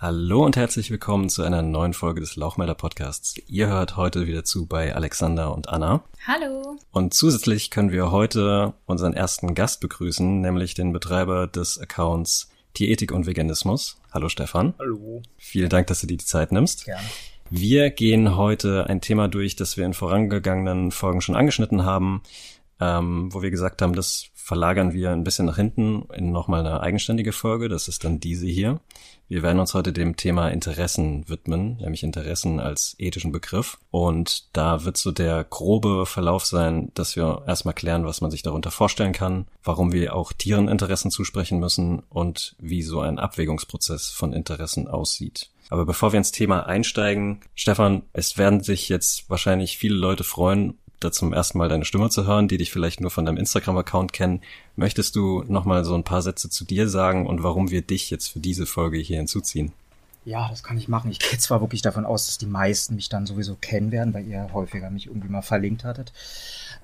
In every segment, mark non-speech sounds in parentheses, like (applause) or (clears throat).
Hallo und herzlich willkommen zu einer neuen Folge des Lauchmelder Podcasts. Ihr hört heute wieder zu bei Alexander und Anna. Hallo. Und zusätzlich können wir heute unseren ersten Gast begrüßen, nämlich den Betreiber des Accounts Tierethik und Veganismus. Hallo Stefan. Hallo. Vielen Dank, dass du dir die Zeit nimmst. Gerne. Wir gehen heute ein Thema durch, das wir in vorangegangenen Folgen schon angeschnitten haben, ähm, wo wir gesagt haben, das verlagern wir ein bisschen nach hinten in nochmal eine eigenständige Folge. Das ist dann diese hier. Wir werden uns heute dem Thema Interessen widmen, nämlich Interessen als ethischen Begriff. Und da wird so der grobe Verlauf sein, dass wir erstmal klären, was man sich darunter vorstellen kann, warum wir auch Tieren Interessen zusprechen müssen und wie so ein Abwägungsprozess von Interessen aussieht. Aber bevor wir ins Thema einsteigen, Stefan, es werden sich jetzt wahrscheinlich viele Leute freuen, da zum ersten Mal deine Stimme zu hören, die dich vielleicht nur von deinem Instagram-Account kennen. Möchtest du nochmal so ein paar Sätze zu dir sagen und warum wir dich jetzt für diese Folge hier hinzuziehen? Ja, das kann ich machen. Ich gehe zwar wirklich davon aus, dass die meisten mich dann sowieso kennen werden, weil ihr häufiger mich irgendwie mal verlinkt hattet.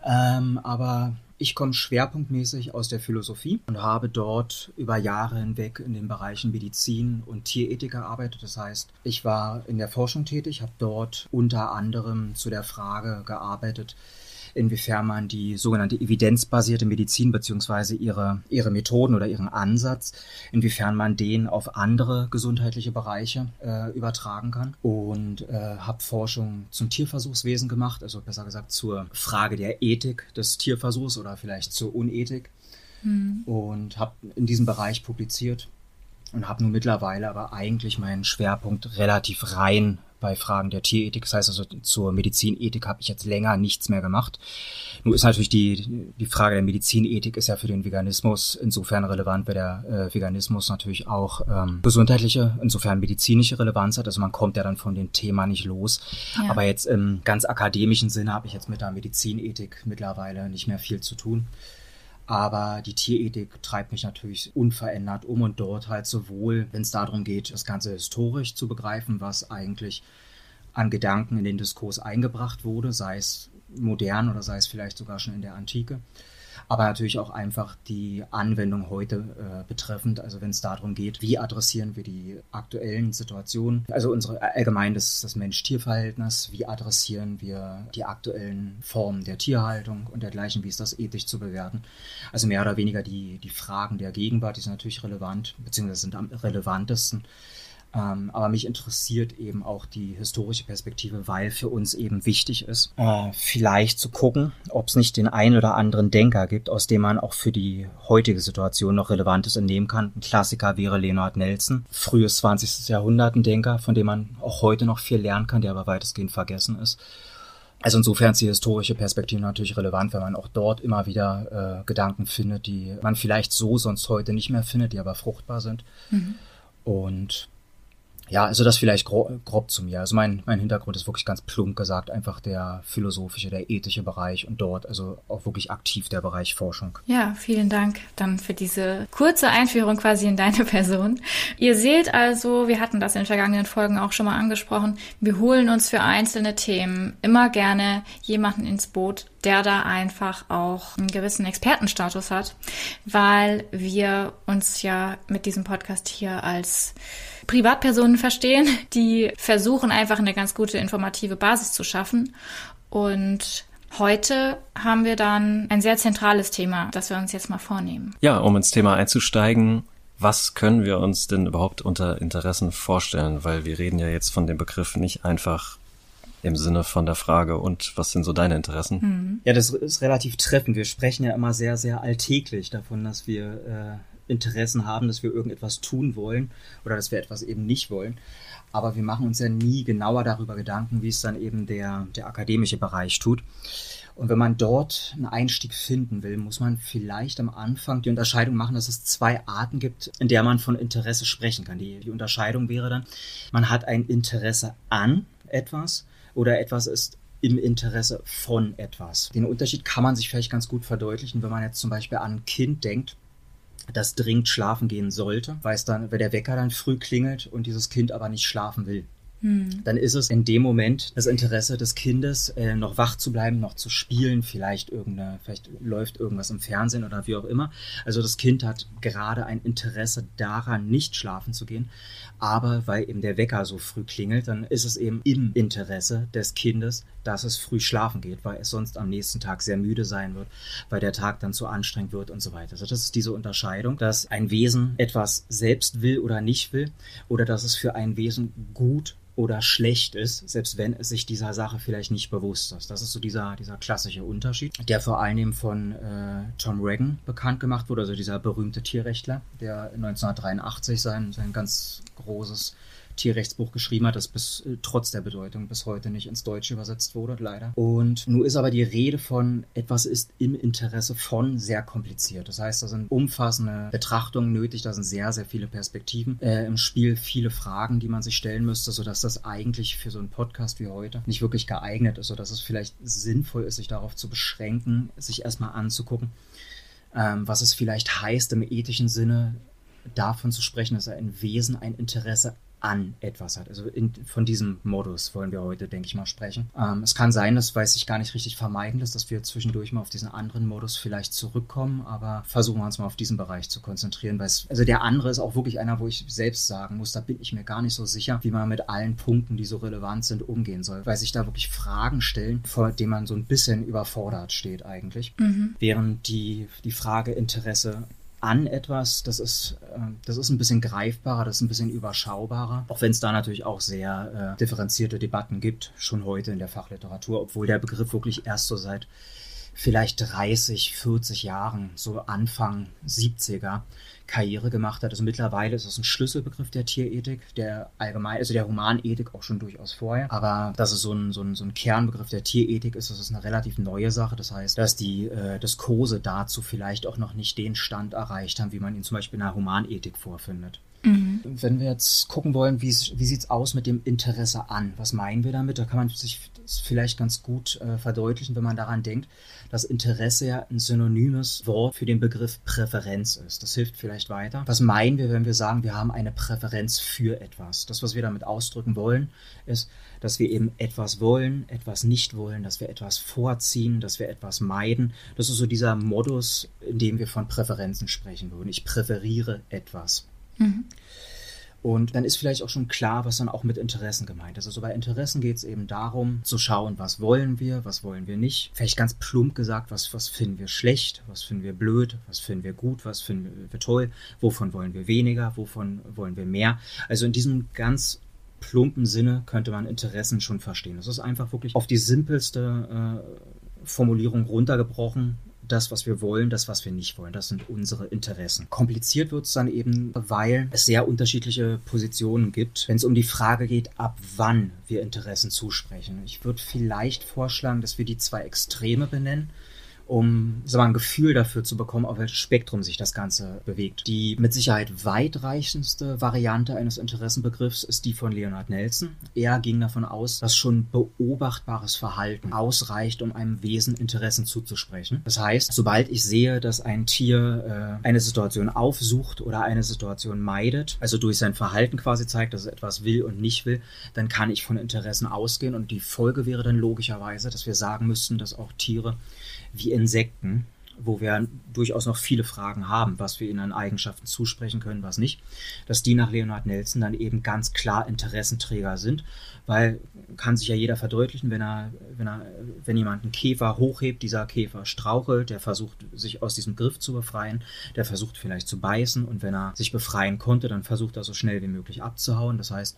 Ähm, aber ich komme schwerpunktmäßig aus der Philosophie und habe dort über Jahre hinweg in den Bereichen Medizin und Tierethik gearbeitet. Das heißt, ich war in der Forschung tätig, habe dort unter anderem zu der Frage gearbeitet, inwiefern man die sogenannte evidenzbasierte Medizin beziehungsweise ihre, ihre Methoden oder ihren Ansatz, inwiefern man den auf andere gesundheitliche Bereiche äh, übertragen kann. Und äh, habe Forschung zum Tierversuchswesen gemacht, also besser gesagt zur Frage der Ethik des Tierversuchs oder vielleicht zur Unethik. Mhm. Und habe in diesem Bereich publiziert und habe nun mittlerweile aber eigentlich meinen Schwerpunkt relativ rein bei Fragen der Tierethik. Das heißt also, zur Medizinethik habe ich jetzt länger nichts mehr gemacht. Nur ist natürlich die, die Frage der Medizinethik ist ja für den Veganismus insofern relevant, weil der äh, Veganismus natürlich auch ähm, gesundheitliche, insofern medizinische Relevanz hat. Also man kommt ja dann von dem Thema nicht los. Ja. Aber jetzt im ganz akademischen Sinne habe ich jetzt mit der Medizinethik mittlerweile nicht mehr viel zu tun. Aber die Tierethik treibt mich natürlich unverändert um und dort halt sowohl, wenn es darum geht, das Ganze historisch zu begreifen, was eigentlich an Gedanken in den Diskurs eingebracht wurde, sei es modern oder sei es vielleicht sogar schon in der Antike, aber natürlich auch einfach die Anwendung heute äh, betreffend, also wenn es darum geht, wie adressieren wir die aktuellen Situationen, also unsere allgemein das, das Mensch-Tier-Verhältnis, wie adressieren wir die aktuellen Formen der Tierhaltung und dergleichen, wie ist das ethisch zu bewerten. Also mehr oder weniger die, die Fragen der Gegenwart, die sind natürlich relevant, beziehungsweise sind am relevantesten. Ähm, aber mich interessiert eben auch die historische Perspektive, weil für uns eben wichtig ist, äh, vielleicht zu gucken, ob es nicht den einen oder anderen Denker gibt, aus dem man auch für die heutige Situation noch Relevantes entnehmen kann. Ein Klassiker wäre Leonard Nelson, frühes 20. Jahrhundert, ein Denker, von dem man auch heute noch viel lernen kann, der aber weitestgehend vergessen ist. Also insofern ist die historische Perspektive natürlich relevant, weil man auch dort immer wieder äh, Gedanken findet, die man vielleicht so sonst heute nicht mehr findet, die aber fruchtbar sind. Mhm. Und ja, also das vielleicht grob, grob zu mir. Also mein, mein Hintergrund ist wirklich ganz plump gesagt einfach der philosophische, der ethische Bereich und dort also auch wirklich aktiv der Bereich Forschung. Ja, vielen Dank dann für diese kurze Einführung quasi in deine (laughs) Person. Ihr seht also, wir hatten das in vergangenen Folgen auch schon mal angesprochen, wir holen uns für einzelne Themen immer gerne jemanden ins Boot, der da einfach auch einen gewissen Expertenstatus hat, weil wir uns ja mit diesem Podcast hier als Privatpersonen verstehen, die versuchen einfach eine ganz gute informative Basis zu schaffen. Und heute haben wir dann ein sehr zentrales Thema, das wir uns jetzt mal vornehmen. Ja, um ins Thema einzusteigen, was können wir uns denn überhaupt unter Interessen vorstellen? Weil wir reden ja jetzt von dem Begriff nicht einfach im Sinne von der Frage, und was sind so deine Interessen? Mhm. Ja, das ist relativ treffend. Wir sprechen ja immer sehr, sehr alltäglich davon, dass wir äh, Interessen haben, dass wir irgendetwas tun wollen oder dass wir etwas eben nicht wollen. Aber wir machen uns ja nie genauer darüber Gedanken, wie es dann eben der, der akademische Bereich tut. Und wenn man dort einen Einstieg finden will, muss man vielleicht am Anfang die Unterscheidung machen, dass es zwei Arten gibt, in der man von Interesse sprechen kann. Die, die Unterscheidung wäre dann, man hat ein Interesse an etwas oder etwas ist im Interesse von etwas. Den Unterschied kann man sich vielleicht ganz gut verdeutlichen, wenn man jetzt zum Beispiel an ein Kind denkt, das dringend schlafen gehen sollte, weil es dann, weil der Wecker dann früh klingelt und dieses Kind aber nicht schlafen will. Hm. dann ist es in dem Moment das Interesse des Kindes, äh, noch wach zu bleiben, noch zu spielen, vielleicht irgendeine, vielleicht läuft irgendwas im Fernsehen oder wie auch immer. Also das Kind hat gerade ein Interesse daran, nicht schlafen zu gehen. Aber weil eben der Wecker so früh klingelt, dann ist es eben im Interesse des Kindes, dass es früh schlafen geht, weil es sonst am nächsten Tag sehr müde sein wird, weil der Tag dann zu anstrengend wird und so weiter. Also das ist diese Unterscheidung, dass ein Wesen etwas selbst will oder nicht will oder dass es für ein Wesen gut oder schlecht ist, selbst wenn es sich dieser Sache vielleicht nicht bewusst ist. Das ist so dieser, dieser klassische Unterschied, der vor allem von äh, Tom Reagan bekannt gemacht wurde, also dieser berühmte Tierrechtler, der 1983 sein, sein ganz großes Tierrechtsbuch geschrieben hat, das bis äh, trotz der Bedeutung bis heute nicht ins Deutsche übersetzt wurde, leider. Und nun ist aber die Rede von etwas ist im Interesse von sehr kompliziert. Das heißt, da sind umfassende Betrachtungen nötig, da sind sehr, sehr viele Perspektiven äh, im Spiel, viele Fragen, die man sich stellen müsste, sodass das eigentlich für so einen Podcast wie heute nicht wirklich geeignet ist, sodass es vielleicht sinnvoll ist, sich darauf zu beschränken, sich erstmal anzugucken, ähm, was es vielleicht heißt, im ethischen Sinne davon zu sprechen, dass ein Wesen ein Interesse an etwas hat. Also in, von diesem Modus wollen wir heute, denke ich mal, sprechen. Ähm, es kann sein, das weiß ich gar nicht richtig vermeiden lässt, dass wir zwischendurch mal auf diesen anderen Modus vielleicht zurückkommen, aber versuchen wir uns mal auf diesen Bereich zu konzentrieren, weil es, also der andere ist auch wirklich einer, wo ich selbst sagen muss, da bin ich mir gar nicht so sicher, wie man mit allen Punkten, die so relevant sind, umgehen soll, weil sich da wirklich Fragen stellen, vor denen man so ein bisschen überfordert steht eigentlich. Mhm. Während die, die Frage Interesse an etwas, das ist, äh, das ist ein bisschen greifbarer, das ist ein bisschen überschaubarer, auch wenn es da natürlich auch sehr äh, differenzierte Debatten gibt, schon heute in der Fachliteratur, obwohl der Begriff wirklich erst so seit vielleicht 30, 40 Jahren, so Anfang 70er, Karriere gemacht hat. Also mittlerweile ist es ein Schlüsselbegriff der Tierethik, der allgemein, also der Humanethik auch schon durchaus vorher. Aber dass es so ein, so ein, so ein Kernbegriff der Tierethik ist, das ist eine relativ neue Sache. Das heißt, dass die äh, Diskurse dazu vielleicht auch noch nicht den Stand erreicht haben, wie man ihn zum Beispiel in der Humanethik vorfindet. Mhm. Wenn wir jetzt gucken wollen, wie, wie sieht es aus mit dem Interesse an? Was meinen wir damit? Da kann man sich vielleicht ganz gut äh, verdeutlichen, wenn man daran denkt, dass Interesse ja ein synonymes Wort für den Begriff Präferenz ist. Das hilft vielleicht weiter. Was meinen wir, wenn wir sagen, wir haben eine Präferenz für etwas? Das, was wir damit ausdrücken wollen, ist, dass wir eben etwas wollen, etwas nicht wollen, dass wir etwas vorziehen, dass wir etwas meiden. Das ist so dieser Modus, in dem wir von Präferenzen sprechen würden. Ich präferiere etwas. Mhm. Und dann ist vielleicht auch schon klar, was dann auch mit Interessen gemeint ist. Also bei Interessen geht es eben darum, zu schauen, was wollen wir, was wollen wir nicht. Vielleicht ganz plump gesagt, was, was finden wir schlecht, was finden wir blöd, was finden wir gut, was finden wir toll, wovon wollen wir weniger, wovon wollen wir mehr. Also in diesem ganz plumpen Sinne könnte man Interessen schon verstehen. Das ist einfach wirklich auf die simpelste äh, Formulierung runtergebrochen das, was wir wollen, das, was wir nicht wollen. Das sind unsere Interessen. Kompliziert wird es dann eben, weil es sehr unterschiedliche Positionen gibt, wenn es um die Frage geht, ab wann wir Interessen zusprechen. Ich würde vielleicht vorschlagen, dass wir die zwei Extreme benennen um sag mal, ein Gefühl dafür zu bekommen, auf welches Spektrum sich das Ganze bewegt. Die mit Sicherheit weitreichendste Variante eines Interessenbegriffs ist die von Leonard Nelson. Er ging davon aus, dass schon beobachtbares Verhalten ausreicht, um einem Wesen Interessen zuzusprechen. Das heißt, sobald ich sehe, dass ein Tier äh, eine Situation aufsucht oder eine Situation meidet, also durch sein Verhalten quasi zeigt, dass es etwas will und nicht will, dann kann ich von Interessen ausgehen und die Folge wäre dann logischerweise, dass wir sagen müssten, dass auch Tiere wie Insekten, wo wir durchaus noch viele Fragen haben, was wir ihnen an Eigenschaften zusprechen können, was nicht, dass die nach Leonard Nelson dann eben ganz klar Interessenträger sind, weil kann sich ja jeder verdeutlichen, wenn er, wenn er, wenn jemand einen Käfer hochhebt, dieser Käfer strauchelt, der versucht sich aus diesem Griff zu befreien, der versucht vielleicht zu beißen und wenn er sich befreien konnte, dann versucht er so schnell wie möglich abzuhauen. Das heißt,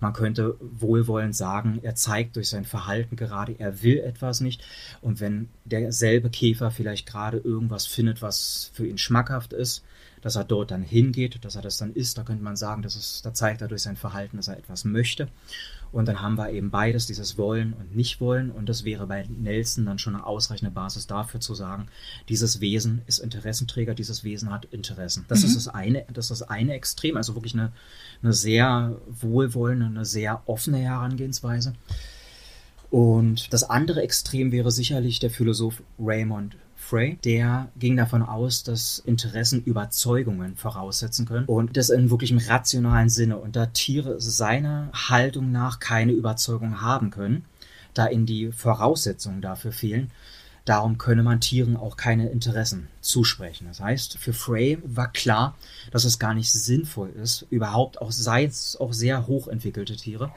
man könnte wohlwollend sagen, er zeigt durch sein Verhalten gerade, er will etwas nicht. Und wenn derselbe Käfer vielleicht gerade irgendwas findet, was für ihn schmackhaft ist, dass er dort dann hingeht, dass er das dann isst, da könnte man sagen, dass es, da zeigt er durch sein Verhalten, dass er etwas möchte. Und dann haben wir eben beides, dieses Wollen und Nicht-Wollen. Und das wäre bei Nelson dann schon eine ausreichende Basis dafür zu sagen, dieses Wesen ist Interessenträger, dieses Wesen hat Interessen. Das mhm. ist das eine, das ist das eine Extrem, also wirklich eine, eine sehr wohlwollende, eine sehr offene Herangehensweise. Und das andere Extrem wäre sicherlich der Philosoph Raymond Frey, der ging davon aus, dass Interessen Überzeugungen voraussetzen können und das in wirklichem rationalen Sinne. Und da Tiere seiner Haltung nach keine Überzeugung haben können, da ihnen die Voraussetzungen dafür fehlen, Darum könne man Tieren auch keine Interessen zusprechen. Das heißt, für Frey war klar, dass es gar nicht sinnvoll ist, überhaupt auch sei es auch sehr hochentwickelte Tiere,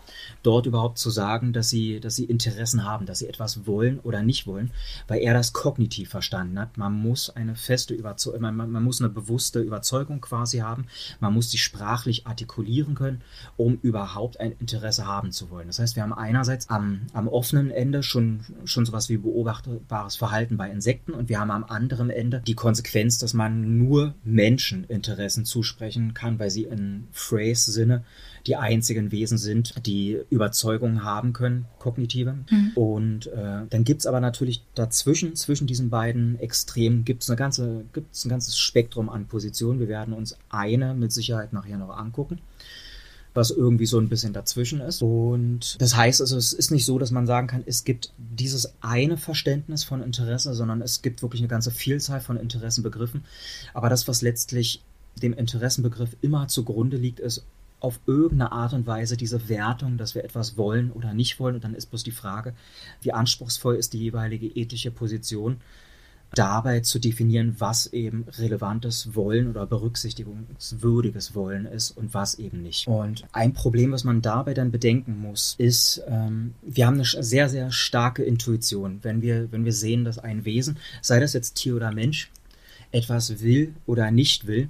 dort überhaupt zu sagen, dass sie, dass sie Interessen haben, dass sie etwas wollen oder nicht wollen, weil er das kognitiv verstanden hat. Man muss eine feste Überzeugung, man, man muss eine bewusste Überzeugung quasi haben, man muss sie sprachlich artikulieren können, um überhaupt ein Interesse haben zu wollen. Das heißt, wir haben einerseits am, am offenen Ende schon, schon sowas wie beobachtbares Verhalten bei Insekten und wir haben am anderen Ende die Konsequenz, dass man nur Menschen Interessen zusprechen kann, weil sie in Freys Sinne die einzigen Wesen sind, die Überzeugungen haben können, kognitive. Mhm. Und äh, dann es aber natürlich dazwischen, zwischen diesen beiden Extremen, gibt es eine ganze, gibt's ein ganzes Spektrum an Positionen. Wir werden uns eine mit Sicherheit nachher noch angucken was irgendwie so ein bisschen dazwischen ist. Und das heißt also, es ist nicht so, dass man sagen kann, es gibt dieses eine Verständnis von Interesse, sondern es gibt wirklich eine ganze Vielzahl von Interessenbegriffen. Aber das, was letztlich dem Interessenbegriff immer zugrunde liegt, ist auf irgendeine Art und Weise diese Wertung, dass wir etwas wollen oder nicht wollen. Und dann ist bloß die Frage, wie anspruchsvoll ist die jeweilige ethische Position dabei zu definieren, was eben relevantes Wollen oder berücksichtigungswürdiges Wollen ist und was eben nicht. Und ein Problem, was man dabei dann bedenken muss, ist, ähm, wir haben eine sehr, sehr starke Intuition. Wenn wir, wenn wir sehen, dass ein Wesen, sei das jetzt Tier oder Mensch, etwas will oder nicht will,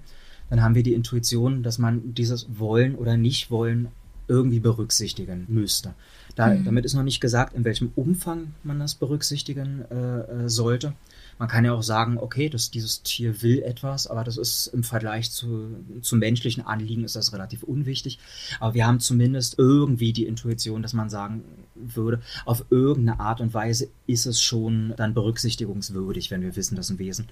dann haben wir die Intuition, dass man dieses Wollen oder Nicht-Wollen irgendwie berücksichtigen müsste. Da, mhm. Damit ist noch nicht gesagt, in welchem Umfang man das berücksichtigen äh, äh sollte. Man kann ja auch sagen, okay, dass dieses Tier will etwas, aber das ist im Vergleich zu, zu menschlichen Anliegen ist das relativ unwichtig. Aber wir haben zumindest irgendwie die Intuition, dass man sagen würde, auf irgendeine Art und Weise ist es schon dann berücksichtigungswürdig, wenn wir wissen, dass ein Wesen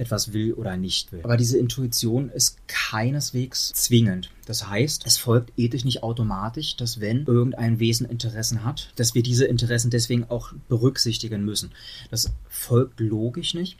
etwas will oder nicht will. Aber diese Intuition ist keineswegs zwingend. Das heißt, es folgt ethisch nicht automatisch, dass wenn irgendein Wesen Interessen hat, dass wir diese Interessen deswegen auch berücksichtigen müssen. Das folgt logisch nicht.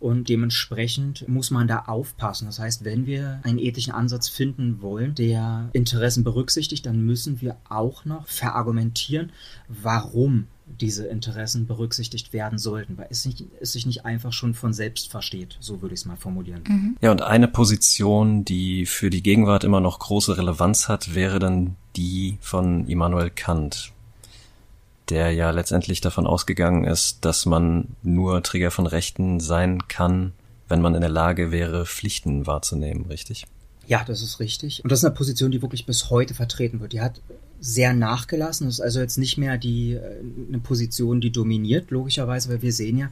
Und dementsprechend muss man da aufpassen. Das heißt, wenn wir einen ethischen Ansatz finden wollen, der Interessen berücksichtigt, dann müssen wir auch noch verargumentieren, warum diese Interessen berücksichtigt werden sollten, weil es, nicht, es sich nicht einfach schon von selbst versteht, so würde ich es mal formulieren. Mhm. Ja, und eine Position, die für die Gegenwart immer noch große Relevanz hat, wäre dann die von Immanuel Kant, der ja letztendlich davon ausgegangen ist, dass man nur Träger von Rechten sein kann, wenn man in der Lage wäre, Pflichten wahrzunehmen, richtig? Ja, das ist richtig. Und das ist eine Position, die wirklich bis heute vertreten wird. Die hat sehr nachgelassen. Das ist also jetzt nicht mehr die, äh, eine Position, die dominiert, logischerweise, weil wir sehen ja,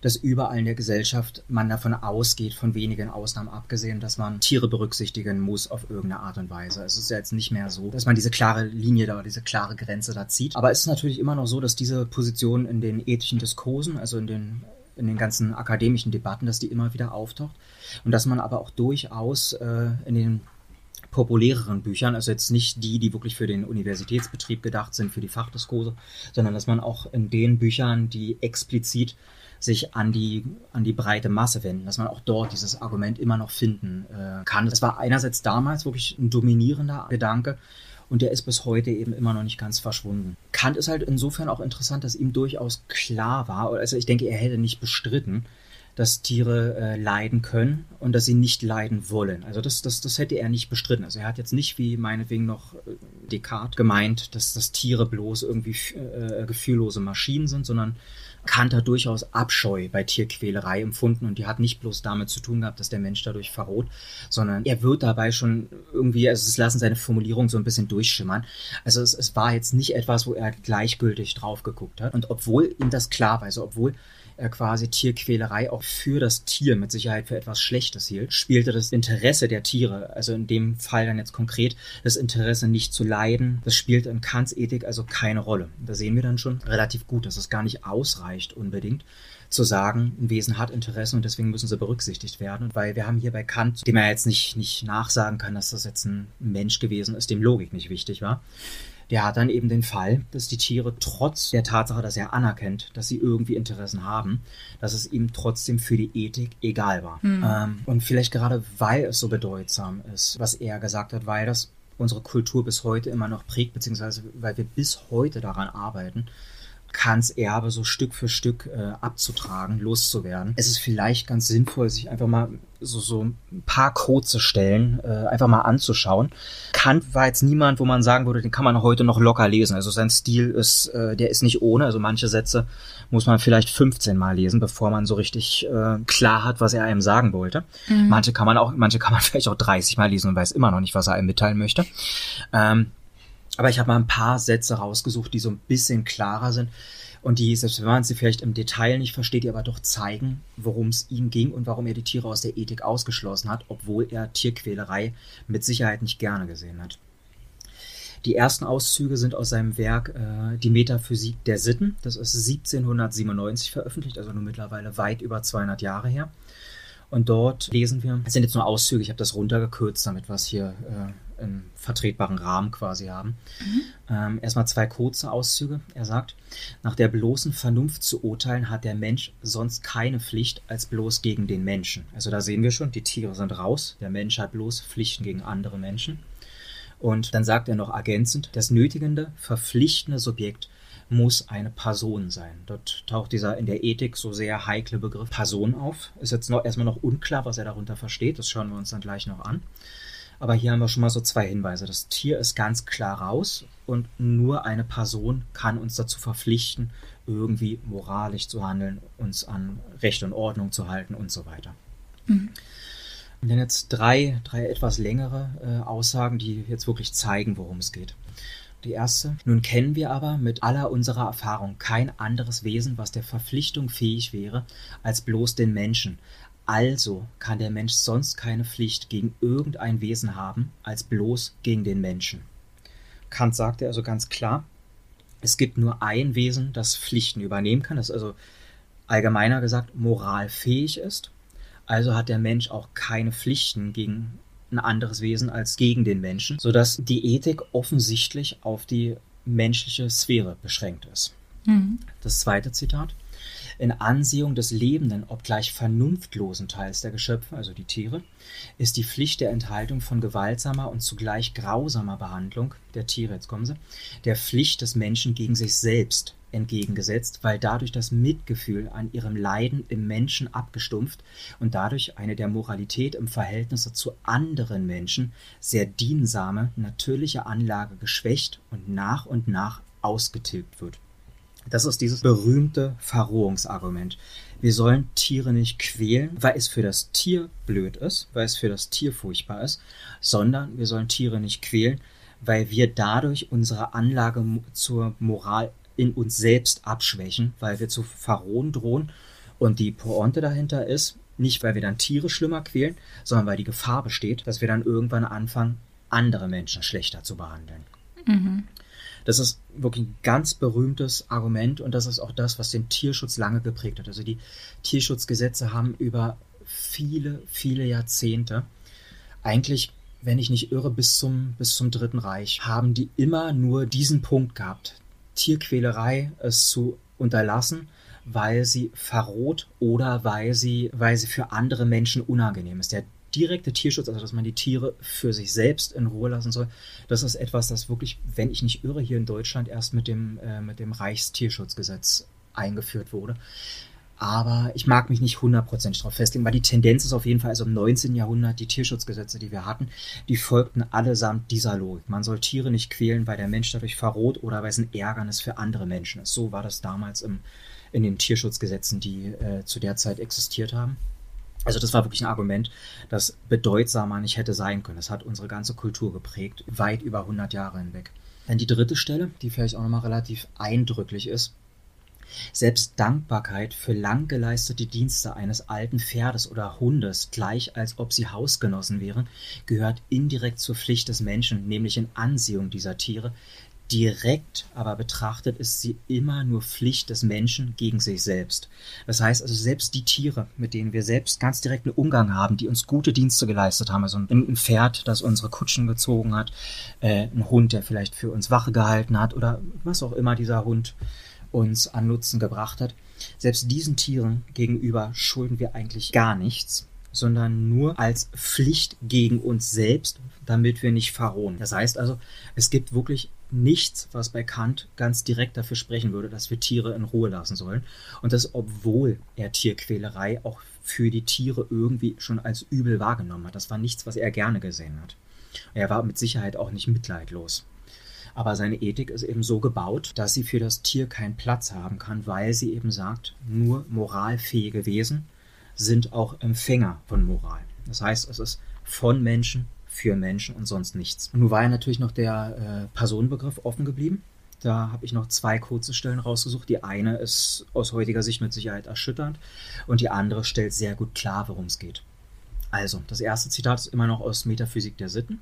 dass überall in der Gesellschaft man davon ausgeht, von wenigen Ausnahmen abgesehen, dass man Tiere berücksichtigen muss auf irgendeine Art und Weise. Es ist ja jetzt nicht mehr so, dass man diese klare Linie da, diese klare Grenze da zieht. Aber es ist natürlich immer noch so, dass diese Position in den ethischen Diskursen, also in den in den ganzen akademischen Debatten, dass die immer wieder auftaucht und dass man aber auch durchaus äh, in den populäreren Büchern, also jetzt nicht die, die wirklich für den Universitätsbetrieb gedacht sind, für die Fachdiskurse, sondern dass man auch in den Büchern, die explizit sich an die, an die breite Masse wenden, dass man auch dort dieses Argument immer noch finden äh, kann. Das war einerseits damals wirklich ein dominierender Gedanke und der ist bis heute eben immer noch nicht ganz verschwunden. Kant ist halt insofern auch interessant, dass ihm durchaus klar war, also ich denke, er hätte nicht bestritten, dass Tiere äh, leiden können und dass sie nicht leiden wollen. Also das, das, das hätte er nicht bestritten. Also er hat jetzt nicht wie meinetwegen noch äh, Descartes gemeint, dass, dass Tiere bloß irgendwie äh, gefühllose Maschinen sind, sondern Kant hat durchaus Abscheu bei Tierquälerei empfunden und die hat nicht bloß damit zu tun gehabt, dass der Mensch dadurch verroht, sondern er wird dabei schon irgendwie, also es lassen seine Formulierungen so ein bisschen durchschimmern. Also es, es war jetzt nicht etwas, wo er gleichgültig drauf geguckt hat. Und obwohl ihm das klar war, also obwohl quasi Tierquälerei auch für das Tier mit Sicherheit für etwas Schlechtes hielt, spielte das Interesse der Tiere, also in dem Fall dann jetzt konkret das Interesse nicht zu leiden, das spielt in Kants Ethik also keine Rolle. Da sehen wir dann schon relativ gut, dass es gar nicht ausreicht unbedingt zu sagen, ein Wesen hat Interessen und deswegen müssen sie berücksichtigt werden. Weil wir haben hier bei Kant, dem er jetzt nicht, nicht nachsagen kann, dass das jetzt ein Mensch gewesen ist, dem Logik nicht wichtig war, der hat dann eben den Fall, dass die Tiere trotz der Tatsache, dass er anerkennt, dass sie irgendwie Interessen haben, dass es ihm trotzdem für die Ethik egal war. Mhm. Ähm, und vielleicht gerade weil es so bedeutsam ist, was er gesagt hat, weil das unsere Kultur bis heute immer noch prägt, beziehungsweise weil wir bis heute daran arbeiten, Kants Erbe so Stück für Stück äh, abzutragen, loszuwerden. Es ist vielleicht ganz sinnvoll, sich einfach mal so, so ein paar kurze Stellen äh, einfach mal anzuschauen. Kant war jetzt niemand, wo man sagen würde, den kann man heute noch locker lesen. Also sein Stil ist, äh, der ist nicht ohne. Also manche Sätze muss man vielleicht 15 Mal lesen, bevor man so richtig äh, klar hat, was er einem sagen wollte. Mhm. Manche kann man auch, manche kann man (laughs) vielleicht auch 30 Mal lesen und weiß immer noch nicht, was er einem mitteilen möchte. Ähm, aber ich habe mal ein paar Sätze rausgesucht, die so ein bisschen klarer sind und die, selbst wenn man sie vielleicht im Detail nicht versteht, die aber doch zeigen, worum es ihm ging und warum er die Tiere aus der Ethik ausgeschlossen hat, obwohl er Tierquälerei mit Sicherheit nicht gerne gesehen hat. Die ersten Auszüge sind aus seinem Werk äh, Die Metaphysik der Sitten. Das ist 1797 veröffentlicht, also nur mittlerweile weit über 200 Jahre her. Und dort lesen wir, es sind jetzt nur Auszüge, ich habe das runtergekürzt, damit wir es hier äh, im vertretbaren Rahmen quasi haben. Mhm. Ähm, erstmal zwei kurze Auszüge. Er sagt, nach der bloßen Vernunft zu urteilen hat der Mensch sonst keine Pflicht als bloß gegen den Menschen. Also da sehen wir schon, die Tiere sind raus, der Mensch hat bloß Pflichten gegen andere Menschen. Und dann sagt er noch ergänzend, das nötigende, verpflichtende Subjekt muss eine Person sein. Dort taucht dieser in der Ethik so sehr heikle Begriff Person auf. Ist jetzt noch erstmal noch unklar, was er darunter versteht. Das schauen wir uns dann gleich noch an. Aber hier haben wir schon mal so zwei Hinweise. Das Tier ist ganz klar raus und nur eine Person kann uns dazu verpflichten, irgendwie moralisch zu handeln, uns an Recht und Ordnung zu halten und so weiter. Mhm. Und dann jetzt drei, drei etwas längere äh, Aussagen, die jetzt wirklich zeigen, worum es geht. Die erste. Nun kennen wir aber mit aller unserer Erfahrung kein anderes Wesen, was der Verpflichtung fähig wäre, als bloß den Menschen. Also kann der Mensch sonst keine Pflicht gegen irgendein Wesen haben, als bloß gegen den Menschen. Kant sagte also ganz klar, es gibt nur ein Wesen, das Pflichten übernehmen kann, das also allgemeiner gesagt moralfähig ist. Also hat der Mensch auch keine Pflichten gegen ein anderes Wesen als gegen den Menschen, sodass die Ethik offensichtlich auf die menschliche Sphäre beschränkt ist. Mhm. Das zweite Zitat. In Ansehung des lebenden, obgleich vernunftlosen Teils der Geschöpfe, also die Tiere, ist die Pflicht der Enthaltung von gewaltsamer und zugleich grausamer Behandlung der Tiere, jetzt kommen sie, der Pflicht des Menschen gegen sich selbst entgegengesetzt, weil dadurch das Mitgefühl an ihrem Leiden im Menschen abgestumpft und dadurch eine der Moralität im Verhältnis zu anderen Menschen sehr diensame, natürliche Anlage geschwächt und nach und nach ausgetilgt wird. Das ist dieses berühmte Verrohungsargument. Wir sollen Tiere nicht quälen, weil es für das Tier blöd ist, weil es für das Tier furchtbar ist, sondern wir sollen Tiere nicht quälen, weil wir dadurch unsere Anlage zur Moral in uns selbst abschwächen, weil wir zu verrohen drohen. Und die Pointe dahinter ist, nicht weil wir dann Tiere schlimmer quälen, sondern weil die Gefahr besteht, dass wir dann irgendwann anfangen, andere Menschen schlechter zu behandeln. Mhm. Das ist wirklich ein ganz berühmtes Argument und das ist auch das, was den Tierschutz lange geprägt hat. Also die Tierschutzgesetze haben über viele, viele Jahrzehnte, eigentlich, wenn ich nicht irre, bis zum, bis zum Dritten Reich, haben die immer nur diesen Punkt gehabt. Tierquälerei es zu unterlassen, weil sie verroht oder weil sie, weil sie für andere Menschen unangenehm ist. Der direkte Tierschutz, also dass man die Tiere für sich selbst in Ruhe lassen soll, das ist etwas, das wirklich, wenn ich nicht irre, hier in Deutschland erst mit dem, äh, mit dem Reichstierschutzgesetz eingeführt wurde. Aber ich mag mich nicht hundertprozentig darauf festlegen, weil die Tendenz ist auf jeden Fall, also im 19. Jahrhundert, die Tierschutzgesetze, die wir hatten, die folgten allesamt dieser Logik. Man soll Tiere nicht quälen, weil der Mensch dadurch verroht oder weil es ein Ärgernis für andere Menschen ist. So war das damals im, in den Tierschutzgesetzen, die äh, zu der Zeit existiert haben. Also das war wirklich ein Argument, das bedeutsamer nicht hätte sein können. Das hat unsere ganze Kultur geprägt, weit über 100 Jahre hinweg. Dann die dritte Stelle, die vielleicht auch nochmal relativ eindrücklich ist, selbst Dankbarkeit für lang geleistete Dienste eines alten Pferdes oder Hundes, gleich als ob sie Hausgenossen wären, gehört indirekt zur Pflicht des Menschen, nämlich in Ansehung dieser Tiere, Direkt aber betrachtet ist sie immer nur Pflicht des Menschen gegen sich selbst. Das heißt also, selbst die Tiere, mit denen wir selbst ganz direkten Umgang haben, die uns gute Dienste geleistet haben, also ein Pferd, das unsere Kutschen gezogen hat, äh, ein Hund, der vielleicht für uns Wache gehalten hat oder was auch immer dieser Hund uns an Nutzen gebracht hat, selbst diesen Tieren gegenüber schulden wir eigentlich gar nichts sondern nur als Pflicht gegen uns selbst, damit wir nicht verrohen. Das heißt also, es gibt wirklich nichts, was bei Kant ganz direkt dafür sprechen würde, dass wir Tiere in Ruhe lassen sollen. Und das, obwohl er Tierquälerei auch für die Tiere irgendwie schon als übel wahrgenommen hat. Das war nichts, was er gerne gesehen hat. Er war mit Sicherheit auch nicht mitleidlos. Aber seine Ethik ist eben so gebaut, dass sie für das Tier keinen Platz haben kann, weil sie eben sagt, nur moralfähige Wesen sind auch Empfänger von Moral. Das heißt, es ist von Menschen für Menschen und sonst nichts. Und nun war ja natürlich noch der äh, Personenbegriff offen geblieben. Da habe ich noch zwei kurze Stellen rausgesucht. Die eine ist aus heutiger Sicht mit Sicherheit erschütternd und die andere stellt sehr gut klar, worum es geht. Also, das erste Zitat ist immer noch aus Metaphysik der Sitten.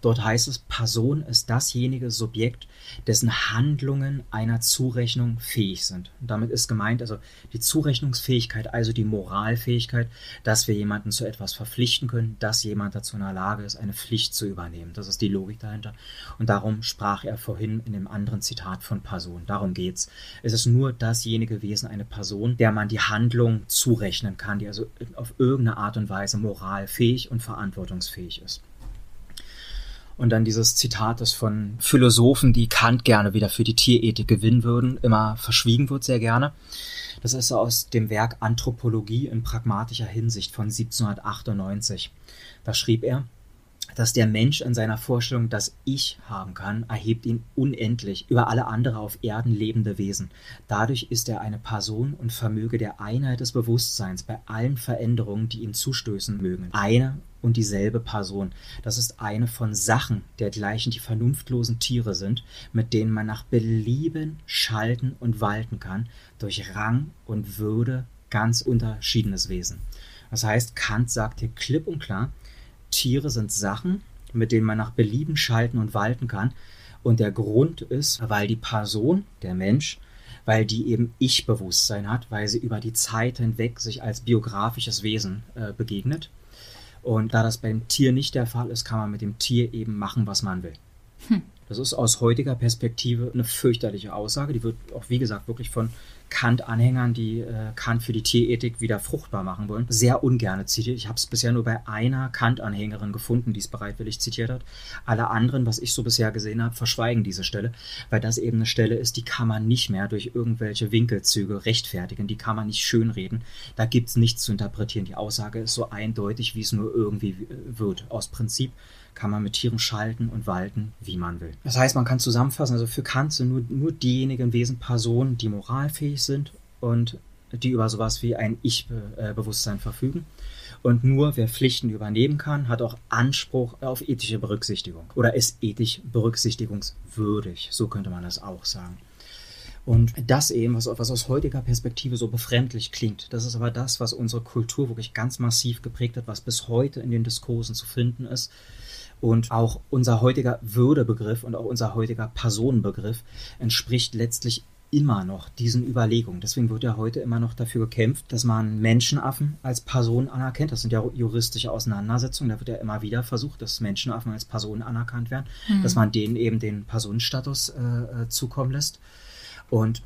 Dort heißt es, Person ist dasjenige Subjekt, dessen Handlungen einer Zurechnung fähig sind. Und damit ist gemeint also die Zurechnungsfähigkeit, also die Moralfähigkeit, dass wir jemanden zu etwas verpflichten können, dass jemand dazu in der Lage ist, eine Pflicht zu übernehmen. Das ist die Logik dahinter. Und darum sprach er vorhin in dem anderen Zitat von Person. Darum geht's. Es ist nur dasjenige Wesen, eine Person, der man die Handlung zurechnen kann, die also auf irgendeine Art und Weise moralfähig und verantwortungsfähig ist. Und dann dieses Zitat, das von Philosophen, die Kant gerne wieder für die Tierethik gewinnen würden, immer verschwiegen wird sehr gerne. Das ist aus dem Werk Anthropologie in pragmatischer Hinsicht von 1798. Da schrieb er, dass der Mensch in seiner Vorstellung das Ich haben kann, erhebt ihn unendlich über alle andere auf Erden lebende Wesen. Dadurch ist er eine Person und vermöge der Einheit des Bewusstseins bei allen Veränderungen, die ihm zustößen mögen. Eine und dieselbe Person. Das ist eine von Sachen, dergleichen die vernunftlosen Tiere sind, mit denen man nach Belieben schalten und walten kann, durch Rang und Würde ganz unterschiedenes Wesen. Das heißt, Kant sagt hier klipp und klar, Tiere sind Sachen, mit denen man nach Belieben schalten und walten kann. Und der Grund ist, weil die Person, der Mensch, weil die eben Ich-Bewusstsein hat, weil sie über die Zeit hinweg sich als biografisches Wesen äh, begegnet. Und da das beim Tier nicht der Fall ist, kann man mit dem Tier eben machen, was man will. Hm. Das ist aus heutiger Perspektive eine fürchterliche Aussage. Die wird auch, wie gesagt, wirklich von Kant-Anhängern, die äh, Kant für die Tierethik wieder fruchtbar machen wollen, sehr ungerne zitiert. Ich habe es bisher nur bei einer Kant-Anhängerin gefunden, die es bereitwillig zitiert hat. Alle anderen, was ich so bisher gesehen habe, verschweigen diese Stelle, weil das eben eine Stelle ist, die kann man nicht mehr durch irgendwelche Winkelzüge rechtfertigen, die kann man nicht schönreden. Da gibt es nichts zu interpretieren. Die Aussage ist so eindeutig, wie es nur irgendwie wird. Aus Prinzip kann man mit Tieren schalten und walten, wie man will. Das heißt, man kann zusammenfassen, also für Kant sind nur, nur diejenigen Wesen Personen, die moralfähig sind und die über sowas wie ein Ich-Bewusstsein verfügen. Und nur wer Pflichten übernehmen kann, hat auch Anspruch auf ethische Berücksichtigung oder ist ethisch berücksichtigungswürdig. So könnte man das auch sagen. Und das eben, was, was aus heutiger Perspektive so befremdlich klingt, das ist aber das, was unsere Kultur wirklich ganz massiv geprägt hat, was bis heute in den Diskursen zu finden ist und auch unser heutiger Würdebegriff und auch unser heutiger Personenbegriff entspricht letztlich immer noch diesen Überlegungen. Deswegen wird ja heute immer noch dafür gekämpft, dass man Menschenaffen als Personen anerkennt. Das sind ja juristische Auseinandersetzungen. Da wird ja immer wieder versucht, dass Menschenaffen als Personen anerkannt werden, mhm. dass man denen eben den Personenstatus äh, äh zukommen lässt. Und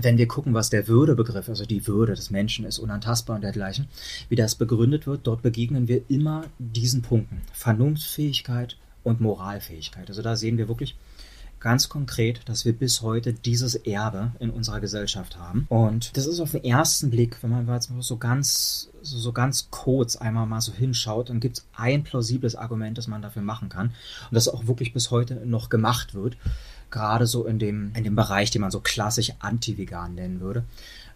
wenn wir gucken, was der Würdebegriff, also die Würde des Menschen ist, unantastbar und dergleichen, wie das begründet wird, dort begegnen wir immer diesen Punkten. Vernunftfähigkeit und Moralfähigkeit. Also da sehen wir wirklich ganz konkret, dass wir bis heute dieses Erbe in unserer Gesellschaft haben. Und das ist auf den ersten Blick, wenn man jetzt so ganz, so ganz kurz einmal mal so hinschaut, dann gibt es ein plausibles Argument, das man dafür machen kann. Und das auch wirklich bis heute noch gemacht wird gerade so in dem, in dem Bereich, den man so klassisch anti-vegan nennen würde.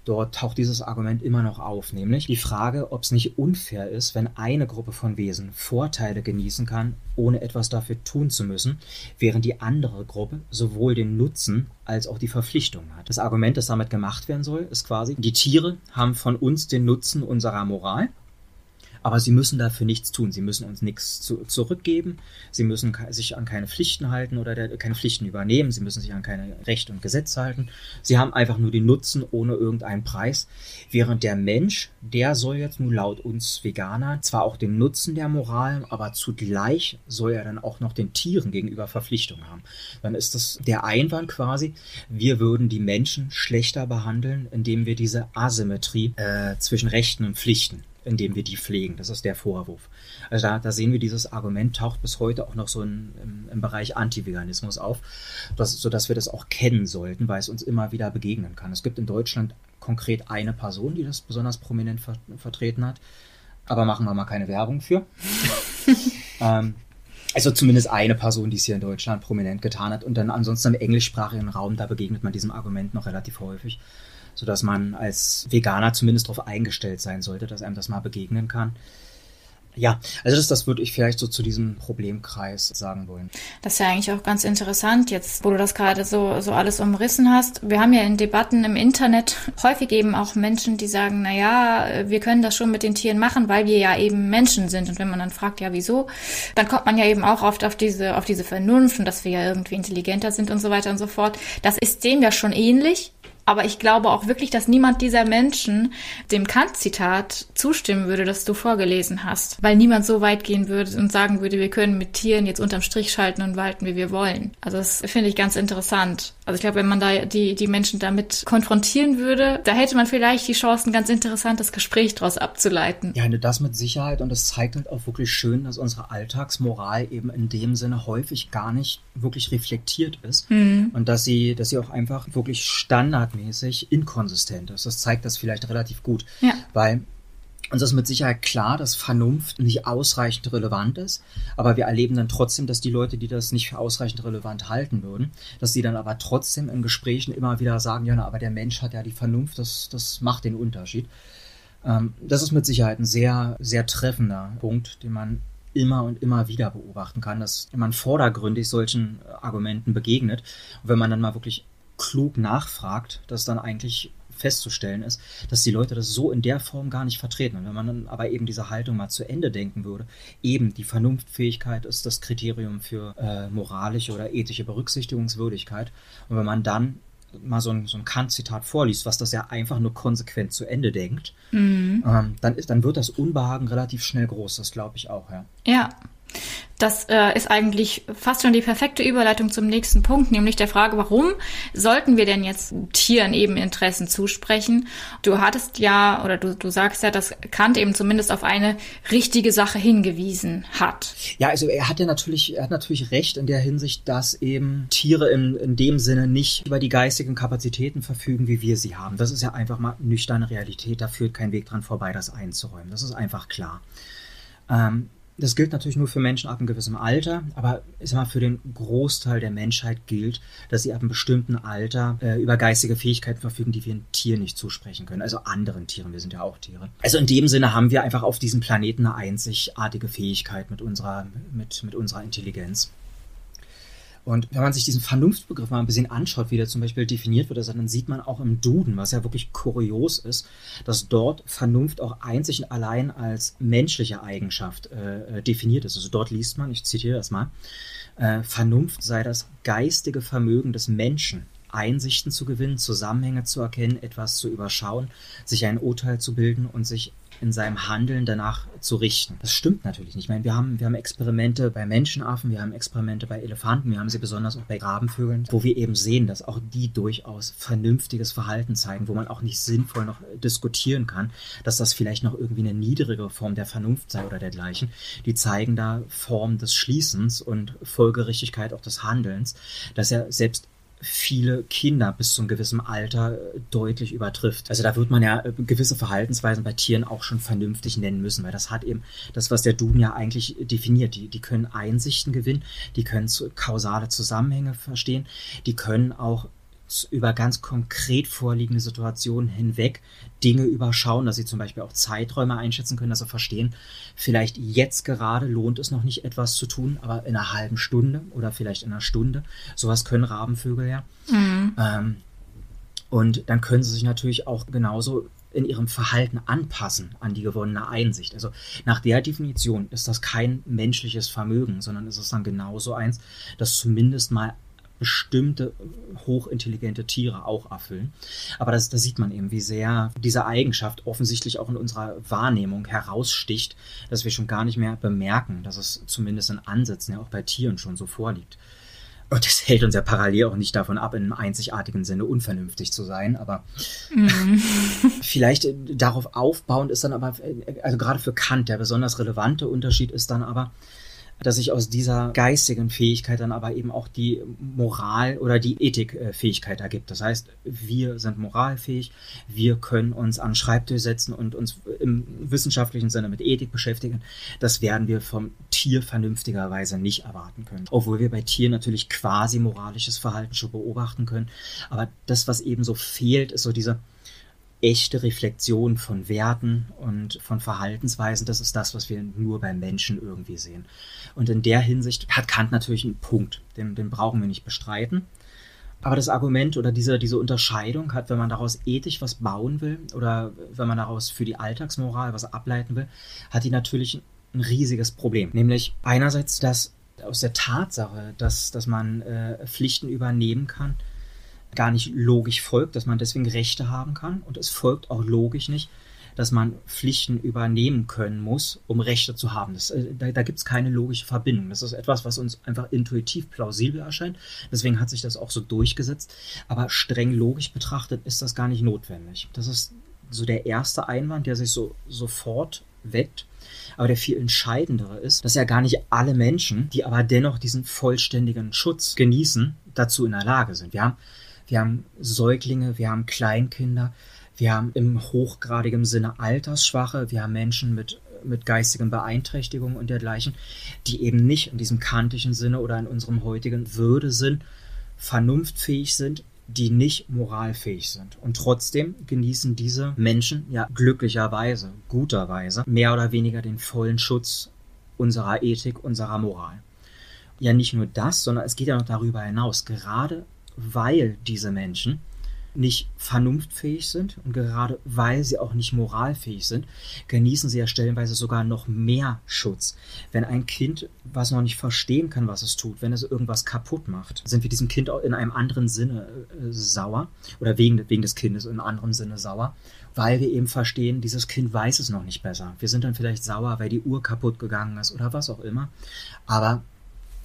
Dort taucht dieses Argument immer noch auf, nämlich die Frage, ob es nicht unfair ist, wenn eine Gruppe von Wesen Vorteile genießen kann, ohne etwas dafür tun zu müssen, während die andere Gruppe sowohl den Nutzen als auch die Verpflichtung hat. Das Argument, das damit gemacht werden soll, ist quasi, die Tiere haben von uns den Nutzen unserer Moral, aber sie müssen dafür nichts tun. Sie müssen uns nichts zu, zurückgeben. Sie müssen sich an keine Pflichten halten oder der, keine Pflichten übernehmen. Sie müssen sich an keine Rechte und Gesetze halten. Sie haben einfach nur den Nutzen ohne irgendeinen Preis. Während der Mensch, der soll jetzt nun laut uns Veganer zwar auch den Nutzen der Moral, aber zugleich soll er dann auch noch den Tieren gegenüber Verpflichtungen haben. Dann ist das der Einwand quasi, wir würden die Menschen schlechter behandeln, indem wir diese Asymmetrie äh, zwischen Rechten und Pflichten indem wir die pflegen. Das ist der Vorwurf. Also da, da sehen wir, dieses Argument taucht bis heute auch noch so in, im, im Bereich Anti-Veganismus auf, dass, sodass wir das auch kennen sollten, weil es uns immer wieder begegnen kann. Es gibt in Deutschland konkret eine Person, die das besonders prominent ver vertreten hat, aber machen wir mal keine Werbung für. (laughs) ähm, also zumindest eine Person, die es hier in Deutschland prominent getan hat und dann ansonsten im englischsprachigen Raum, da begegnet man diesem Argument noch relativ häufig sodass man als Veganer zumindest darauf eingestellt sein sollte, dass einem das mal begegnen kann. Ja, also das, das würde ich vielleicht so zu diesem Problemkreis sagen wollen. Das ist ja eigentlich auch ganz interessant jetzt, wo du das gerade so, so alles umrissen hast. Wir haben ja in Debatten im Internet (laughs) häufig eben auch Menschen, die sagen, na ja, wir können das schon mit den Tieren machen, weil wir ja eben Menschen sind. Und wenn man dann fragt, ja, wieso, dann kommt man ja eben auch oft auf diese, auf diese Vernunft und dass wir ja irgendwie intelligenter sind und so weiter und so fort. Das ist dem ja schon ähnlich. Aber ich glaube auch wirklich, dass niemand dieser Menschen dem Kant-Zitat zustimmen würde, das du vorgelesen hast. Weil niemand so weit gehen würde und sagen würde, wir können mit Tieren jetzt unterm Strich schalten und walten, wie wir wollen. Also das finde ich ganz interessant. Also ich glaube, wenn man da die, die Menschen damit konfrontieren würde, da hätte man vielleicht die Chance, ein ganz interessantes Gespräch daraus abzuleiten. Ja, das mit Sicherheit. Und es zeigt halt auch wirklich schön, dass unsere Alltagsmoral eben in dem Sinne häufig gar nicht wirklich reflektiert ist. Mhm. Und dass sie, dass sie auch einfach wirklich Standard standardmäßig inkonsistent ist. Das zeigt das vielleicht relativ gut. Ja. Weil uns ist mit Sicherheit klar, dass Vernunft nicht ausreichend relevant ist, aber wir erleben dann trotzdem, dass die Leute, die das nicht für ausreichend relevant halten würden, dass sie dann aber trotzdem in Gesprächen immer wieder sagen, ja, na, aber der Mensch hat ja die Vernunft, das, das macht den Unterschied. Ähm, das ist mit Sicherheit ein sehr, sehr treffender Punkt, den man immer und immer wieder beobachten kann, dass man vordergründig solchen Argumenten begegnet. Und wenn man dann mal wirklich klug nachfragt, dass dann eigentlich festzustellen ist, dass die Leute das so in der Form gar nicht vertreten. Und wenn man dann aber eben diese Haltung mal zu Ende denken würde, eben die Vernunftfähigkeit ist das Kriterium für äh, moralische oder ethische Berücksichtigungswürdigkeit. Und wenn man dann mal so ein, so ein Kant-Zitat vorliest, was das ja einfach nur konsequent zu Ende denkt, mhm. ähm, dann, ist, dann wird das Unbehagen relativ schnell groß. Das glaube ich auch, ja. Ja, das äh, ist eigentlich fast schon die perfekte Überleitung zum nächsten Punkt, nämlich der Frage, warum sollten wir denn jetzt Tieren eben Interessen zusprechen? Du hattest ja, oder du, du sagst ja, dass Kant eben zumindest auf eine richtige Sache hingewiesen hat. Ja, also er hat ja natürlich, er hat natürlich recht in der Hinsicht, dass eben Tiere in, in dem Sinne nicht über die geistigen Kapazitäten verfügen, wie wir sie haben. Das ist ja einfach mal nüchterne Realität, da führt kein Weg dran vorbei, das einzuräumen. Das ist einfach klar. Ähm, das gilt natürlich nur für Menschen ab einem gewissen Alter, aber ich mal, für den Großteil der Menschheit gilt, dass sie ab einem bestimmten Alter äh, über geistige Fähigkeiten verfügen, die wir ein Tier nicht zusprechen können, also anderen Tieren, wir sind ja auch Tiere. Also in dem Sinne haben wir einfach auf diesem Planeten eine einzigartige Fähigkeit mit unserer, mit, mit unserer Intelligenz. Und wenn man sich diesen Vernunftbegriff mal ein bisschen anschaut, wie der zum Beispiel definiert wird, dann sieht man auch im Duden, was ja wirklich kurios ist, dass dort Vernunft auch einzig und allein als menschliche Eigenschaft äh, äh, definiert ist. Also dort liest man, ich zitiere das mal, äh, Vernunft sei das geistige Vermögen des Menschen, Einsichten zu gewinnen, Zusammenhänge zu erkennen, etwas zu überschauen, sich ein Urteil zu bilden und sich in seinem Handeln danach zu richten. Das stimmt natürlich nicht. Ich meine, wir haben, wir haben Experimente bei Menschenaffen, wir haben Experimente bei Elefanten, wir haben sie besonders auch bei Rabenvögeln, wo wir eben sehen, dass auch die durchaus vernünftiges Verhalten zeigen, wo man auch nicht sinnvoll noch diskutieren kann, dass das vielleicht noch irgendwie eine niedrigere Form der Vernunft sei oder dergleichen. Die zeigen da Form des Schließens und Folgerichtigkeit auch des Handelns, dass ja selbst viele Kinder bis zu einem gewissen Alter äh, deutlich übertrifft. Also da wird man ja äh, gewisse Verhaltensweisen bei Tieren auch schon vernünftig nennen müssen, weil das hat eben das, was der Duden ja eigentlich definiert. Die, die können Einsichten gewinnen, die können kausale Zusammenhänge verstehen, die können auch über ganz konkret vorliegende Situationen hinweg Dinge überschauen, dass sie zum Beispiel auch Zeiträume einschätzen können, dass sie verstehen, vielleicht jetzt gerade lohnt es noch nicht etwas zu tun, aber in einer halben Stunde oder vielleicht in einer Stunde. Sowas können Rabenvögel ja. Mhm. Ähm, und dann können sie sich natürlich auch genauso in ihrem Verhalten anpassen an die gewonnene Einsicht. Also nach der Definition ist das kein menschliches Vermögen, sondern ist es dann genauso eins, das zumindest mal bestimmte hochintelligente Tiere auch erfüllen. Aber das, da sieht man eben, wie sehr diese Eigenschaft offensichtlich auch in unserer Wahrnehmung heraussticht, dass wir schon gar nicht mehr bemerken, dass es zumindest in Ansätzen ja auch bei Tieren schon so vorliegt. Und das hält uns ja parallel auch nicht davon ab, in einem einzigartigen Sinne unvernünftig zu sein. Aber mm. (laughs) vielleicht äh, darauf aufbauend ist dann aber, äh, also gerade für Kant, der besonders relevante Unterschied ist dann aber, dass sich aus dieser geistigen Fähigkeit dann aber eben auch die Moral oder die Ethikfähigkeit ergibt. Das heißt, wir sind moralfähig, wir können uns an Schreibtisch setzen und uns im wissenschaftlichen Sinne mit Ethik beschäftigen. Das werden wir vom Tier vernünftigerweise nicht erwarten können. Obwohl wir bei Tieren natürlich quasi moralisches Verhalten schon beobachten können. Aber das, was eben so fehlt, ist so diese echte Reflexion von Werten und von Verhaltensweisen, das ist das, was wir nur beim Menschen irgendwie sehen. Und in der Hinsicht hat Kant natürlich einen Punkt, den, den brauchen wir nicht bestreiten. Aber das Argument oder diese, diese Unterscheidung hat, wenn man daraus ethisch was bauen will oder wenn man daraus für die Alltagsmoral was ableiten will, hat die natürlich ein riesiges Problem. Nämlich einerseits dass aus der Tatsache, dass, dass man äh, Pflichten übernehmen kann, gar nicht logisch folgt, dass man deswegen Rechte haben kann. Und es folgt auch logisch nicht, dass man Pflichten übernehmen können muss, um Rechte zu haben. Das, äh, da da gibt es keine logische Verbindung. Das ist etwas, was uns einfach intuitiv plausibel erscheint. Deswegen hat sich das auch so durchgesetzt. Aber streng logisch betrachtet ist das gar nicht notwendig. Das ist so der erste Einwand, der sich so sofort weckt. Aber der viel entscheidendere ist, dass ja gar nicht alle Menschen, die aber dennoch diesen vollständigen Schutz genießen, dazu in der Lage sind. Wir haben wir haben Säuglinge, wir haben Kleinkinder, wir haben im hochgradigen Sinne Altersschwache, wir haben Menschen mit, mit geistigen Beeinträchtigungen und dergleichen, die eben nicht in diesem kantischen Sinne oder in unserem heutigen Würde-Sinn vernunftfähig sind, die nicht moralfähig sind. Und trotzdem genießen diese Menschen ja glücklicherweise, guterweise, mehr oder weniger den vollen Schutz unserer Ethik, unserer Moral. Ja, nicht nur das, sondern es geht ja noch darüber hinaus. Gerade weil diese Menschen nicht vernunftfähig sind und gerade weil sie auch nicht moralfähig sind, genießen sie ja stellenweise sogar noch mehr Schutz. Wenn ein Kind, was noch nicht verstehen kann, was es tut, wenn es irgendwas kaputt macht, sind wir diesem Kind auch in einem anderen Sinne äh, sauer oder wegen, wegen des Kindes in einem anderen Sinne sauer, weil wir eben verstehen, dieses Kind weiß es noch nicht besser. Wir sind dann vielleicht sauer, weil die Uhr kaputt gegangen ist oder was auch immer, aber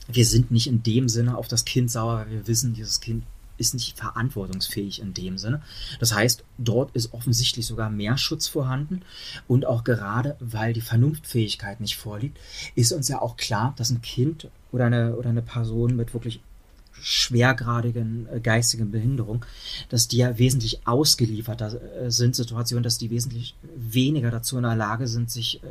wir sind nicht in dem Sinne auf das Kind sauer, weil wir wissen, dieses Kind ist nicht verantwortungsfähig in dem Sinne. Das heißt, dort ist offensichtlich sogar mehr Schutz vorhanden und auch gerade, weil die Vernunftfähigkeit nicht vorliegt, ist uns ja auch klar, dass ein Kind oder eine, oder eine Person mit wirklich schwergradigen äh, geistigen Behinderung, dass die ja wesentlich ausgelieferter äh, sind, Situationen, dass die wesentlich weniger dazu in der Lage sind, sich äh,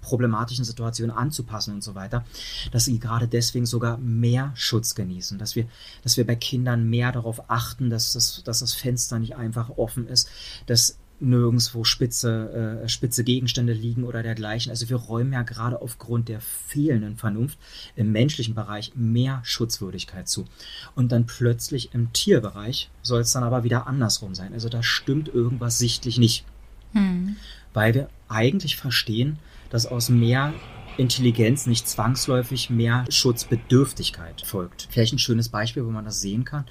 problematischen Situationen anzupassen und so weiter, dass sie gerade deswegen sogar mehr Schutz genießen, dass wir, dass wir bei Kindern mehr darauf achten, dass das, dass das Fenster nicht einfach offen ist, dass nirgendwo spitze, äh, spitze Gegenstände liegen oder dergleichen. Also wir räumen ja gerade aufgrund der fehlenden Vernunft im menschlichen Bereich mehr Schutzwürdigkeit zu. Und dann plötzlich im Tierbereich soll es dann aber wieder andersrum sein. Also da stimmt irgendwas sichtlich nicht. Hm. Weil wir eigentlich verstehen, dass aus mehr Intelligenz nicht zwangsläufig mehr Schutzbedürftigkeit folgt. Vielleicht ein schönes Beispiel, wo man das sehen kann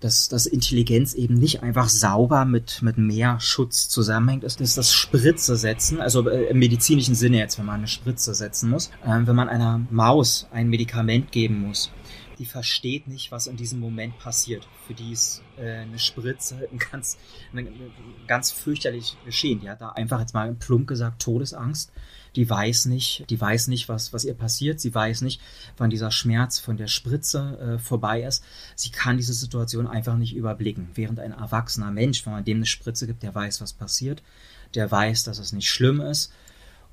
dass, dass Intelligenz eben nicht einfach sauber mit, mit mehr Schutz zusammenhängt, ist, ist das Spritze setzen, also äh, im medizinischen Sinne jetzt, wenn man eine Spritze setzen muss, äh, wenn man einer Maus ein Medikament geben muss, die versteht nicht, was in diesem Moment passiert. Für die ist äh, eine Spritze (laughs) ein ganz, ein, ganz fürchterlich geschehen. Die hat da einfach jetzt mal plump gesagt Todesangst die weiß nicht, die weiß nicht, was, was ihr passiert. Sie weiß nicht, wann dieser Schmerz von der Spritze äh, vorbei ist. Sie kann diese Situation einfach nicht überblicken. Während ein erwachsener Mensch, wenn man dem eine Spritze gibt, der weiß, was passiert, der weiß, dass es nicht schlimm ist.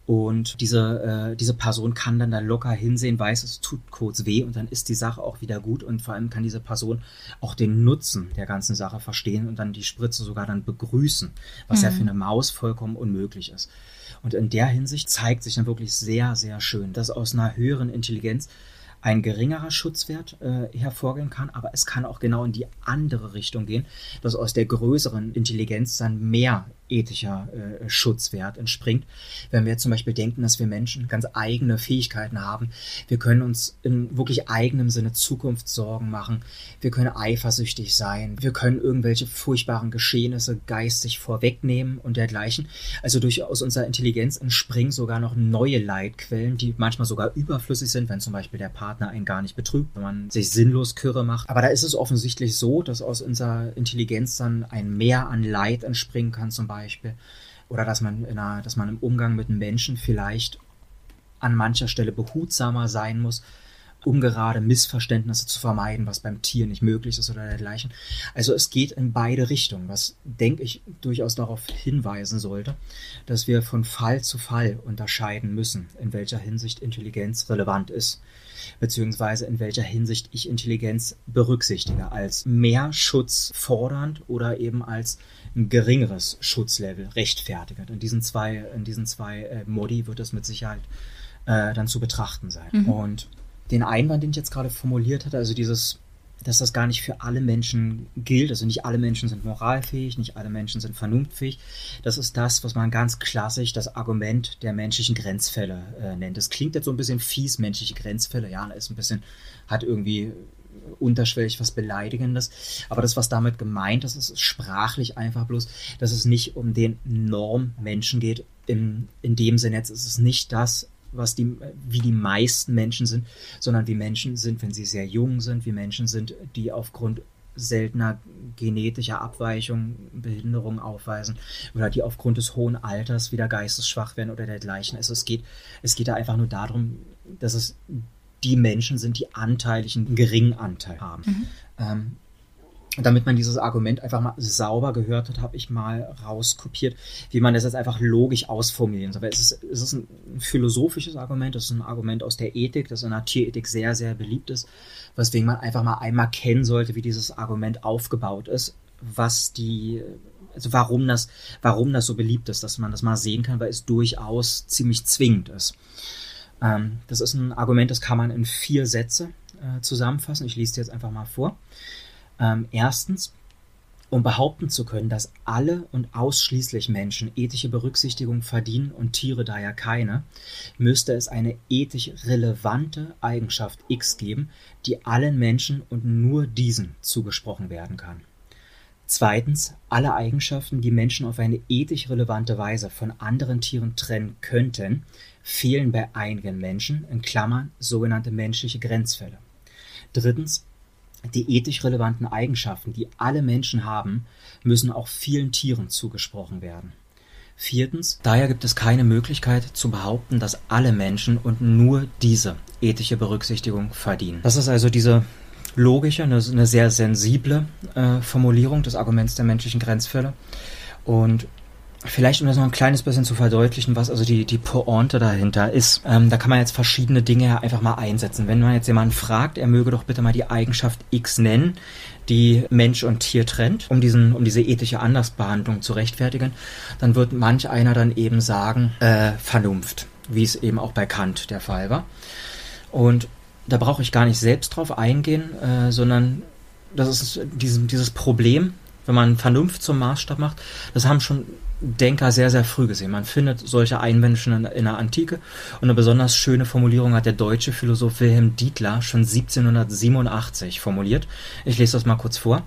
Und diese, äh, diese Person kann dann da locker hinsehen, weiß, es tut kurz weh und dann ist die Sache auch wieder gut und vor allem kann diese Person auch den Nutzen der ganzen Sache verstehen und dann die Spritze sogar dann begrüßen, was mhm. ja für eine Maus vollkommen unmöglich ist. Und in der Hinsicht zeigt sich dann wirklich sehr, sehr schön, dass aus einer höheren Intelligenz ein geringerer Schutzwert äh, hervorgehen kann, aber es kann auch genau in die andere Richtung gehen, dass aus der größeren Intelligenz dann mehr ethischer äh, Schutzwert entspringt. Wenn wir zum Beispiel denken, dass wir Menschen ganz eigene Fähigkeiten haben, wir können uns in wirklich eigenem Sinne Zukunftssorgen machen, wir können eifersüchtig sein, wir können irgendwelche furchtbaren Geschehnisse geistig vorwegnehmen und dergleichen. Also durchaus unserer Intelligenz entspringen sogar noch neue Leitquellen, die manchmal sogar überflüssig sind, wenn zum Beispiel der Partner einen gar nicht betrügt, wenn man sich sinnlos Kürre macht. Aber da ist es offensichtlich so, dass aus unserer Intelligenz dann ein Mehr an Leid entspringen kann, zum Beispiel. Oder dass man, in einer, dass man im Umgang mit einem Menschen vielleicht an mancher Stelle behutsamer sein muss, um gerade Missverständnisse zu vermeiden, was beim Tier nicht möglich ist oder dergleichen. Also es geht in beide Richtungen, was, denke ich, durchaus darauf hinweisen sollte, dass wir von Fall zu Fall unterscheiden müssen, in welcher Hinsicht Intelligenz relevant ist beziehungsweise in welcher Hinsicht ich Intelligenz berücksichtige, als mehr Schutz fordernd oder eben als ein geringeres Schutzlevel rechtfertigend. In diesen zwei, in diesen zwei äh, Modi wird es mit Sicherheit äh, dann zu betrachten sein. Mhm. Und den Einwand, den ich jetzt gerade formuliert hatte, also dieses dass das gar nicht für alle Menschen gilt. Also nicht alle Menschen sind moralfähig, nicht alle Menschen sind vernunftfähig. Das ist das, was man ganz klassisch das Argument der menschlichen Grenzfälle äh, nennt. Das klingt jetzt so ein bisschen fies, menschliche Grenzfälle. Ja, ist ein bisschen, hat irgendwie unterschwellig was Beleidigendes. Aber das, was damit gemeint ist, ist sprachlich einfach bloß, dass es nicht um den Normmenschen geht. In, in dem Sinne jetzt ist es nicht das, was die, wie die meisten Menschen sind, sondern wie Menschen sind, wenn sie sehr jung sind, wie Menschen sind, die aufgrund seltener genetischer Abweichungen, Behinderungen aufweisen oder die aufgrund des hohen Alters wieder geistesschwach werden oder dergleichen. Also es geht, es geht da einfach nur darum, dass es die Menschen sind, die anteilig einen geringen Anteil haben. Mhm. Ähm, damit man dieses Argument einfach mal sauber gehört hat, habe ich mal rauskopiert, wie man das jetzt einfach logisch ausformulieren soll. Weil es ist, es ist ein philosophisches Argument, es ist ein Argument aus der Ethik, das in der Tierethik sehr, sehr beliebt ist, weswegen man einfach mal einmal kennen sollte, wie dieses Argument aufgebaut ist, was die, also warum das, warum das so beliebt ist, dass man das mal sehen kann, weil es durchaus ziemlich zwingend ist. Ähm, das ist ein Argument, das kann man in vier Sätze äh, zusammenfassen. Ich lese dir jetzt einfach mal vor. Ähm, erstens, um behaupten zu können, dass alle und ausschließlich Menschen ethische Berücksichtigung verdienen und Tiere daher keine, müsste es eine ethisch relevante Eigenschaft X geben, die allen Menschen und nur diesen zugesprochen werden kann. Zweitens, alle Eigenschaften, die Menschen auf eine ethisch relevante Weise von anderen Tieren trennen könnten, fehlen bei einigen Menschen, in Klammern sogenannte menschliche Grenzfälle. Drittens, die ethisch relevanten Eigenschaften, die alle Menschen haben, müssen auch vielen Tieren zugesprochen werden. Viertens, daher gibt es keine Möglichkeit zu behaupten, dass alle Menschen und nur diese ethische Berücksichtigung verdienen. Das ist also diese logische, eine, eine sehr sensible äh, Formulierung des Arguments der menschlichen Grenzfälle. Und Vielleicht, um das noch ein kleines bisschen zu verdeutlichen, was also die, die Pointe dahinter ist. Ähm, da kann man jetzt verschiedene Dinge einfach mal einsetzen. Wenn man jetzt jemanden fragt, er möge doch bitte mal die Eigenschaft X nennen, die Mensch und Tier trennt, um diesen, um diese ethische Andersbehandlung zu rechtfertigen, dann wird manch einer dann eben sagen, äh, Vernunft, wie es eben auch bei Kant der Fall war. Und da brauche ich gar nicht selbst drauf eingehen, äh, sondern das ist diesen, dieses Problem, wenn man Vernunft zum Maßstab macht, das haben schon Denker sehr, sehr früh gesehen. Man findet solche Einwände schon in, der Antike und eine besonders schöne Formulierung hat der deutsche Philosoph Wilhelm Dietler schon 1787 formuliert. Ich lese das mal kurz vor.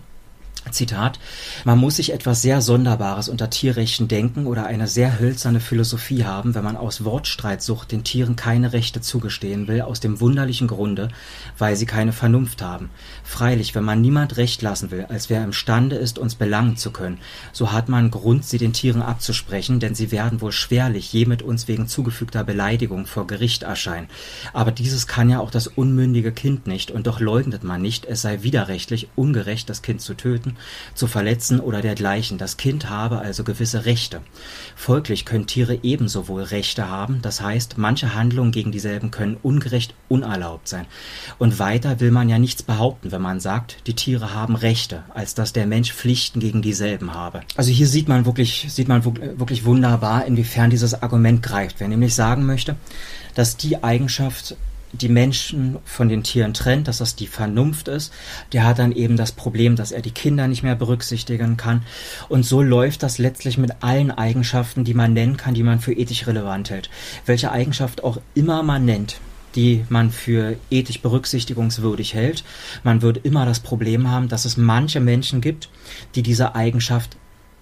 Zitat, man muss sich etwas sehr Sonderbares unter Tierrechten denken oder eine sehr hölzerne Philosophie haben, wenn man aus Wortstreitsucht den Tieren keine Rechte zugestehen will, aus dem wunderlichen Grunde, weil sie keine Vernunft haben. Freilich, wenn man niemand Recht lassen will, als wer imstande ist, uns belangen zu können, so hat man Grund, sie den Tieren abzusprechen, denn sie werden wohl schwerlich je mit uns wegen zugefügter Beleidigung vor Gericht erscheinen. Aber dieses kann ja auch das unmündige Kind nicht, und doch leugnet man nicht, es sei widerrechtlich, ungerecht, das Kind zu töten, zu verletzen oder dergleichen. Das Kind habe also gewisse Rechte. Folglich können Tiere ebenso wohl Rechte haben, das heißt, manche Handlungen gegen dieselben können ungerecht unerlaubt sein. Und weiter will man ja nichts behaupten, wenn man sagt, die Tiere haben Rechte, als dass der Mensch Pflichten gegen dieselben habe. Also hier sieht man wirklich, sieht man wirklich wunderbar, inwiefern dieses Argument greift. Wer nämlich sagen möchte, dass die Eigenschaft die Menschen von den Tieren trennt, dass das die Vernunft ist. Der hat dann eben das Problem, dass er die Kinder nicht mehr berücksichtigen kann. Und so läuft das letztlich mit allen Eigenschaften, die man nennen kann, die man für ethisch relevant hält. Welche Eigenschaft auch immer man nennt die man für ethisch berücksichtigungswürdig hält. Man wird immer das Problem haben, dass es manche Menschen gibt, die diese Eigenschaft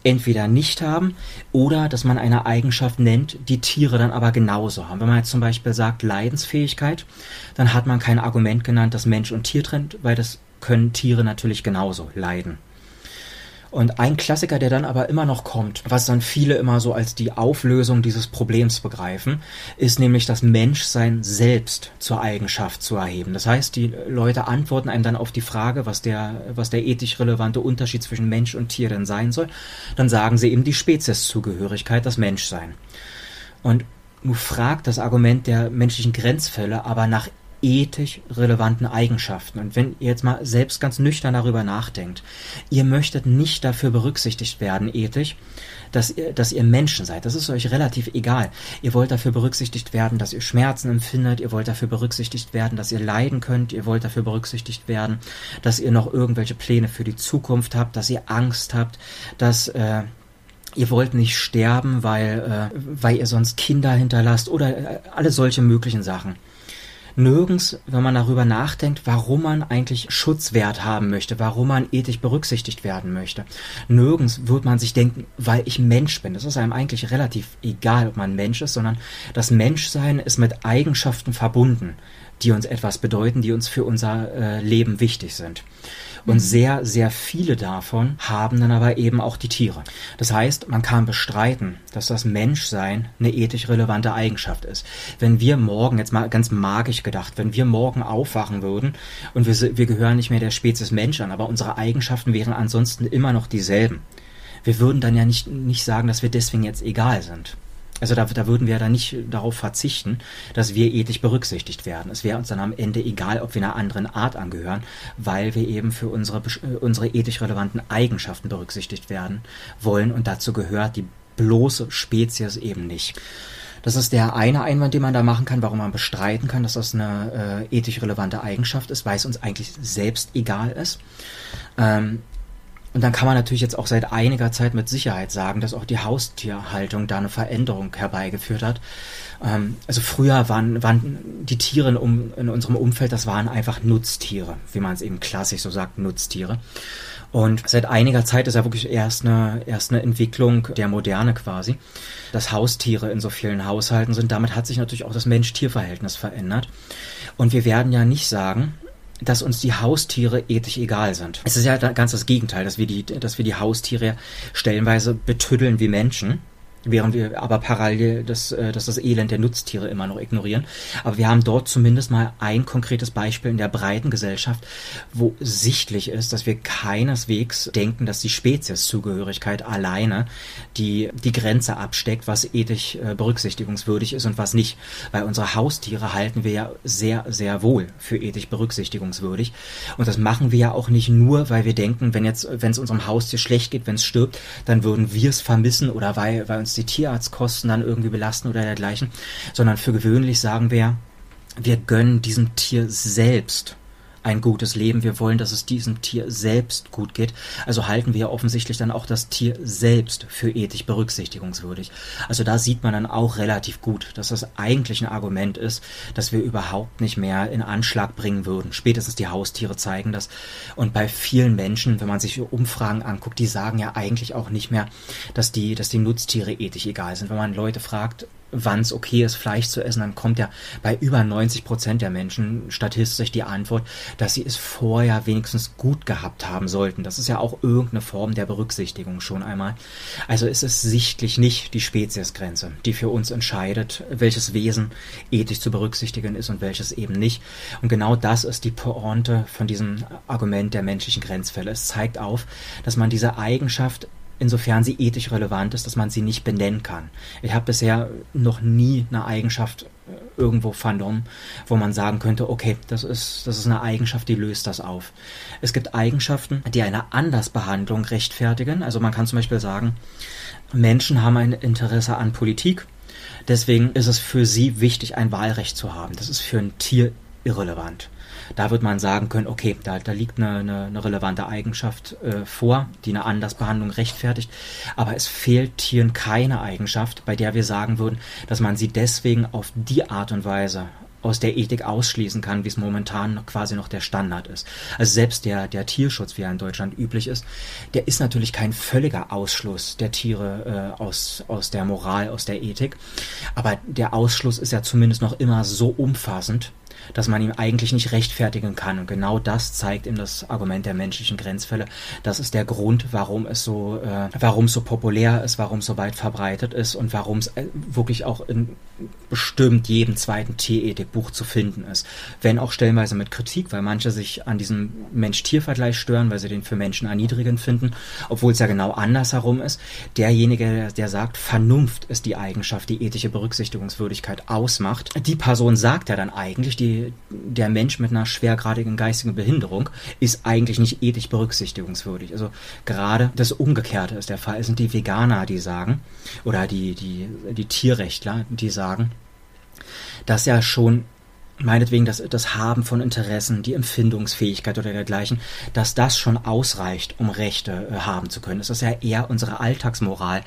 entweder nicht haben oder dass man eine Eigenschaft nennt, die Tiere dann aber genauso haben. Wenn man jetzt zum Beispiel sagt Leidensfähigkeit, dann hat man kein Argument genannt, das Mensch und Tier trennt, weil das können Tiere natürlich genauso leiden. Und ein Klassiker, der dann aber immer noch kommt, was dann viele immer so als die Auflösung dieses Problems begreifen, ist nämlich das Menschsein selbst zur Eigenschaft zu erheben. Das heißt, die Leute antworten einem dann auf die Frage, was der, was der ethisch relevante Unterschied zwischen Mensch und Tier denn sein soll. Dann sagen sie eben die Spezieszugehörigkeit, das Menschsein. Und nun fragt das Argument der menschlichen Grenzfälle aber nach ethisch relevanten Eigenschaften. Und wenn ihr jetzt mal selbst ganz nüchtern darüber nachdenkt, ihr möchtet nicht dafür berücksichtigt werden, ethisch, dass ihr, dass ihr Menschen seid. Das ist euch relativ egal. Ihr wollt dafür berücksichtigt werden, dass ihr Schmerzen empfindet. Ihr wollt dafür berücksichtigt werden, dass ihr leiden könnt. Ihr wollt dafür berücksichtigt werden, dass ihr noch irgendwelche Pläne für die Zukunft habt, dass ihr Angst habt, dass, äh, ihr wollt nicht sterben, weil, äh, weil ihr sonst Kinder hinterlasst oder äh, alle solche möglichen Sachen nirgends, wenn man darüber nachdenkt, warum man eigentlich Schutzwert haben möchte, warum man ethisch berücksichtigt werden möchte. Nirgends wird man sich denken, weil ich Mensch bin. Das ist einem eigentlich relativ egal, ob man Mensch ist, sondern das Menschsein ist mit Eigenschaften verbunden, die uns etwas bedeuten, die uns für unser äh, Leben wichtig sind. Und mhm. sehr, sehr viele davon haben dann aber eben auch die Tiere. Das heißt, man kann bestreiten, dass das Menschsein eine ethisch relevante Eigenschaft ist. Wenn wir morgen, jetzt mal ganz magisch gedacht, wenn wir morgen aufwachen würden und wir, wir gehören nicht mehr der Spezies Mensch an, aber unsere Eigenschaften wären ansonsten immer noch dieselben. Wir würden dann ja nicht, nicht sagen, dass wir deswegen jetzt egal sind. Also da, da würden wir dann nicht darauf verzichten, dass wir ethisch berücksichtigt werden. Es wäre uns dann am Ende egal, ob wir einer anderen Art angehören, weil wir eben für unsere, äh, unsere ethisch relevanten Eigenschaften berücksichtigt werden wollen und dazu gehört die bloße Spezies eben nicht. Das ist der eine Einwand, den man da machen kann, warum man bestreiten kann, dass das eine äh, ethisch relevante Eigenschaft ist, weil es uns eigentlich selbst egal ist. Ähm, und dann kann man natürlich jetzt auch seit einiger Zeit mit Sicherheit sagen, dass auch die Haustierhaltung da eine Veränderung herbeigeführt hat. Ähm, also früher waren, waren die Tiere in, um, in unserem Umfeld, das waren einfach Nutztiere, wie man es eben klassisch so sagt, Nutztiere. Und seit einiger Zeit ist ja wirklich erst eine, erst eine Entwicklung der Moderne quasi, dass Haustiere in so vielen Haushalten sind. Damit hat sich natürlich auch das Mensch-Tier-Verhältnis verändert. Und wir werden ja nicht sagen, dass uns die Haustiere ethisch egal sind. Es ist ja ganz das Gegenteil, dass wir die, dass wir die Haustiere stellenweise betüddeln wie Menschen während wir aber parallel das, äh, das, das Elend der Nutztiere immer noch ignorieren. Aber wir haben dort zumindest mal ein konkretes Beispiel in der breiten Gesellschaft, wo sichtlich ist, dass wir keineswegs denken, dass die Spezieszugehörigkeit alleine die, die Grenze absteckt, was ethisch äh, berücksichtigungswürdig ist und was nicht. Weil unsere Haustiere halten wir ja sehr, sehr wohl für ethisch berücksichtigungswürdig. Und das machen wir ja auch nicht nur, weil wir denken, wenn jetzt, wenn es unserem Haustier schlecht geht, wenn es stirbt, dann würden wir es vermissen oder weil, weil uns die Tierarztkosten dann irgendwie belasten oder dergleichen, sondern für gewöhnlich sagen wir, wir gönnen diesem Tier selbst ein gutes Leben. Wir wollen, dass es diesem Tier selbst gut geht. Also halten wir offensichtlich dann auch das Tier selbst für ethisch berücksichtigungswürdig. Also da sieht man dann auch relativ gut, dass das eigentlich ein Argument ist, dass wir überhaupt nicht mehr in Anschlag bringen würden. Spätestens die Haustiere zeigen das. Und bei vielen Menschen, wenn man sich Umfragen anguckt, die sagen ja eigentlich auch nicht mehr, dass die, dass die Nutztiere ethisch egal sind. Wenn man Leute fragt, wann es okay ist, Fleisch zu essen, dann kommt ja bei über 90 Prozent der Menschen statistisch die Antwort, dass sie es vorher wenigstens gut gehabt haben sollten. Das ist ja auch irgendeine Form der Berücksichtigung schon einmal. Also ist es sichtlich nicht die Speziesgrenze, die für uns entscheidet, welches Wesen ethisch zu berücksichtigen ist und welches eben nicht. Und genau das ist die Pointe von diesem Argument der menschlichen Grenzfälle. Es zeigt auf, dass man diese Eigenschaft insofern sie ethisch relevant ist, dass man sie nicht benennen kann. Ich habe bisher noch nie eine Eigenschaft äh, irgendwo vernommen, wo man sagen könnte, okay, das ist, das ist eine Eigenschaft, die löst das auf. Es gibt Eigenschaften, die eine Andersbehandlung rechtfertigen. Also man kann zum Beispiel sagen, Menschen haben ein Interesse an Politik Deswegen ist es für sie wichtig, ein Wahlrecht zu haben. Das ist für ein Tier irrelevant. Da wird man sagen können, okay, da, da liegt eine, eine, eine relevante Eigenschaft äh, vor, die eine Andersbehandlung rechtfertigt. Aber es fehlt Tieren keine Eigenschaft, bei der wir sagen würden, dass man sie deswegen auf die Art und Weise aus der Ethik ausschließen kann, wie es momentan noch quasi noch der Standard ist. Also selbst der, der Tierschutz, wie er in Deutschland üblich ist, der ist natürlich kein völliger Ausschluss der Tiere äh, aus, aus der Moral, aus der Ethik. Aber der Ausschluss ist ja zumindest noch immer so umfassend, dass man ihm eigentlich nicht rechtfertigen kann. Und genau das zeigt ihm das Argument der menschlichen Grenzfälle. Das ist der Grund, warum es so, äh, warum so populär ist, warum es so weit verbreitet ist und warum es äh, wirklich auch in bestimmt jedem zweiten Tierethikbuch zu finden ist. Wenn auch stellenweise mit Kritik, weil manche sich an diesem Mensch-Tier-Vergleich stören, weil sie den für Menschen erniedrigend finden, obwohl es ja genau andersherum ist. Derjenige, der sagt, Vernunft ist die Eigenschaft, die ethische Berücksichtigungswürdigkeit ausmacht. Die Person sagt ja dann eigentlich, die, der Mensch mit einer schwergradigen geistigen Behinderung ist eigentlich nicht ethisch berücksichtigungswürdig. Also gerade das Umgekehrte ist der Fall. Es sind die Veganer, die sagen, oder die, die, die Tierrechtler, die sagen, sagen, dass ja schon meinetwegen das, das Haben von Interessen, die Empfindungsfähigkeit oder dergleichen, dass das schon ausreicht, um Rechte äh, haben zu können. Es ist ja eher unsere Alltagsmoral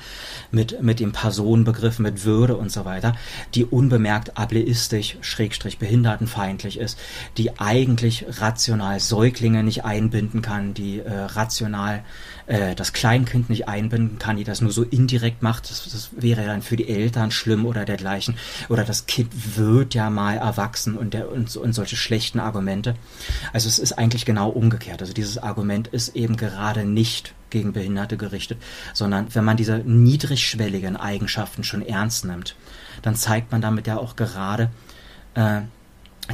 mit, mit dem Personenbegriff, mit Würde und so weiter, die unbemerkt ableistisch, schrägstrich behindertenfeindlich ist, die eigentlich rational Säuglinge nicht einbinden kann, die äh, rational äh, das Kleinkind nicht einbinden kann, die das nur so indirekt macht. Das, das wäre dann für die Eltern schlimm oder dergleichen. Oder das Kind wird ja mal erwachsen und, der, und, und solche schlechten Argumente. Also es ist eigentlich genau umgekehrt. Also dieses Argument ist eben gerade nicht gegen Behinderte gerichtet, sondern wenn man diese niedrigschwelligen Eigenschaften schon ernst nimmt, dann zeigt man damit ja auch gerade, äh,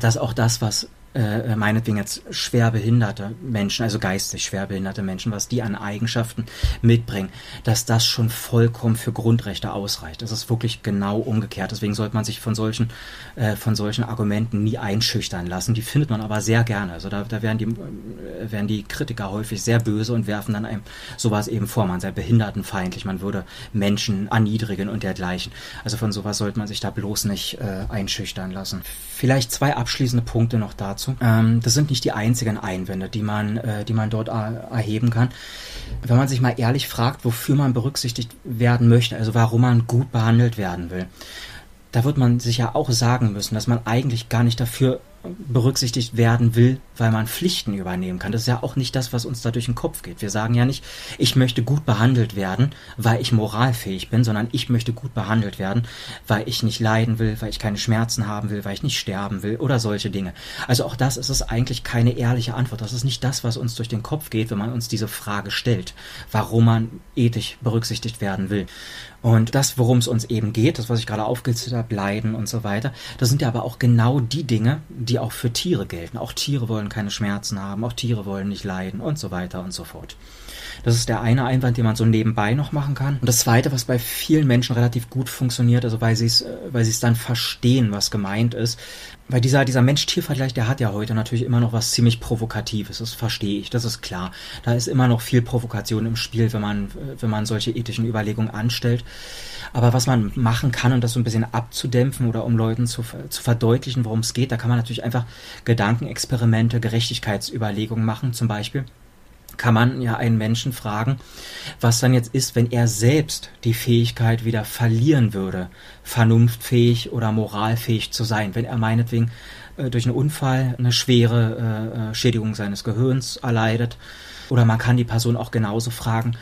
dass auch das, was äh, meinetwegen jetzt schwerbehinderte Menschen, also geistig schwerbehinderte Menschen, was die an Eigenschaften mitbringen, dass das schon vollkommen für Grundrechte ausreicht. Das ist wirklich genau umgekehrt. Deswegen sollte man sich von solchen, äh, von solchen Argumenten nie einschüchtern lassen. Die findet man aber sehr gerne. Also da, da werden, die, äh, werden die Kritiker häufig sehr böse und werfen dann einem sowas eben vor. Man sei behindertenfeindlich, man würde Menschen erniedrigen und dergleichen. Also von sowas sollte man sich da bloß nicht äh, einschüchtern lassen. Vielleicht zwei abschließende Punkte noch dazu dazu. Ähm, das sind nicht die einzigen Einwände, die man, äh, die man dort er erheben kann. Wenn man sich mal ehrlich fragt, wofür man berücksichtigt werden möchte, also warum man gut behandelt werden will, da wird man sich ja auch sagen müssen, dass man eigentlich gar nicht dafür berücksichtigt werden will, weil man Pflichten übernehmen kann. Das ist ja auch nicht das, was uns da durch den Kopf geht. Wir sagen ja nicht, ich möchte gut behandelt werden, weil ich moralfähig bin, sondern ich möchte gut behandelt werden, weil ich nicht leiden will, weil ich keine Schmerzen haben will, weil ich nicht sterben will oder solche Dinge. Also auch das ist es eigentlich keine ehrliche Antwort. Das ist nicht das, was uns durch den Kopf geht, wenn man uns diese Frage stellt, warum man ethisch berücksichtigt werden will. Und das, worum es uns eben geht, das, was ich gerade aufgezählt habe, Leiden und so weiter, das sind ja aber auch genau die Dinge, die auch für Tiere gelten. Auch Tiere wollen keine Schmerzen haben, auch Tiere wollen nicht leiden und so weiter und so fort. Das ist der eine Einwand, den man so nebenbei noch machen kann. Und das zweite, was bei vielen Menschen relativ gut funktioniert, also weil sie es, äh, weil sie es dann verstehen, was gemeint ist, weil dieser, dieser Mensch-Tier-Vergleich, der hat ja heute natürlich immer noch was ziemlich Provokatives. Das verstehe ich, das ist klar. Da ist immer noch viel Provokation im Spiel, wenn man, wenn man solche ethischen Überlegungen anstellt. Aber was man machen kann, um das so ein bisschen abzudämpfen oder um Leuten zu, zu verdeutlichen, worum es geht, da kann man natürlich einfach Gedankenexperimente, Gerechtigkeitsüberlegungen machen, zum Beispiel kann man ja einen Menschen fragen, was dann jetzt ist, wenn er selbst die Fähigkeit wieder verlieren würde, vernunftfähig oder moralfähig zu sein, wenn er meinetwegen äh, durch einen Unfall eine schwere äh, äh Schädigung seines Gehirns erleidet oder man kann die Person auch genauso fragen,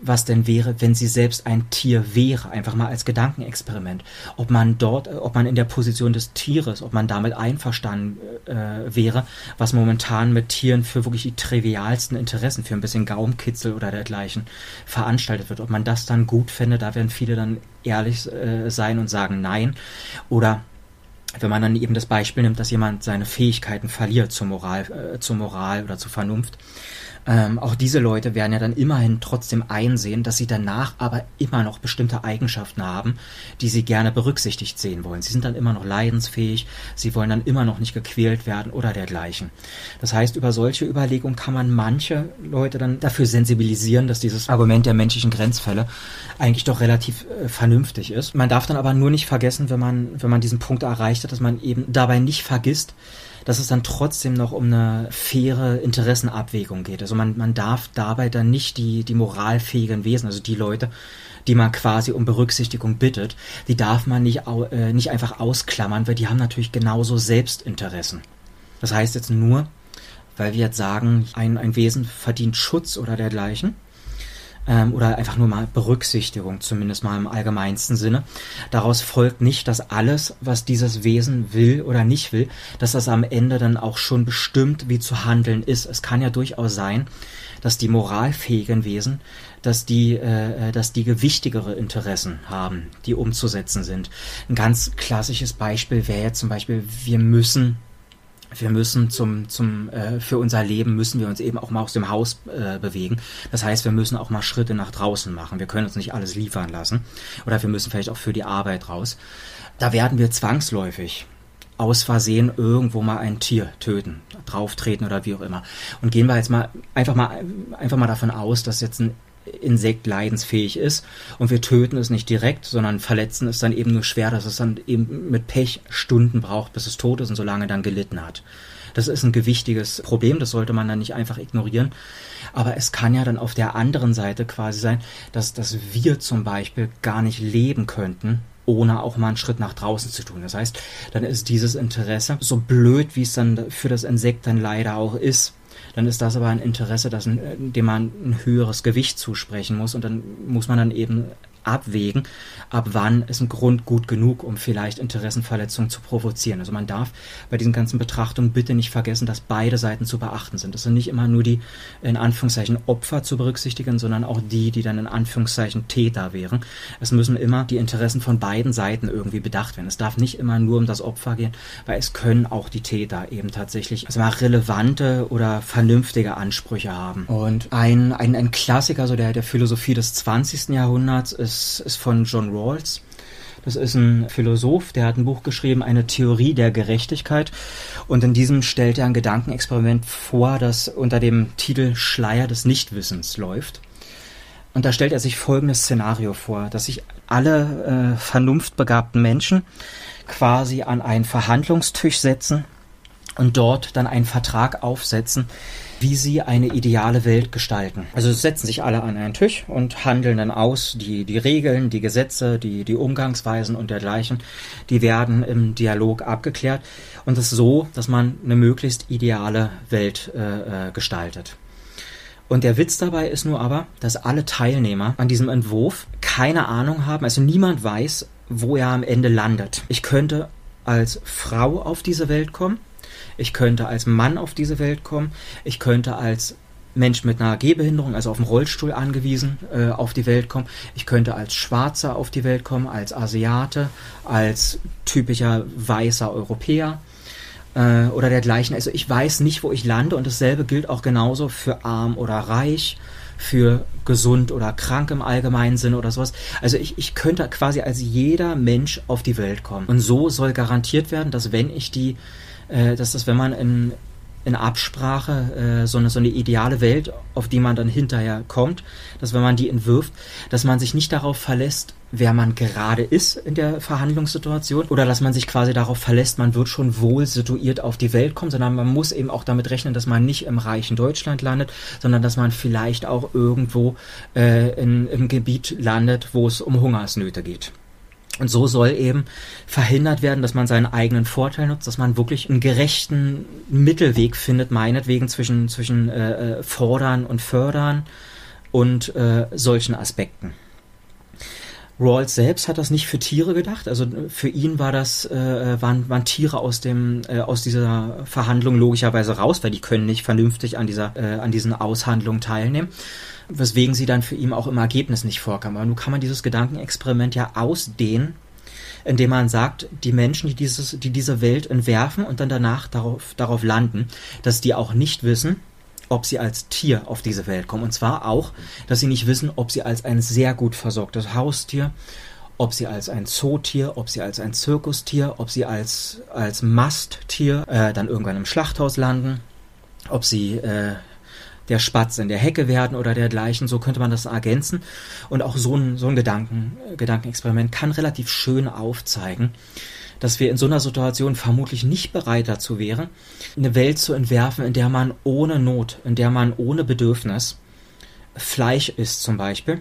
was denn wäre, wenn sie selbst ein Tier wäre, einfach mal als Gedankenexperiment. Ob man dort, ob man in der Position des Tieres, ob man damit einverstanden äh, wäre, was momentan mit Tieren für wirklich die trivialsten Interessen, für ein bisschen Gaumkitzel oder dergleichen veranstaltet wird. Ob man das dann gut fände, da werden viele dann ehrlich äh, sein und sagen nein. Oder wenn man dann eben das Beispiel nimmt, dass jemand seine Fähigkeiten verliert zur Moral, äh, zur Moral oder zur Vernunft, ähm, auch diese Leute werden ja dann immerhin trotzdem einsehen, dass sie danach aber immer noch bestimmte Eigenschaften haben, die sie gerne berücksichtigt sehen wollen. Sie sind dann immer noch leidensfähig, sie wollen dann immer noch nicht gequält werden oder dergleichen. Das heißt, über solche Überlegungen kann man manche Leute dann dafür sensibilisieren, dass dieses Argument der menschlichen Grenzfälle eigentlich doch relativ äh, vernünftig ist. Man darf dann aber nur nicht vergessen, wenn man, wenn man diesen Punkt erreicht hat, dass man eben dabei nicht vergisst, dass es dann trotzdem noch um eine faire Interessenabwägung geht. Also man, man darf dabei dann nicht die, die moralfähigen Wesen, also die Leute, die man quasi um Berücksichtigung bittet, die darf man nicht, äh, nicht einfach ausklammern, weil die haben natürlich genauso Selbstinteressen. Das heißt jetzt nur, weil wir jetzt sagen, ein, ein Wesen verdient Schutz oder dergleichen, ähm, oder einfach nur mal Berücksichtigung, zumindest mal im allgemeinsten Sinne. Daraus folgt nicht, dass alles, was dieses Wesen will oder nicht will, dass das am Ende dann auch schon bestimmt, wie zu handeln ist. Es kann ja durchaus sein, dass die moralfähigen Wesen, dass die, äh, dass die gewichtigere Interessen haben, die umzusetzen sind. Ein ganz klassisches Beispiel wäre jetzt zum Beispiel, wir müssen wir müssen zum, zum, äh, für unser Leben müssen wir uns eben auch mal aus dem Haus äh, bewegen. Das heißt, wir müssen auch mal Schritte nach draußen machen. Wir können uns nicht alles liefern lassen. Oder wir müssen vielleicht auch für die Arbeit raus. Da werden wir zwangsläufig aus Versehen irgendwo mal ein Tier töten, drauftreten oder wie auch immer. Und gehen wir jetzt mal einfach mal einfach mal davon aus, dass jetzt ein Insekt leidensfähig ist und wir töten es nicht direkt, sondern verletzen es dann eben nur schwer, dass es dann eben mit Pech Stunden braucht, bis es tot ist und so lange dann gelitten hat. Das ist ein gewichtiges Problem, das sollte man dann nicht einfach ignorieren. Aber es kann ja dann auf der anderen Seite quasi sein, dass, dass wir zum Beispiel gar nicht leben könnten, ohne auch mal einen Schritt nach draußen zu tun. Das heißt, dann ist dieses Interesse, so blöd wie es dann für das Insekt dann leider auch ist, dann ist das aber ein Interesse, das, dem man ein höheres Gewicht zusprechen muss und dann muss man dann eben abwägen, ab wann ist ein Grund gut genug, um vielleicht Interessenverletzungen zu provozieren. Also man darf bei diesen ganzen Betrachtungen bitte nicht vergessen, dass beide Seiten zu beachten sind. Es sind nicht immer nur die in Anführungszeichen Opfer zu berücksichtigen, sondern auch die, die dann in Anführungszeichen Täter wären. Es müssen immer die Interessen von beiden Seiten irgendwie bedacht werden. Es darf nicht immer nur um das Opfer gehen, weil es können auch die Täter eben tatsächlich also mal relevante oder vernünftige Ansprüche haben. Und ein, ein, ein Klassiker so der, der Philosophie des 20. Jahrhunderts ist ist, ist von John Rawls. Das ist ein Philosoph, der hat ein Buch geschrieben, eine Theorie der Gerechtigkeit. Und in diesem stellt er ein Gedankenexperiment vor, das unter dem Titel Schleier des Nichtwissens läuft. Und da stellt er sich folgendes Szenario vor, dass sich alle äh, vernunftbegabten Menschen quasi an einen Verhandlungstisch setzen und dort dann einen Vertrag aufsetzen, wie sie eine ideale Welt gestalten. Also setzen sich alle an einen Tisch und handeln dann aus, die, die Regeln, die Gesetze, die, die Umgangsweisen und dergleichen, die werden im Dialog abgeklärt und es so, dass man eine möglichst ideale Welt äh, äh, gestaltet. Und der Witz dabei ist nur aber, dass alle Teilnehmer an diesem Entwurf keine Ahnung haben, also niemand weiß, wo er am Ende landet. Ich könnte als Frau auf diese Welt kommen, ich könnte als Mann auf diese Welt kommen, ich könnte als Mensch mit einer Gehbehinderung, also auf dem Rollstuhl angewiesen, äh, auf die Welt kommen. Ich könnte als Schwarzer auf die Welt kommen, als Asiate, als typischer weißer Europäer äh, oder dergleichen. Also ich weiß nicht, wo ich lande und dasselbe gilt auch genauso für arm oder reich, für gesund oder krank im allgemeinen Sinne oder sowas. Also ich, ich könnte quasi als jeder Mensch auf die Welt kommen. Und so soll garantiert werden, dass wenn ich die äh, dass das, wenn man in, in Absprache äh, so, eine, so eine ideale Welt, auf die man dann hinterher kommt, dass wenn man die entwirft, dass man sich nicht darauf verlässt, wer man gerade ist in der Verhandlungssituation oder dass man sich quasi darauf verlässt, man wird schon wohl situiert auf die Welt kommen, sondern man muss eben auch damit rechnen, dass man nicht im reichen Deutschland landet, sondern dass man vielleicht auch irgendwo äh, in, im Gebiet landet, wo es um Hungersnöte geht. Und so soll eben verhindert werden, dass man seinen eigenen Vorteil nutzt, dass man wirklich einen gerechten Mittelweg findet, meinetwegen zwischen, zwischen äh, äh, Fordern und Fördern und äh, solchen Aspekten. Rawls selbst hat das nicht für Tiere gedacht. Also für ihn war das äh, waren, waren Tiere aus dem äh, aus dieser Verhandlung logischerweise raus, weil die können nicht vernünftig an dieser äh, an diesen Aushandlungen teilnehmen weswegen sie dann für ihn auch im Ergebnis nicht vorkam. Aber nun kann man dieses Gedankenexperiment ja ausdehnen, indem man sagt, die Menschen, die, dieses, die diese Welt entwerfen und dann danach darauf, darauf landen, dass die auch nicht wissen, ob sie als Tier auf diese Welt kommen. Und zwar auch, dass sie nicht wissen, ob sie als ein sehr gut versorgtes Haustier, ob sie als ein Zootier, ob sie als ein Zirkustier, ob sie als, als Masttier äh, dann irgendwann im Schlachthaus landen, ob sie äh, der Spatz in der Hecke werden oder dergleichen. So könnte man das ergänzen. Und auch so ein, so ein Gedanken, Gedankenexperiment kann relativ schön aufzeigen, dass wir in so einer Situation vermutlich nicht bereit dazu wären, eine Welt zu entwerfen, in der man ohne Not, in der man ohne Bedürfnis Fleisch isst zum Beispiel.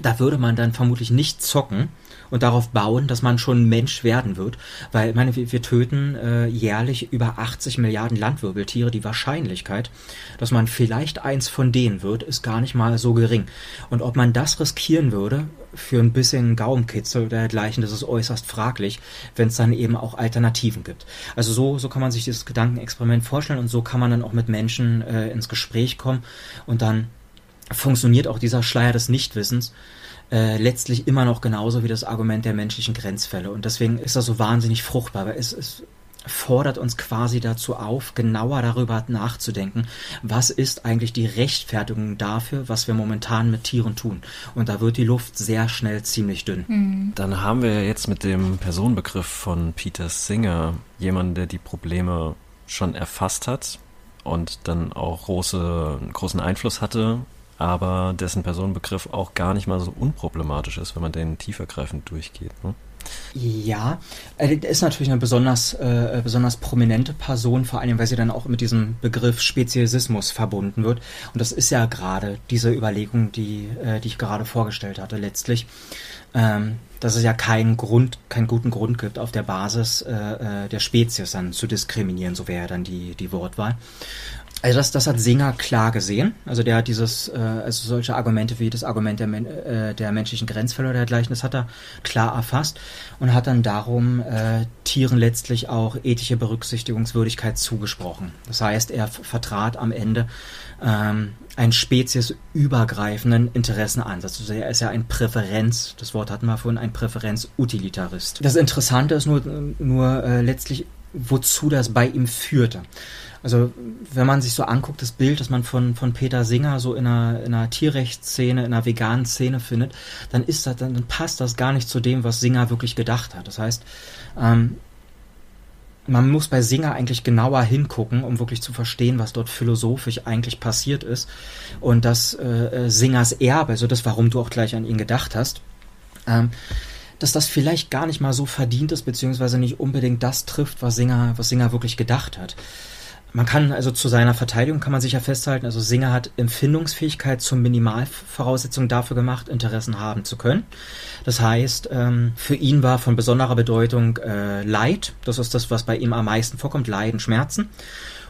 Da würde man dann vermutlich nicht zocken, und darauf bauen, dass man schon Mensch werden wird. Weil, ich meine, wir, wir töten äh, jährlich über 80 Milliarden Landwirbeltiere. Die Wahrscheinlichkeit, dass man vielleicht eins von denen wird, ist gar nicht mal so gering. Und ob man das riskieren würde für ein bisschen Gaumenkitzel oder dergleichen, das ist äußerst fraglich, wenn es dann eben auch Alternativen gibt. Also so, so kann man sich dieses Gedankenexperiment vorstellen und so kann man dann auch mit Menschen äh, ins Gespräch kommen und dann funktioniert auch dieser Schleier des Nichtwissens äh, letztlich immer noch genauso wie das Argument der menschlichen Grenzfälle. Und deswegen ist das so wahnsinnig fruchtbar, weil es, es fordert uns quasi dazu auf, genauer darüber nachzudenken, was ist eigentlich die Rechtfertigung dafür, was wir momentan mit Tieren tun. Und da wird die Luft sehr schnell ziemlich dünn. Mhm. Dann haben wir jetzt mit dem Personenbegriff von Peter Singer jemanden, der die Probleme schon erfasst hat und dann auch große, großen Einfluss hatte aber dessen Personenbegriff auch gar nicht mal so unproblematisch ist, wenn man den tiefergreifend durchgeht. Ne? Ja, äh, er ist natürlich eine besonders, äh, besonders prominente Person, vor allem weil sie dann auch mit diesem Begriff Speziesismus verbunden wird. Und das ist ja gerade diese Überlegung, die, äh, die ich gerade vorgestellt hatte, letztlich. Ähm, dass es ja keinen Grund, keinen guten Grund gibt, auf der Basis äh, äh der Spezies dann zu diskriminieren, so wäre ja dann die, die Wortwahl. Also das, das hat Singer klar gesehen. Also der hat dieses, äh, also solche Argumente wie das Argument der, äh, der menschlichen Grenzfälle oder dergleichen, das hat er klar erfasst und hat dann darum äh, Tieren letztlich auch ethische Berücksichtigungswürdigkeit zugesprochen. Das heißt, er vertrat am Ende ähm, einen speziesübergreifenden Interessenansatz. Also er ist ja ein Präferenz, das Wort hatten wir vorhin, ein Präferenzutilitarist. Das Interessante ist nur, nur äh, letztlich, wozu das bei ihm führte. Also wenn man sich so anguckt, das Bild, das man von, von Peter Singer so in einer, in einer Tierrechtsszene, in einer veganen Szene findet, dann ist das, dann passt das gar nicht zu dem, was Singer wirklich gedacht hat. Das heißt, ähm, man muss bei Singer eigentlich genauer hingucken, um wirklich zu verstehen, was dort philosophisch eigentlich passiert ist. Und dass äh, Singers Erbe, also das, warum du auch gleich an ihn gedacht hast, ähm, dass das vielleicht gar nicht mal so verdient ist, beziehungsweise nicht unbedingt das trifft, was Singer, was Singer wirklich gedacht hat. Man kann also zu seiner Verteidigung kann man sicher festhalten, also Singer hat Empfindungsfähigkeit zur Minimalvoraussetzung dafür gemacht, Interessen haben zu können. Das heißt, ähm, für ihn war von besonderer Bedeutung äh, Leid. Das ist das, was bei ihm am meisten vorkommt, Leiden, Schmerzen.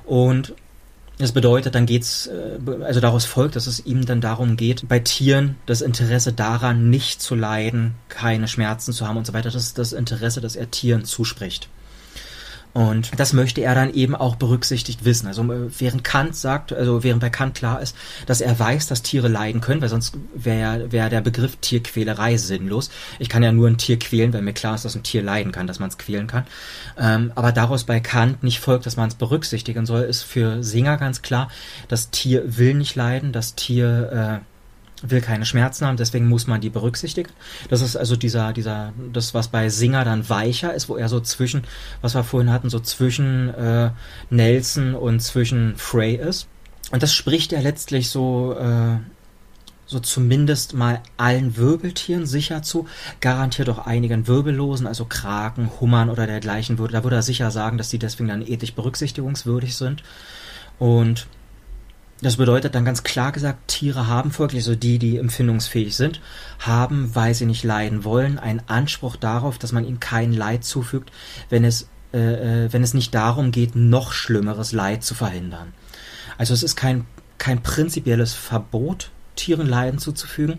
Und das bedeutet, dann geht's, äh, also daraus folgt, dass es ihm dann darum geht, bei Tieren das Interesse daran, nicht zu leiden, keine Schmerzen zu haben und so weiter. Das ist das Interesse, das er Tieren zuspricht. Und das möchte er dann eben auch berücksichtigt wissen. Also äh, während Kant sagt, also während bei Kant klar ist, dass er weiß, dass Tiere leiden können, weil sonst wäre wär der Begriff Tierquälerei sinnlos. Ich kann ja nur ein Tier quälen, weil mir klar ist, dass ein Tier leiden kann, dass man es quälen kann. Ähm, aber daraus bei Kant nicht folgt, dass man es berücksichtigen soll, ist für Singer ganz klar, das Tier will nicht leiden, das Tier äh, will keine Schmerzen haben, deswegen muss man die berücksichtigen. Das ist also dieser, dieser, das, was bei Singer dann weicher ist, wo er so zwischen, was wir vorhin hatten, so zwischen äh, Nelson und zwischen Frey ist. Und das spricht er letztlich so, äh, so zumindest mal allen Wirbeltieren sicher zu, garantiert auch einigen Wirbellosen, also Kraken, Hummern oder dergleichen würde, da würde er sicher sagen, dass die deswegen dann ethisch berücksichtigungswürdig sind. Und das bedeutet dann ganz klar gesagt, Tiere haben folglich, also die, die empfindungsfähig sind, haben, weil sie nicht leiden wollen, einen Anspruch darauf, dass man ihnen kein Leid zufügt, wenn es, äh, äh, wenn es nicht darum geht, noch schlimmeres Leid zu verhindern. Also es ist kein, kein prinzipielles Verbot, Tieren Leiden zuzufügen,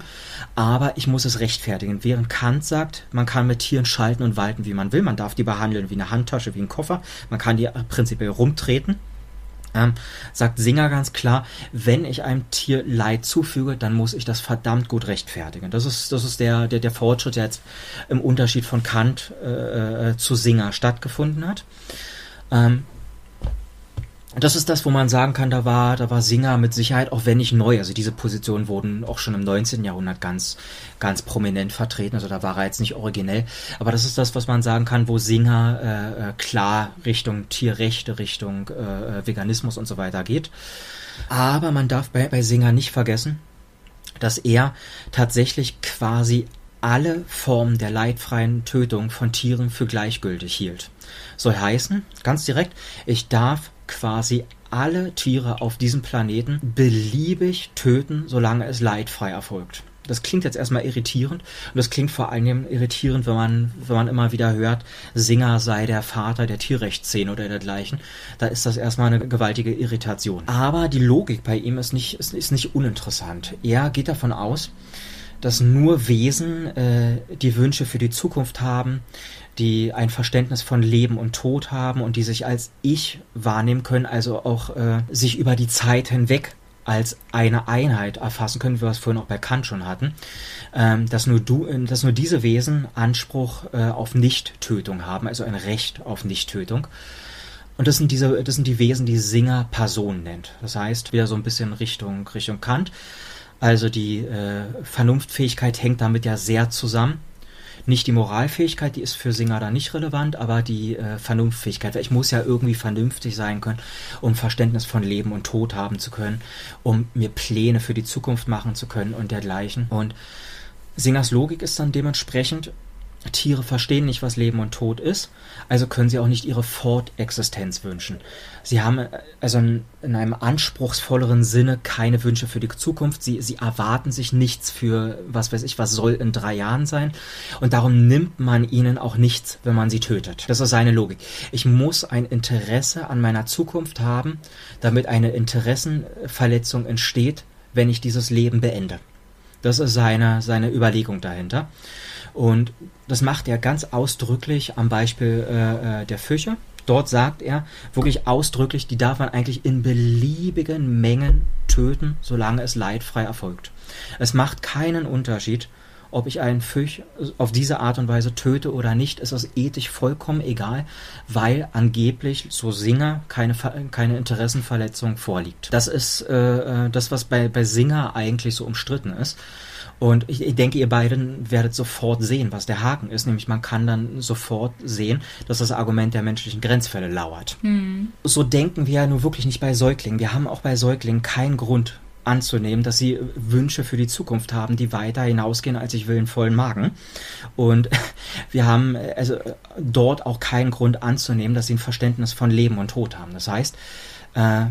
aber ich muss es rechtfertigen. Während Kant sagt, man kann mit Tieren schalten und walten, wie man will, man darf die behandeln wie eine Handtasche, wie ein Koffer, man kann die prinzipiell rumtreten, ähm, sagt Singer ganz klar, wenn ich einem Tier Leid zufüge, dann muss ich das verdammt gut rechtfertigen. Das ist, das ist der, der, der Fortschritt, der jetzt im Unterschied von Kant äh, äh zu Singer stattgefunden hat. Ähm, das ist das, wo man sagen kann, da war, da war Singer mit Sicherheit auch wenn nicht neu. Also diese Positionen wurden auch schon im 19. Jahrhundert ganz, ganz prominent vertreten. Also da war er jetzt nicht originell. Aber das ist das, was man sagen kann, wo Singer äh, äh klar Richtung Tierrechte, Richtung äh, äh, Veganismus und so weiter geht. Aber man darf bei, bei Singer nicht vergessen, dass er tatsächlich quasi alle Formen der leidfreien Tötung von Tieren für gleichgültig hielt. Soll heißen, ganz direkt, ich darf quasi alle Tiere auf diesem Planeten beliebig töten, solange es leidfrei erfolgt. Das klingt jetzt erstmal irritierend und das klingt vor allem irritierend, wenn man, wenn man immer wieder hört, Singer sei der Vater der Tierrechtsszene oder dergleichen. Da ist das erstmal eine gewaltige Irritation. Aber die Logik bei ihm ist nicht, ist, ist nicht uninteressant. Er geht davon aus, dass nur Wesen äh, die Wünsche für die Zukunft haben, die ein Verständnis von Leben und Tod haben und die sich als Ich wahrnehmen können, also auch äh, sich über die Zeit hinweg als eine Einheit erfassen können, wie wir es vorhin auch bei Kant schon hatten, ähm, dass, nur du, äh, dass nur diese Wesen Anspruch äh, auf Nichttötung haben, also ein Recht auf Nichttötung. Und das sind diese, das sind die Wesen, die Singer Person nennt. Das heißt, wieder so ein bisschen Richtung, Richtung Kant. Also die äh, Vernunftfähigkeit hängt damit ja sehr zusammen. Nicht die Moralfähigkeit, die ist für Singer da nicht relevant, aber die äh, Vernunftfähigkeit. Ich muss ja irgendwie vernünftig sein können, um Verständnis von Leben und Tod haben zu können, um mir Pläne für die Zukunft machen zu können und dergleichen. Und Singers Logik ist dann dementsprechend, Tiere verstehen nicht, was Leben und Tod ist, also können sie auch nicht ihre Fortexistenz wünschen. Sie haben äh, also in, einem anspruchsvolleren Sinne keine Wünsche für die Zukunft. Sie, sie erwarten sich nichts für, was weiß ich, was soll in drei Jahren sein. Und darum nimmt man ihnen auch nichts, wenn man sie tötet. Das ist seine Logik. Ich muss ein Interesse an meiner Zukunft haben, damit eine Interessenverletzung entsteht, wenn ich dieses Leben beende. Das ist seine, seine Überlegung dahinter. Und das macht er ganz ausdrücklich am Beispiel äh, äh, der Fische. Dort sagt er wirklich ausdrücklich, die darf man eigentlich in beliebigen Mengen töten, solange es leidfrei erfolgt. Es macht keinen Unterschied, ob ich einen Fisch auf diese Art und Weise töte oder nicht, ist das ethisch vollkommen egal, weil angeblich, so Singer, keine, keine Interessenverletzung vorliegt. Das ist äh, äh, das, was bei, bei Singer eigentlich so umstritten ist. Und ich, ich, denke, ihr beiden werdet sofort sehen, was der Haken ist. Nämlich man kann dann sofort sehen, dass das Argument der menschlichen Grenzfälle lauert. Mhm. So denken wir ja nur wirklich nicht bei Säuglingen. Wir haben auch bei Säuglingen keinen Grund anzunehmen, dass sie Wünsche für die Zukunft haben, die weiter hinausgehen als ich will einen vollen Magen. Und (laughs) wir haben also dort auch keinen Grund anzunehmen, dass sie ein Verständnis von Leben und Tod haben. Das heißt, äh,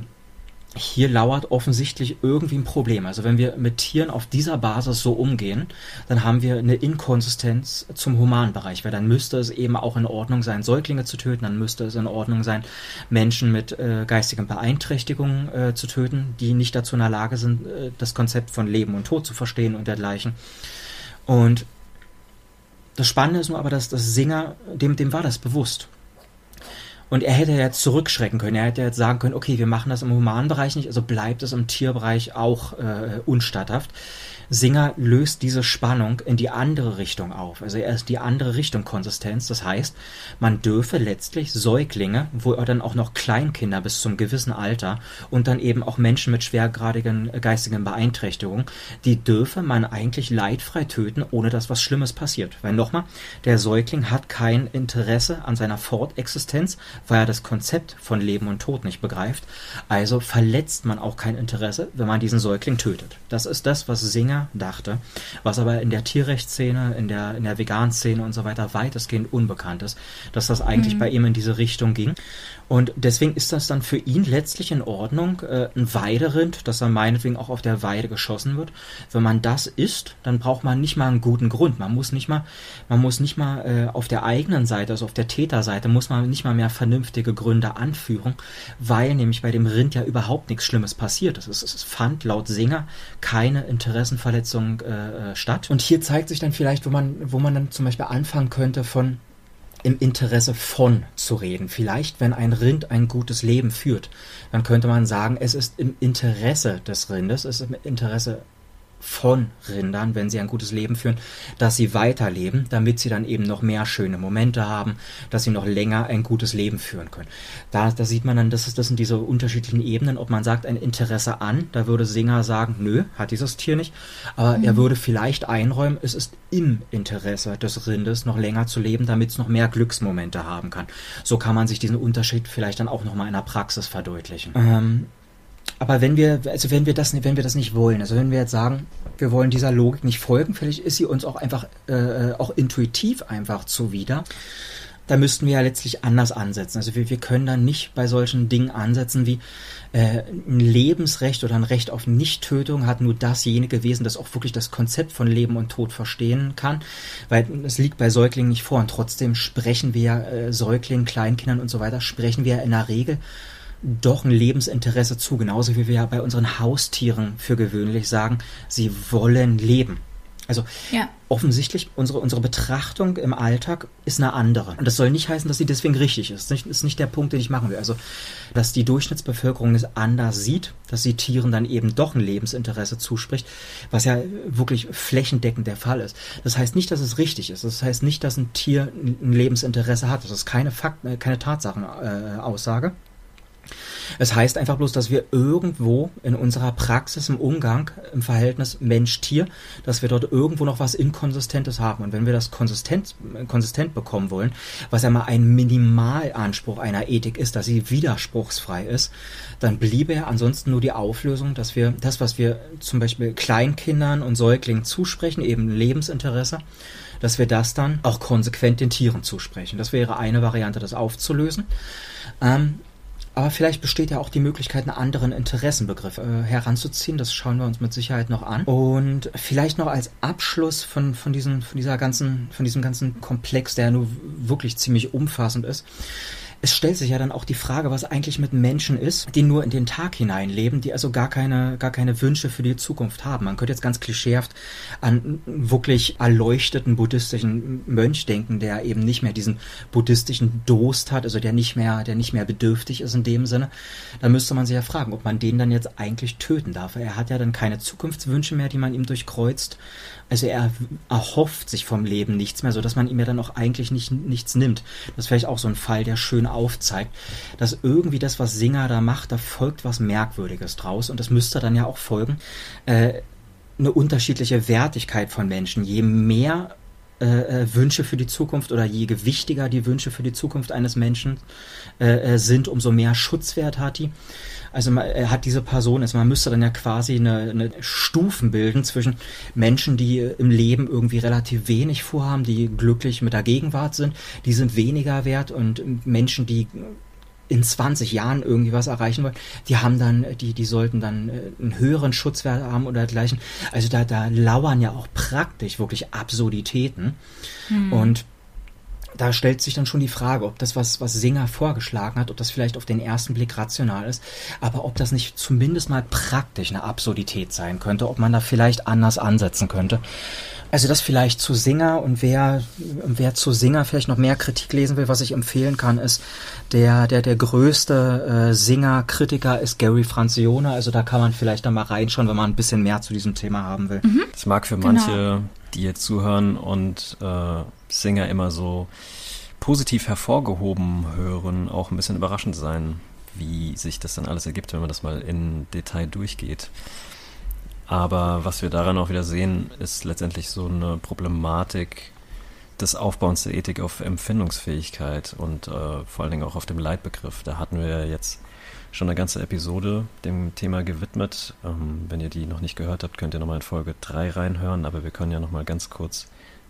hier lauert offensichtlich irgendwie ein Problem. Also wenn wir mit Tieren auf dieser Basis so umgehen, dann haben wir eine Inkonsistenz zum Humanbereich, weil dann müsste es eben auch in Ordnung sein, Säuglinge zu töten, dann müsste es in Ordnung sein, Menschen mit äh, geistigen Beeinträchtigungen äh, zu töten, die nicht dazu in der Lage sind, äh, das Konzept von Leben und Tod zu verstehen und dergleichen. Und das Spannende ist nur aber, dass das Singer, dem, dem war das bewusst. Und er hätte jetzt zurückschrecken können. Er hätte jetzt sagen können, okay, wir machen das im humanen Bereich nicht, also bleibt es im Tierbereich auch äh, unstatthaft. Singer löst diese Spannung in die andere Richtung auf. Also er ist die andere Richtung Konsistenz. Das heißt, man dürfe letztlich Säuglinge, wo er dann auch noch Kleinkinder bis zum gewissen Alter und dann eben auch Menschen mit schwergradigen geistigen Beeinträchtigungen, die dürfe man eigentlich leidfrei töten, ohne dass was Schlimmes passiert. Weil nochmal, der Säugling hat kein Interesse an seiner Fortexistenz, weil er das Konzept von Leben und Tod nicht begreift. Also verletzt man auch kein Interesse, wenn man diesen Säugling tötet. Das ist das, was Singer dachte, was aber in der Tierrechtsszene, in der, in der Vegan-Szene und so weiter weitestgehend unbekannt ist, dass das eigentlich mhm. bei ihm in diese Richtung ging. Und deswegen ist das dann für ihn letztlich in Ordnung, äh, ein Weiderind, dass er meinetwegen auch auf der Weide geschossen wird. Wenn man das isst, dann braucht man nicht mal einen guten Grund. Man muss nicht mal, man muss nicht mal äh, auf der eigenen Seite, also auf der Täterseite, muss man nicht mal mehr vernünftige Gründe anführen, weil nämlich bei dem Rind ja überhaupt nichts Schlimmes passiert ist. Es, es fand laut Singer keine Interessenverletzung äh, äh, statt. Und hier zeigt sich dann vielleicht, wo man, wo man dann zum Beispiel anfangen könnte von im Interesse von zu reden. Vielleicht, wenn ein Rind ein gutes Leben führt, dann könnte man sagen, es ist im Interesse des Rindes, es ist im Interesse von Rindern, wenn sie ein gutes Leben führen, dass sie weiterleben, damit sie dann eben noch mehr schöne Momente haben, dass sie noch länger ein gutes Leben führen können. Da, da sieht man dann, das, ist, das sind diese unterschiedlichen Ebenen, ob man sagt ein Interesse an, da würde Singer sagen, nö, hat dieses Tier nicht, aber mhm. er würde vielleicht einräumen, es ist im Interesse des Rindes noch länger zu leben, damit es noch mehr Glücksmomente haben kann. So kann man sich diesen Unterschied vielleicht dann auch nochmal in der Praxis verdeutlichen. Ähm, aber wenn wir, also wenn wir das, wenn wir das nicht wollen, also wenn wir jetzt sagen, wir wollen dieser Logik nicht folgen, vielleicht ist sie uns auch einfach, äh, auch intuitiv einfach zuwider, da müssten wir ja letztlich anders ansetzen. Also wir, wir können dann nicht bei solchen Dingen ansetzen wie äh, ein Lebensrecht oder ein Recht auf Nichttötung hat nur dasjenige gewesen, das auch wirklich das Konzept von Leben und Tod verstehen kann, weil es liegt bei Säuglingen nicht vor. Und trotzdem sprechen wir äh, Säuglingen, Kleinkindern und so weiter, sprechen wir in der Regel doch ein Lebensinteresse zu, genauso wie wir ja bei unseren Haustieren für gewöhnlich sagen, sie wollen leben. Also ja. offensichtlich, unsere, unsere Betrachtung im Alltag ist eine andere. Und das soll nicht heißen, dass sie deswegen richtig ist. Das ist nicht der Punkt, den ich machen will. Also, dass die Durchschnittsbevölkerung es anders sieht, dass sie Tieren dann eben doch ein Lebensinteresse zuspricht, was ja wirklich flächendeckend der Fall ist. Das heißt nicht, dass es richtig ist. Das heißt nicht, dass ein Tier ein Lebensinteresse hat. Das ist keine Fakt, keine Tatsachenaussage. Äh, es heißt einfach bloß, dass wir irgendwo in unserer Praxis im Umgang im Verhältnis Mensch-Tier, dass wir dort irgendwo noch was Inkonsistentes haben. Und wenn wir das konsistent, konsistent bekommen wollen, was ja mal ein Minimalanspruch einer Ethik ist, dass sie widerspruchsfrei ist, dann bliebe ja ansonsten nur die Auflösung, dass wir das, was wir zum Beispiel Kleinkindern und Säuglingen zusprechen, eben Lebensinteresse, dass wir das dann auch konsequent den Tieren zusprechen. Das wäre eine Variante, das aufzulösen. Ähm, aber vielleicht besteht ja auch die Möglichkeit, einen anderen Interessenbegriff äh, heranzuziehen. Das schauen wir uns mit Sicherheit noch an. Und vielleicht noch als Abschluss von, von, diesen, von dieser ganzen, von diesem ganzen Komplex, der ja nur wirklich ziemlich umfassend ist es stellt sich ja dann auch die Frage, was eigentlich mit Menschen ist, die nur in den Tag hinein leben, die also gar keine, gar keine Wünsche für die Zukunft haben. Man könnte jetzt ganz klischeehaft an wirklich erleuchteten buddhistischen Mönch denken, der eben nicht mehr diesen buddhistischen Durst hat, also der nicht mehr, der nicht mehr bedürftig ist in dem Sinne. Da müsste man sich ja fragen, ob man den dann jetzt eigentlich töten darf. Er hat ja dann keine Zukunftswünsche mehr, die man ihm durchkreuzt. Also er erhofft sich vom Leben nichts mehr, so dass man ihm ja dann auch eigentlich nicht, nichts nimmt. Das ist vielleicht auch so ein Fall, der schön aufzeigt, dass irgendwie das, was Singer da macht, da folgt was Merkwürdiges draus und das müsste dann ja auch folgen. Äh, eine unterschiedliche Wertigkeit von Menschen. Je mehr äh, äh Wünsche für die Zukunft oder je gewichtiger die Wünsche für die Zukunft eines Menschen äh, äh sind, umso mehr Schutzwert hat die. Also man, er hat diese Person, also man müsste dann ja quasi eine, eine Stufen bilden zwischen Menschen, die im Leben irgendwie relativ wenig vorhaben, die glücklich mit der Gegenwart sind, die sind weniger wert und Menschen, die in 20 Jahren irgendwie was erreichen wollen, die haben dann, die, die sollten dann äh, einen höheren Schutzwert haben oder dergleichen. Also da, da lauern ja auch praktisch wirklich Absurditäten. Hm. Und da stellt sich dann schon die Frage, ob das, was, was Singer vorgeschlagen hat, ob das vielleicht auf den ersten Blick rational ist, aber ob das nicht zumindest mal praktisch eine Absurdität sein könnte, ob man da vielleicht anders ansetzen könnte. Also das vielleicht zu Singer und wer, wer zu Singer vielleicht noch mehr Kritik lesen will, was ich empfehlen kann, ist der, der, der größte äh, Singer-Kritiker ist Gary Francione. Also da kann man vielleicht dann mal reinschauen, wenn man ein bisschen mehr zu diesem Thema haben will. Mhm. Das mag für genau. manche, die jetzt zuhören und äh, Singer immer so positiv hervorgehoben hören, auch ein bisschen überraschend sein, wie sich das dann alles ergibt, wenn man das mal in Detail durchgeht. Aber was wir daran auch wieder sehen, ist letztendlich so eine Problematik des Aufbauens der Ethik auf Empfindungsfähigkeit und äh, vor allen Dingen auch auf dem Leitbegriff. Da hatten wir jetzt schon eine ganze Episode dem Thema gewidmet. Ähm, wenn ihr die noch nicht gehört habt, könnt ihr nochmal in Folge 3 reinhören, aber wir können ja nochmal ganz kurz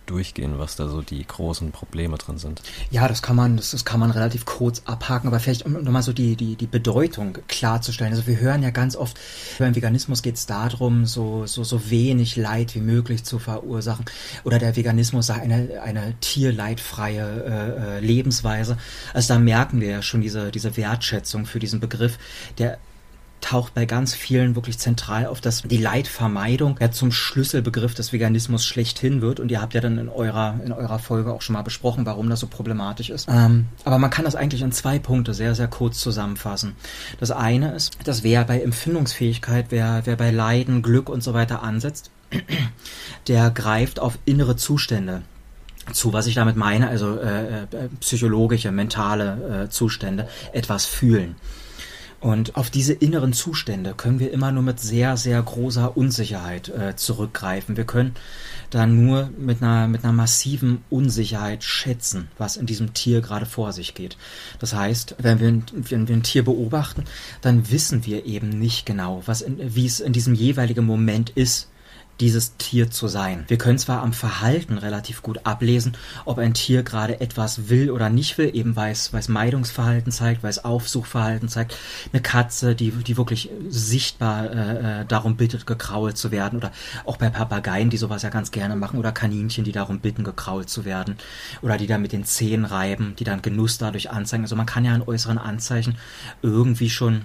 durchgehen, was da so die großen Probleme drin sind. Ja, das kann man, das, das kann man relativ kurz abhaken, aber vielleicht um nochmal so die, die, die Bedeutung klarzustellen. Also wir hören ja ganz oft, beim Veganismus geht es darum, so, so, so wenig Leid wie möglich zu verursachen. Oder der Veganismus sei eine, eine tierleidfreie äh, äh Lebensweise. Also da merken wir ja schon diese, diese Wertschätzung für diesen Begriff, der taucht bei ganz vielen wirklich zentral auf, dass die Leidvermeidung ja zum Schlüsselbegriff des Veganismus schlechthin wird. Und ihr habt ja dann in eurer, in eurer Folge auch schon mal besprochen, warum das so problematisch ist. Ähm, aber man kann das eigentlich in zwei Punkte sehr, sehr kurz zusammenfassen. Das eine ist, dass wer bei Empfindungsfähigkeit, wer, wer bei Leiden, Glück und so weiter ansetzt, (clears throat) der greift auf innere Zustände zu, was ich damit meine, also äh, äh, psychologische, mentale äh, Zustände, etwas fühlen. Und auf diese inneren Zustände können wir immer nur mit sehr, sehr großer Unsicherheit äh, zurückgreifen. Wir können da nur mit einer, mit einer massiven Unsicherheit schätzen, was in diesem Tier gerade vor sich geht. Das heißt, wenn wir, wenn wir ein Tier beobachten, dann wissen wir eben nicht genau, was in, wie es in diesem jeweiligen Moment ist, dieses Tier zu sein. Wir können zwar am Verhalten relativ gut ablesen, ob ein Tier gerade etwas will oder nicht will, eben weil es, weil es Meidungsverhalten zeigt, weil es Aufsuchverhalten zeigt. Eine Katze, die, die wirklich sichtbar äh, äh, darum bittet, gekrault zu werden oder auch bei Papageien, die sowas ja ganz gerne machen oder Kaninchen, die darum bitten, gekrault zu werden oder die da mit den Zehen reiben, die dann Genuss dadurch anzeigen. Also man kann ja an äußeren Anzeichen irgendwie schon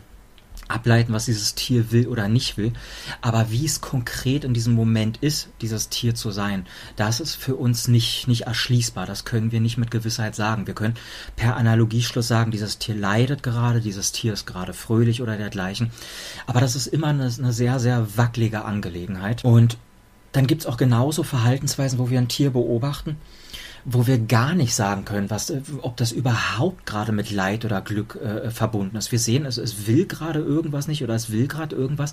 ableiten, was dieses Tier will oder nicht will. Aber wie es konkret in diesem Moment ist, dieses Tier zu sein, das ist für uns nicht, nicht erschließbar. Das können wir nicht mit Gewissheit sagen. Wir können per Analogieschluss sagen, dieses Tier leidet gerade, dieses Tier ist gerade fröhlich oder dergleichen. Aber das ist immer eine, eine sehr, sehr wackelige Angelegenheit. Und dann gibt's auch genauso Verhaltensweisen, wo wir ein Tier beobachten wo wir gar nicht sagen können, was, äh, ob das überhaupt gerade mit Leid oder Glück äh, verbunden ist. Wir sehen, es, es will gerade irgendwas nicht oder es will gerade irgendwas,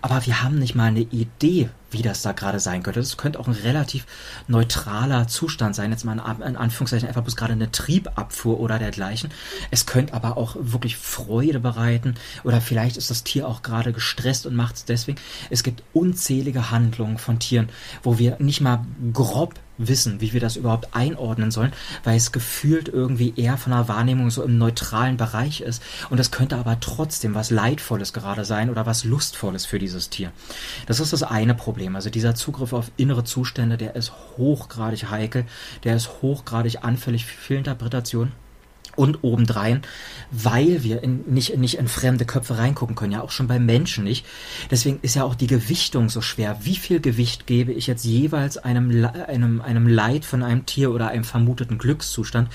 aber wir haben nicht mal eine Idee, wie das da gerade sein könnte. Das könnte auch ein relativ neutraler Zustand sein, jetzt mal in Anführungszeichen einfach bloß gerade eine Triebabfuhr oder dergleichen. Es könnte aber auch wirklich Freude bereiten oder vielleicht ist das Tier auch gerade gestresst und macht es deswegen. Es gibt unzählige Handlungen von Tieren, wo wir nicht mal grob wissen, wie wir das überhaupt einordnen sollen, weil es gefühlt irgendwie eher von der Wahrnehmung so im neutralen Bereich ist. Und es könnte aber trotzdem was Leidvolles gerade sein oder was Lustvolles für dieses Tier. Das ist das eine Problem. Also dieser Zugriff auf innere Zustände, der ist hochgradig heikel, der ist hochgradig anfällig für Fehlinterpretation. Und obendrein, weil wir in, nicht, nicht in fremde Köpfe reingucken können, ja auch schon beim Menschen nicht. Deswegen ist ja auch die Gewichtung so schwer. Wie viel Gewicht gebe ich jetzt jeweils einem, einem, einem Leid von einem Tier oder einem vermuteten Glückszustand?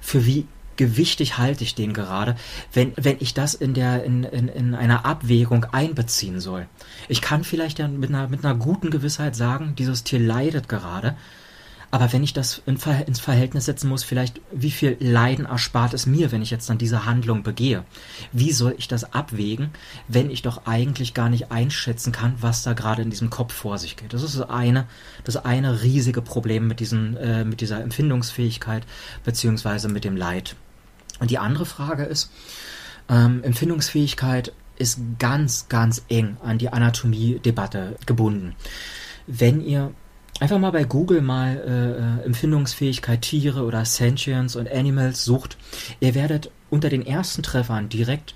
Für wie gewichtig halte ich den gerade, wenn, wenn ich das in, der, in, in, in einer Abwägung einbeziehen soll? Ich kann vielleicht ja mit einer, mit einer guten Gewissheit sagen, dieses Tier leidet gerade aber wenn ich das in ins Verhältnis setzen muss, vielleicht wie viel Leiden erspart es mir, wenn ich jetzt dann diese Handlung begehe? Wie soll ich das abwägen, wenn ich doch eigentlich gar nicht einschätzen kann, was da gerade in diesem Kopf vor sich geht? Das ist das eine, das eine riesige Problem mit diesen, äh, mit dieser Empfindungsfähigkeit beziehungsweise mit dem Leid. Und die andere Frage ist, ähm, Empfindungsfähigkeit ist ganz, ganz eng an die Anatomie-Debatte gebunden. Wenn ihr einfach mal bei Google mal äh, Empfindungsfähigkeit Tiere oder Sentience und Animals sucht, ihr werdet unter den ersten Treffern direkt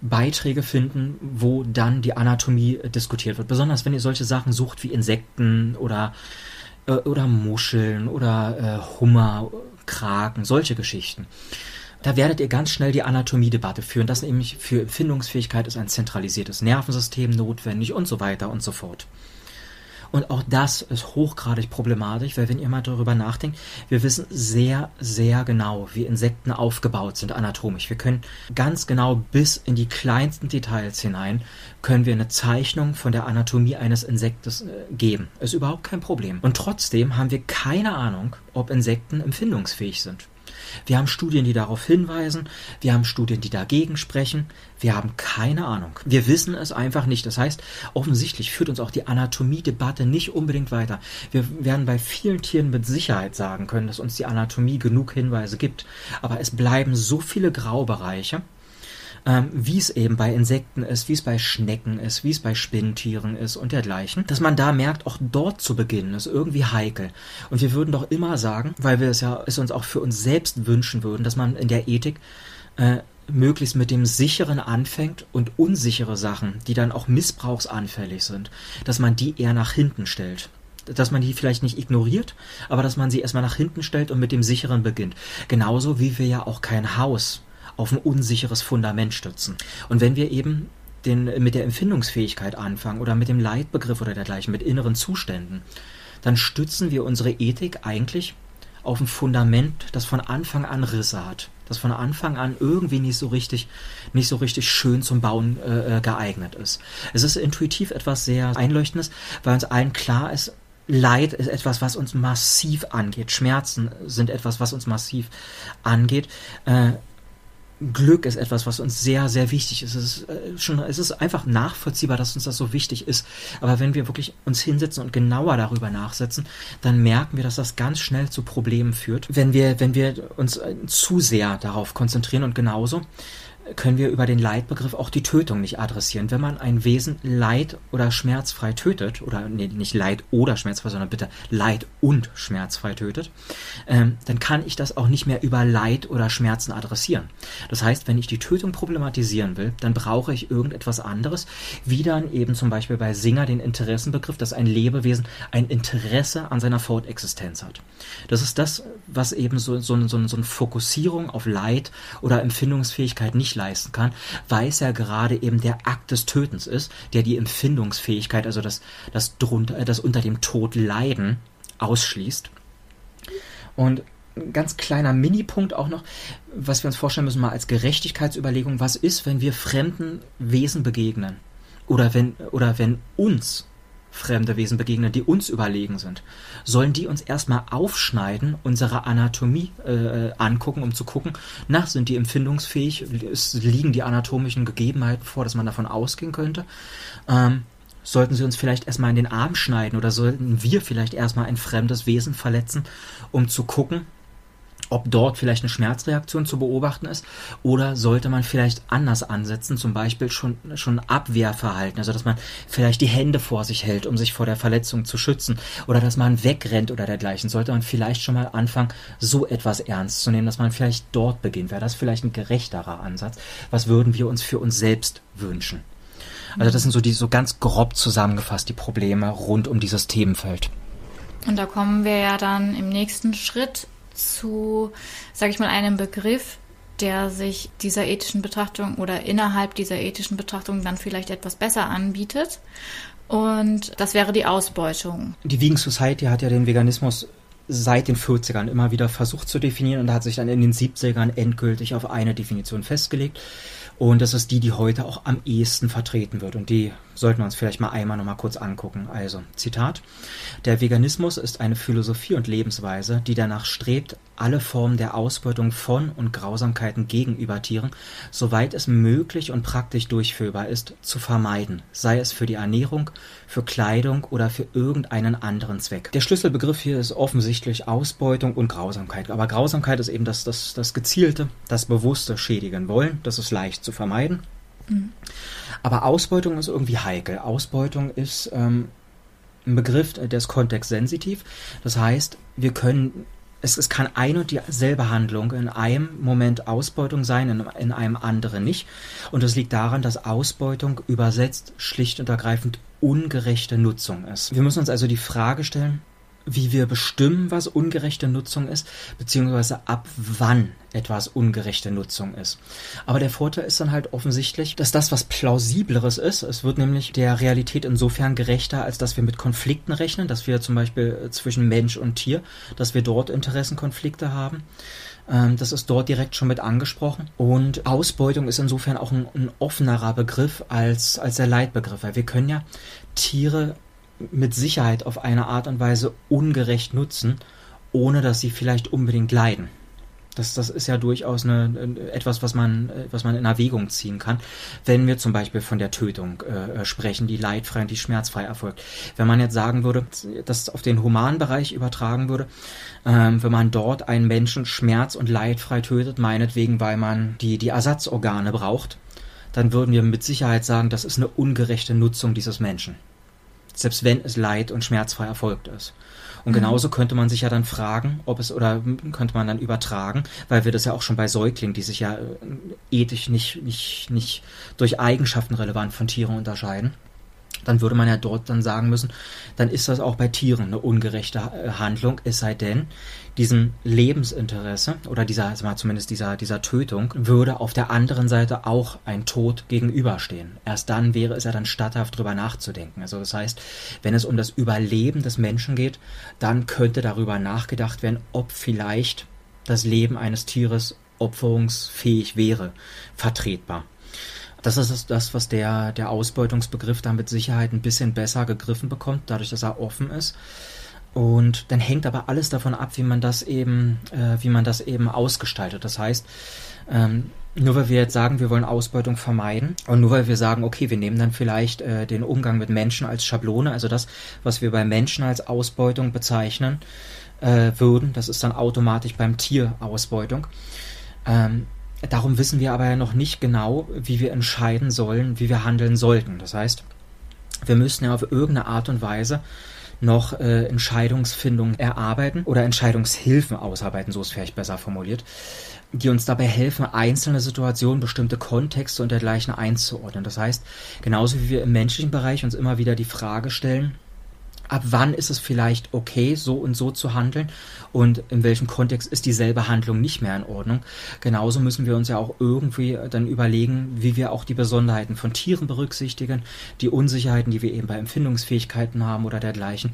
Beiträge finden, wo dann die Anatomie diskutiert wird. Besonders wenn ihr solche Sachen sucht wie Insekten oder äh, oder Muscheln oder äh, Hummer, Kraken, solche Geschichten. Da werdet ihr ganz schnell die Anatomiedebatte führen, dass nämlich für Empfindungsfähigkeit ist ein zentralisiertes Nervensystem notwendig und so weiter und so fort. Und auch das ist hochgradig problematisch, weil wenn ihr mal darüber nachdenkt, wir wissen sehr, sehr genau, wie Insekten aufgebaut sind anatomisch. Wir können ganz genau bis in die kleinsten Details hinein, können wir eine Zeichnung von der Anatomie eines Insektes äh, geben. Ist überhaupt kein Problem. Und trotzdem haben wir keine Ahnung, ob Insekten empfindungsfähig sind. Wir haben Studien, die darauf hinweisen, wir haben Studien, die dagegen sprechen, wir haben keine Ahnung. Wir wissen es einfach nicht. Das heißt, offensichtlich führt uns auch die Anatomie-Debatte nicht unbedingt weiter. Wir werden bei vielen Tieren mit Sicherheit sagen können, dass uns die Anatomie genug Hinweise gibt, aber es bleiben so viele Graubereiche, ähm, wie es eben bei Insekten ist, wie es bei Schnecken ist, wie es bei Spinnentieren ist und dergleichen, dass man da merkt, auch dort zu beginnen ist irgendwie heikel. Und wir würden doch immer sagen, weil wir es ja es uns auch für uns selbst wünschen würden, dass man in der Ethik äh, möglichst mit dem Sicheren anfängt und unsichere Sachen, die dann auch missbrauchsanfällig sind, dass man die eher nach hinten stellt dass man die vielleicht nicht ignoriert, aber dass man sie erstmal nach hinten stellt und mit dem Sicheren beginnt. Genauso wie wir ja auch kein Haus auf ein unsicheres Fundament stützen. Und wenn wir eben den, mit der Empfindungsfähigkeit anfangen oder mit dem Leitbegriff oder dergleichen, mit inneren Zuständen, dann stützen wir unsere Ethik eigentlich auf ein Fundament, das von Anfang an Risse hat. das von Anfang an irgendwie nicht so richtig, nicht so richtig schön zum Bauen äh, äh geeignet ist. Es ist intuitiv etwas sehr Einleuchtendes, weil uns allen klar ist, Leid ist etwas, was uns massiv angeht. Schmerzen sind etwas, was uns massiv angeht. Äh, Glück ist etwas, was uns sehr, sehr wichtig ist. Es ist äh, schon, es ist einfach nachvollziehbar, dass uns das so wichtig ist. Aber wenn wir wirklich uns hinsetzen und genauer darüber nachsetzen, dann merken wir, dass das ganz schnell zu Problemen führt. Wenn wir, wenn wir uns äh, zu sehr darauf konzentrieren und genauso, können wir über den Leitbegriff auch die Tötung nicht adressieren. Wenn man ein Wesen leid- oder schmerzfrei tötet, oder nee, nicht leid oder schmerzfrei, sondern bitte leid- und schmerzfrei tötet, ähm, dann kann ich das auch nicht mehr über Leid oder Schmerzen adressieren. Das heißt, wenn ich die Tötung problematisieren will, dann brauche ich irgendetwas anderes, wie dann eben zum Beispiel bei Singer den Interessenbegriff, dass ein Lebewesen ein Interesse an seiner Fortexistenz hat. Das ist das, was eben so, so, so, so eine Fokussierung auf Leid oder Empfindungsfähigkeit nicht leisten kann, weil es ja gerade eben der Akt des Tötens ist, der die Empfindungsfähigkeit, also das, das, drunter, das unter dem Tod Leiden ausschließt. Und ein ganz kleiner Minipunkt auch noch, was wir uns vorstellen müssen, mal als Gerechtigkeitsüberlegung, was ist, wenn wir fremden Wesen begegnen? Oder wenn, oder wenn uns fremde Wesen begegnen, die uns überlegen sind, sollen die uns erstmal aufschneiden, unsere Anatomie äh, angucken, um zu gucken, na, sind die empfindungsfähig, es liegen die anatomischen Gegebenheiten vor, dass man davon ausgehen könnte. Ähm, sollten sie uns vielleicht erstmal in den Arm schneiden oder sollten wir vielleicht erstmal ein fremdes Wesen verletzen, um zu gucken, ob dort vielleicht eine Schmerzreaktion zu beobachten ist oder sollte man vielleicht anders ansetzen, zum Beispiel schon, schon Abwehrverhalten, also dass man vielleicht die Hände vor sich hält, um sich vor der Verletzung zu schützen oder dass man wegrennt oder dergleichen, sollte man vielleicht schon mal anfangen, so etwas ernst zu nehmen, dass man vielleicht dort beginnt. Wäre das vielleicht ein gerechterer Ansatz? Was würden wir uns für uns selbst wünschen? Also das sind so die so ganz grob zusammengefasst die Probleme rund um dieses Themenfeld. Und da kommen wir ja dann im nächsten Schritt zu, sage ich mal, einem Begriff, der sich dieser ethischen Betrachtung oder innerhalb dieser ethischen Betrachtung dann vielleicht etwas besser anbietet. Und das wäre die Ausbeutung. Die Vegan Society hat ja den Veganismus seit den 40ern immer wieder versucht zu definieren und hat sich dann in den 70ern endgültig auf eine Definition festgelegt. Und das ist die, die heute auch am ehesten vertreten wird. Und die sollten wir uns vielleicht mal einmal nochmal kurz angucken. Also, Zitat. Der Veganismus ist eine Philosophie und Lebensweise, die danach strebt, alle Formen der Ausbeutung von und Grausamkeiten gegenüber Tieren, soweit es möglich und praktisch durchführbar ist, zu vermeiden, sei es für die Ernährung, für Kleidung oder für irgendeinen anderen Zweck. Der Schlüsselbegriff hier ist offensichtlich Ausbeutung und Grausamkeit. Aber Grausamkeit ist eben das, das, das gezielte, das bewusste Schädigen wollen. Das ist leicht zu vermeiden. Mhm. Aber Ausbeutung ist irgendwie heikel. Ausbeutung ist ähm, ein Begriff, der ist kontextsensitiv. Das heißt, wir können es, es kann ein und dieselbe Handlung in einem Moment Ausbeutung sein, in, in einem anderen nicht. Und das liegt daran, dass Ausbeutung übersetzt schlicht und ergreifend ungerechte Nutzung ist. Wir müssen uns also die Frage stellen, wie wir bestimmen, was ungerechte Nutzung ist, beziehungsweise ab wann etwas ungerechte Nutzung ist. Aber der Vorteil ist dann halt offensichtlich, dass das was plausibleres ist. Es wird nämlich der Realität insofern gerechter, als dass wir mit Konflikten rechnen, dass wir zum Beispiel zwischen Mensch und Tier, dass wir dort Interessenkonflikte haben. Ähm, das ist dort direkt schon mit angesprochen. Und Ausbeutung ist insofern auch ein, ein offenerer Begriff als, als der Leitbegriff, weil wir können ja Tiere mit Sicherheit auf eine Art und Weise ungerecht nutzen, ohne dass sie vielleicht unbedingt leiden. Das, das ist ja durchaus eine, etwas, was man, was man in Erwägung ziehen kann, wenn wir zum Beispiel von der Tötung äh, sprechen, die leidfrei und die schmerzfrei erfolgt. Wenn man jetzt sagen würde, das auf den humanen Bereich übertragen würde, ähm, wenn man dort einen Menschen schmerz- und leidfrei tötet, meinetwegen, weil man die, die Ersatzorgane braucht, dann würden wir mit Sicherheit sagen, das ist eine ungerechte Nutzung dieses Menschen selbst wenn es leid- und schmerzfrei erfolgt ist. Und mhm. genauso könnte man sich ja dann fragen, ob es oder könnte man dann übertragen, weil wir das ja auch schon bei Säuglingen, die sich ja äh, ethisch nicht, nicht, nicht durch Eigenschaften relevant von Tieren unterscheiden, dann würde man ja dort dann sagen müssen, dann ist das auch bei Tieren eine ungerechte äh, Handlung, es sei denn, diesem Lebensinteresse oder dieser, also mal zumindest dieser, dieser Tötung würde auf der anderen Seite auch ein Tod gegenüberstehen. Erst dann wäre es ja dann statthaft drüber nachzudenken. Also das heißt, wenn es um das Überleben des Menschen geht, dann könnte darüber nachgedacht werden, ob vielleicht das Leben eines Tieres opferungsfähig wäre, vertretbar. Das ist das, was der, der Ausbeutungsbegriff da mit Sicherheit ein bisschen besser gegriffen bekommt, dadurch, dass er offen ist. Und dann hängt aber alles davon ab, wie man das eben, äh, wie man das eben ausgestaltet. Das heißt, ähm, nur weil wir jetzt sagen, wir wollen Ausbeutung vermeiden und nur weil wir sagen, okay, wir nehmen dann vielleicht äh, den Umgang mit Menschen als Schablone, also das, was wir bei Menschen als Ausbeutung bezeichnen äh, würden, das ist dann automatisch beim Tier Ausbeutung. Ähm, darum wissen wir aber ja noch nicht genau, wie wir entscheiden sollen, wie wir handeln sollten. Das heißt, wir müssten ja auf irgendeine Art und Weise noch äh, Entscheidungsfindung erarbeiten oder Entscheidungshilfen ausarbeiten, so ist vielleicht besser formuliert, die uns dabei helfen, einzelne Situationen, bestimmte Kontexte und dergleichen einzuordnen. Das heißt, genauso wie wir im menschlichen Bereich uns immer wieder die Frage stellen, ab wann ist es vielleicht okay, so und so zu handeln und in welchem Kontext ist dieselbe Handlung nicht mehr in Ordnung. Genauso müssen wir uns ja auch irgendwie dann überlegen, wie wir auch die Besonderheiten von Tieren berücksichtigen, die Unsicherheiten, die wir eben bei Empfindungsfähigkeiten haben oder dergleichen.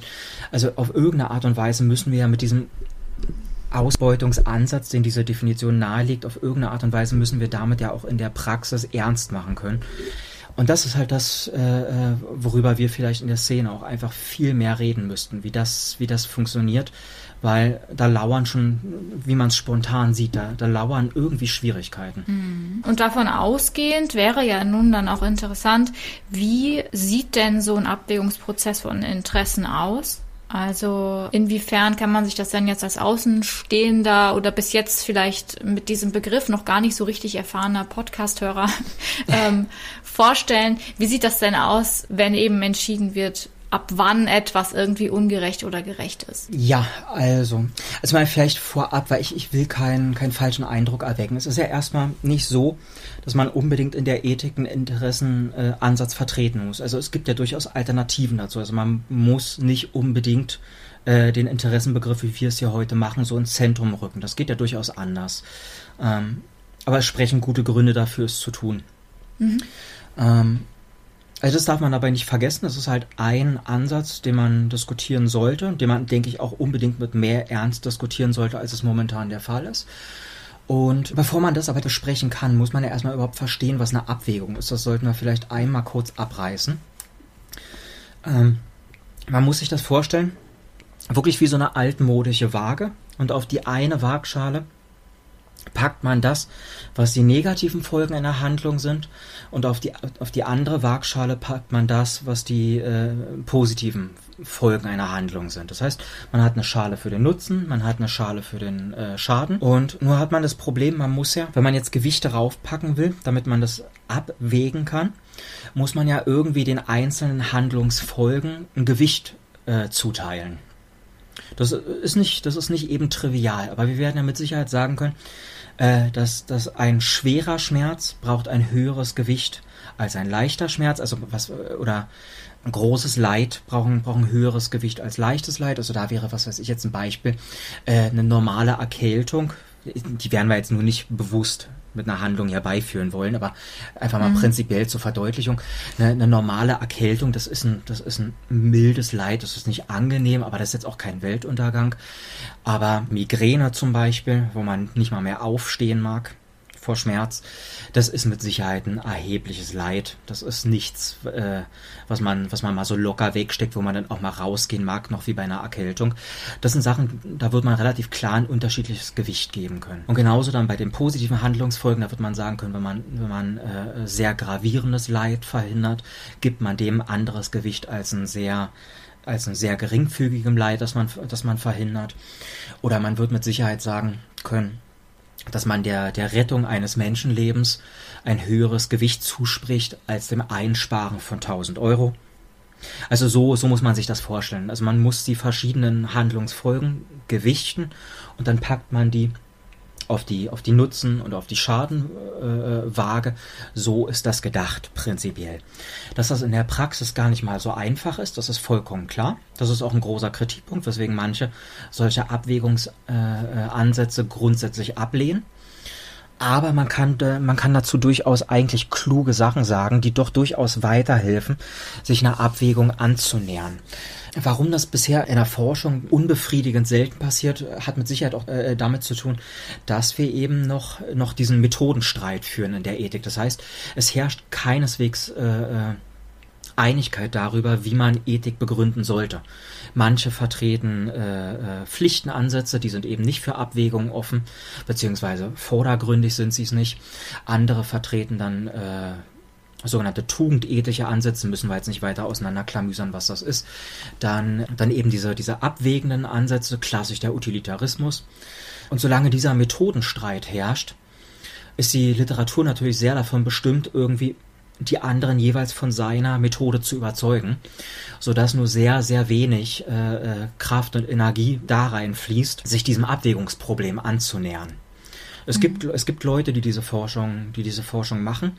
Also auf irgendeine Art und Weise müssen wir ja mit diesem Ausbeutungsansatz, den diese Definition nahelegt, auf irgendeine Art und Weise müssen wir damit ja auch in der Praxis ernst machen können. Und das ist halt das, äh, äh, worüber wir vielleicht in der Szene auch einfach viel mehr reden müssten, wie das, wie das funktioniert, weil da lauern schon, wie man es spontan sieht, da, da lauern irgendwie Schwierigkeiten. Mhm. Und davon ausgehend wäre ja nun dann auch interessant, wie sieht denn so ein Abwägungsprozess von Interessen aus? Also inwiefern kann man sich das dann jetzt als Außenstehender oder bis jetzt vielleicht mit diesem Begriff noch gar nicht so richtig erfahrener Podcasthörer (laughs) ähm, vorstellen? Wie sieht das denn aus, wenn eben entschieden wird, ab wann etwas irgendwie ungerecht oder gerecht ist. Ja, also, also mal vielleicht vorab, weil ich, ich will keinen, keinen falschen Eindruck erwecken. Es ist ja erstmal nicht so, dass man unbedingt in der Ethik einen Interessenansatz äh, vertreten muss. Also es gibt ja durchaus Alternativen dazu. Also man muss nicht unbedingt äh, den Interessenbegriff, wie wir es hier heute machen, so ins Zentrum rücken. Das geht ja durchaus anders. Ähm, aber es sprechen gute Gründe dafür, es zu tun. Mhm. Ähm, also das darf man dabei nicht vergessen. Das ist halt ein Ansatz, den man diskutieren sollte, den man, denke ich, auch unbedingt mit mehr Ernst diskutieren sollte, als es momentan der Fall ist. Und bevor man das aber besprechen kann, muss man ja erstmal überhaupt verstehen, was eine Abwägung ist. Das sollten wir vielleicht einmal kurz abreißen. Ähm, man muss sich das vorstellen, wirklich wie so eine altmodische Waage. Und auf die eine Waagschale packt man das, was die negativen Folgen einer Handlung sind, und auf die, auf die andere Waagschale packt man das, was die äh, positiven Folgen einer Handlung sind. Das heißt, man hat eine Schale für den Nutzen, man hat eine Schale für den äh, Schaden und nur hat man das Problem, man muss ja, wenn man jetzt Gewichte raufpacken will, damit man das abwägen kann, muss man ja irgendwie den einzelnen Handlungsfolgen ein Gewicht äh, zuteilen. Das ist nicht, das ist nicht eben trivial, aber wir werden ja mit Sicherheit sagen können, äh, dass, dass ein schwerer Schmerz braucht ein höheres Gewicht als ein leichter Schmerz, also was oder großes Leid braucht ein, braucht ein höheres Gewicht als leichtes Leid. Also da wäre, was weiß ich jetzt ein Beispiel, äh, eine normale Erkältung, die werden wir jetzt nur nicht bewusst mit einer Handlung herbeiführen wollen, aber einfach mal mhm. prinzipiell zur Verdeutlichung. Eine, eine, normale Erkältung, das ist ein, das ist ein mildes Leid, das ist nicht angenehm, aber das ist jetzt auch kein Weltuntergang. Aber Migräne zum Beispiel, wo man nicht mal mehr aufstehen mag, vor Schmerz. Das ist mit Sicherheit ein erhebliches Leid. Das ist nichts, äh, was man, was man mal so locker wegsteckt, wo man dann auch mal rausgehen mag, noch wie bei einer Erkältung. Das sind Sachen, da wird man relativ klar ein unterschiedliches Gewicht geben können. Und genauso dann bei den positiven Handlungsfolgen, da wird man sagen können, wenn man, wenn man äh, sehr gravierendes Leid verhindert, gibt man dem anderes Gewicht als ein sehr als ein sehr geringfügigem Leid, das man, das man verhindert. Oder man wird mit Sicherheit sagen können, dass man der, der Rettung eines Menschenlebens ein höheres Gewicht zuspricht als dem Einsparen von 1000 Euro. Also so, so muss man sich das vorstellen. Also man muss die verschiedenen Handlungsfolgen gewichten und dann packt man die auf die, auf die Nutzen und auf die Schadenwaage. Äh, so ist das gedacht, prinzipiell. Dass das in der Praxis gar nicht mal so einfach ist, das ist vollkommen klar. Das ist auch ein großer Kritikpunkt, weswegen manche solche Abwägungsansätze äh, grundsätzlich ablehnen. Aber man kann, man kann dazu durchaus eigentlich kluge Sachen sagen, die doch durchaus weiterhelfen, sich einer Abwägung anzunähern. Warum das bisher in der Forschung unbefriedigend selten passiert, hat mit Sicherheit auch äh, damit zu tun, dass wir eben noch, noch diesen Methodenstreit führen in der Ethik. Das heißt, es herrscht keineswegs äh, äh Einigkeit darüber, wie man Ethik begründen sollte. Manche vertreten äh, äh, Pflichtenansätze, die sind eben nicht für Abwägungen offen, beziehungsweise vordergründig sind sie es nicht. Andere vertreten dann äh, sogenannte tugendethische Ansätze, müssen wir jetzt nicht weiter auseinanderklamüsern, was das ist. Dann, dann eben diese, diese abwägenden Ansätze, klassisch der Utilitarismus. Und solange dieser Methodenstreit herrscht, ist die Literatur natürlich sehr davon bestimmt, irgendwie die anderen jeweils von seiner Methode zu überzeugen, so dass nur sehr, sehr wenig äh, äh, Kraft und Energie da reinfließt, sich diesem Abwägungsproblem anzunähern. Es, mhm. gibt, es gibt Leute, die diese Forschung, die diese Forschung machen,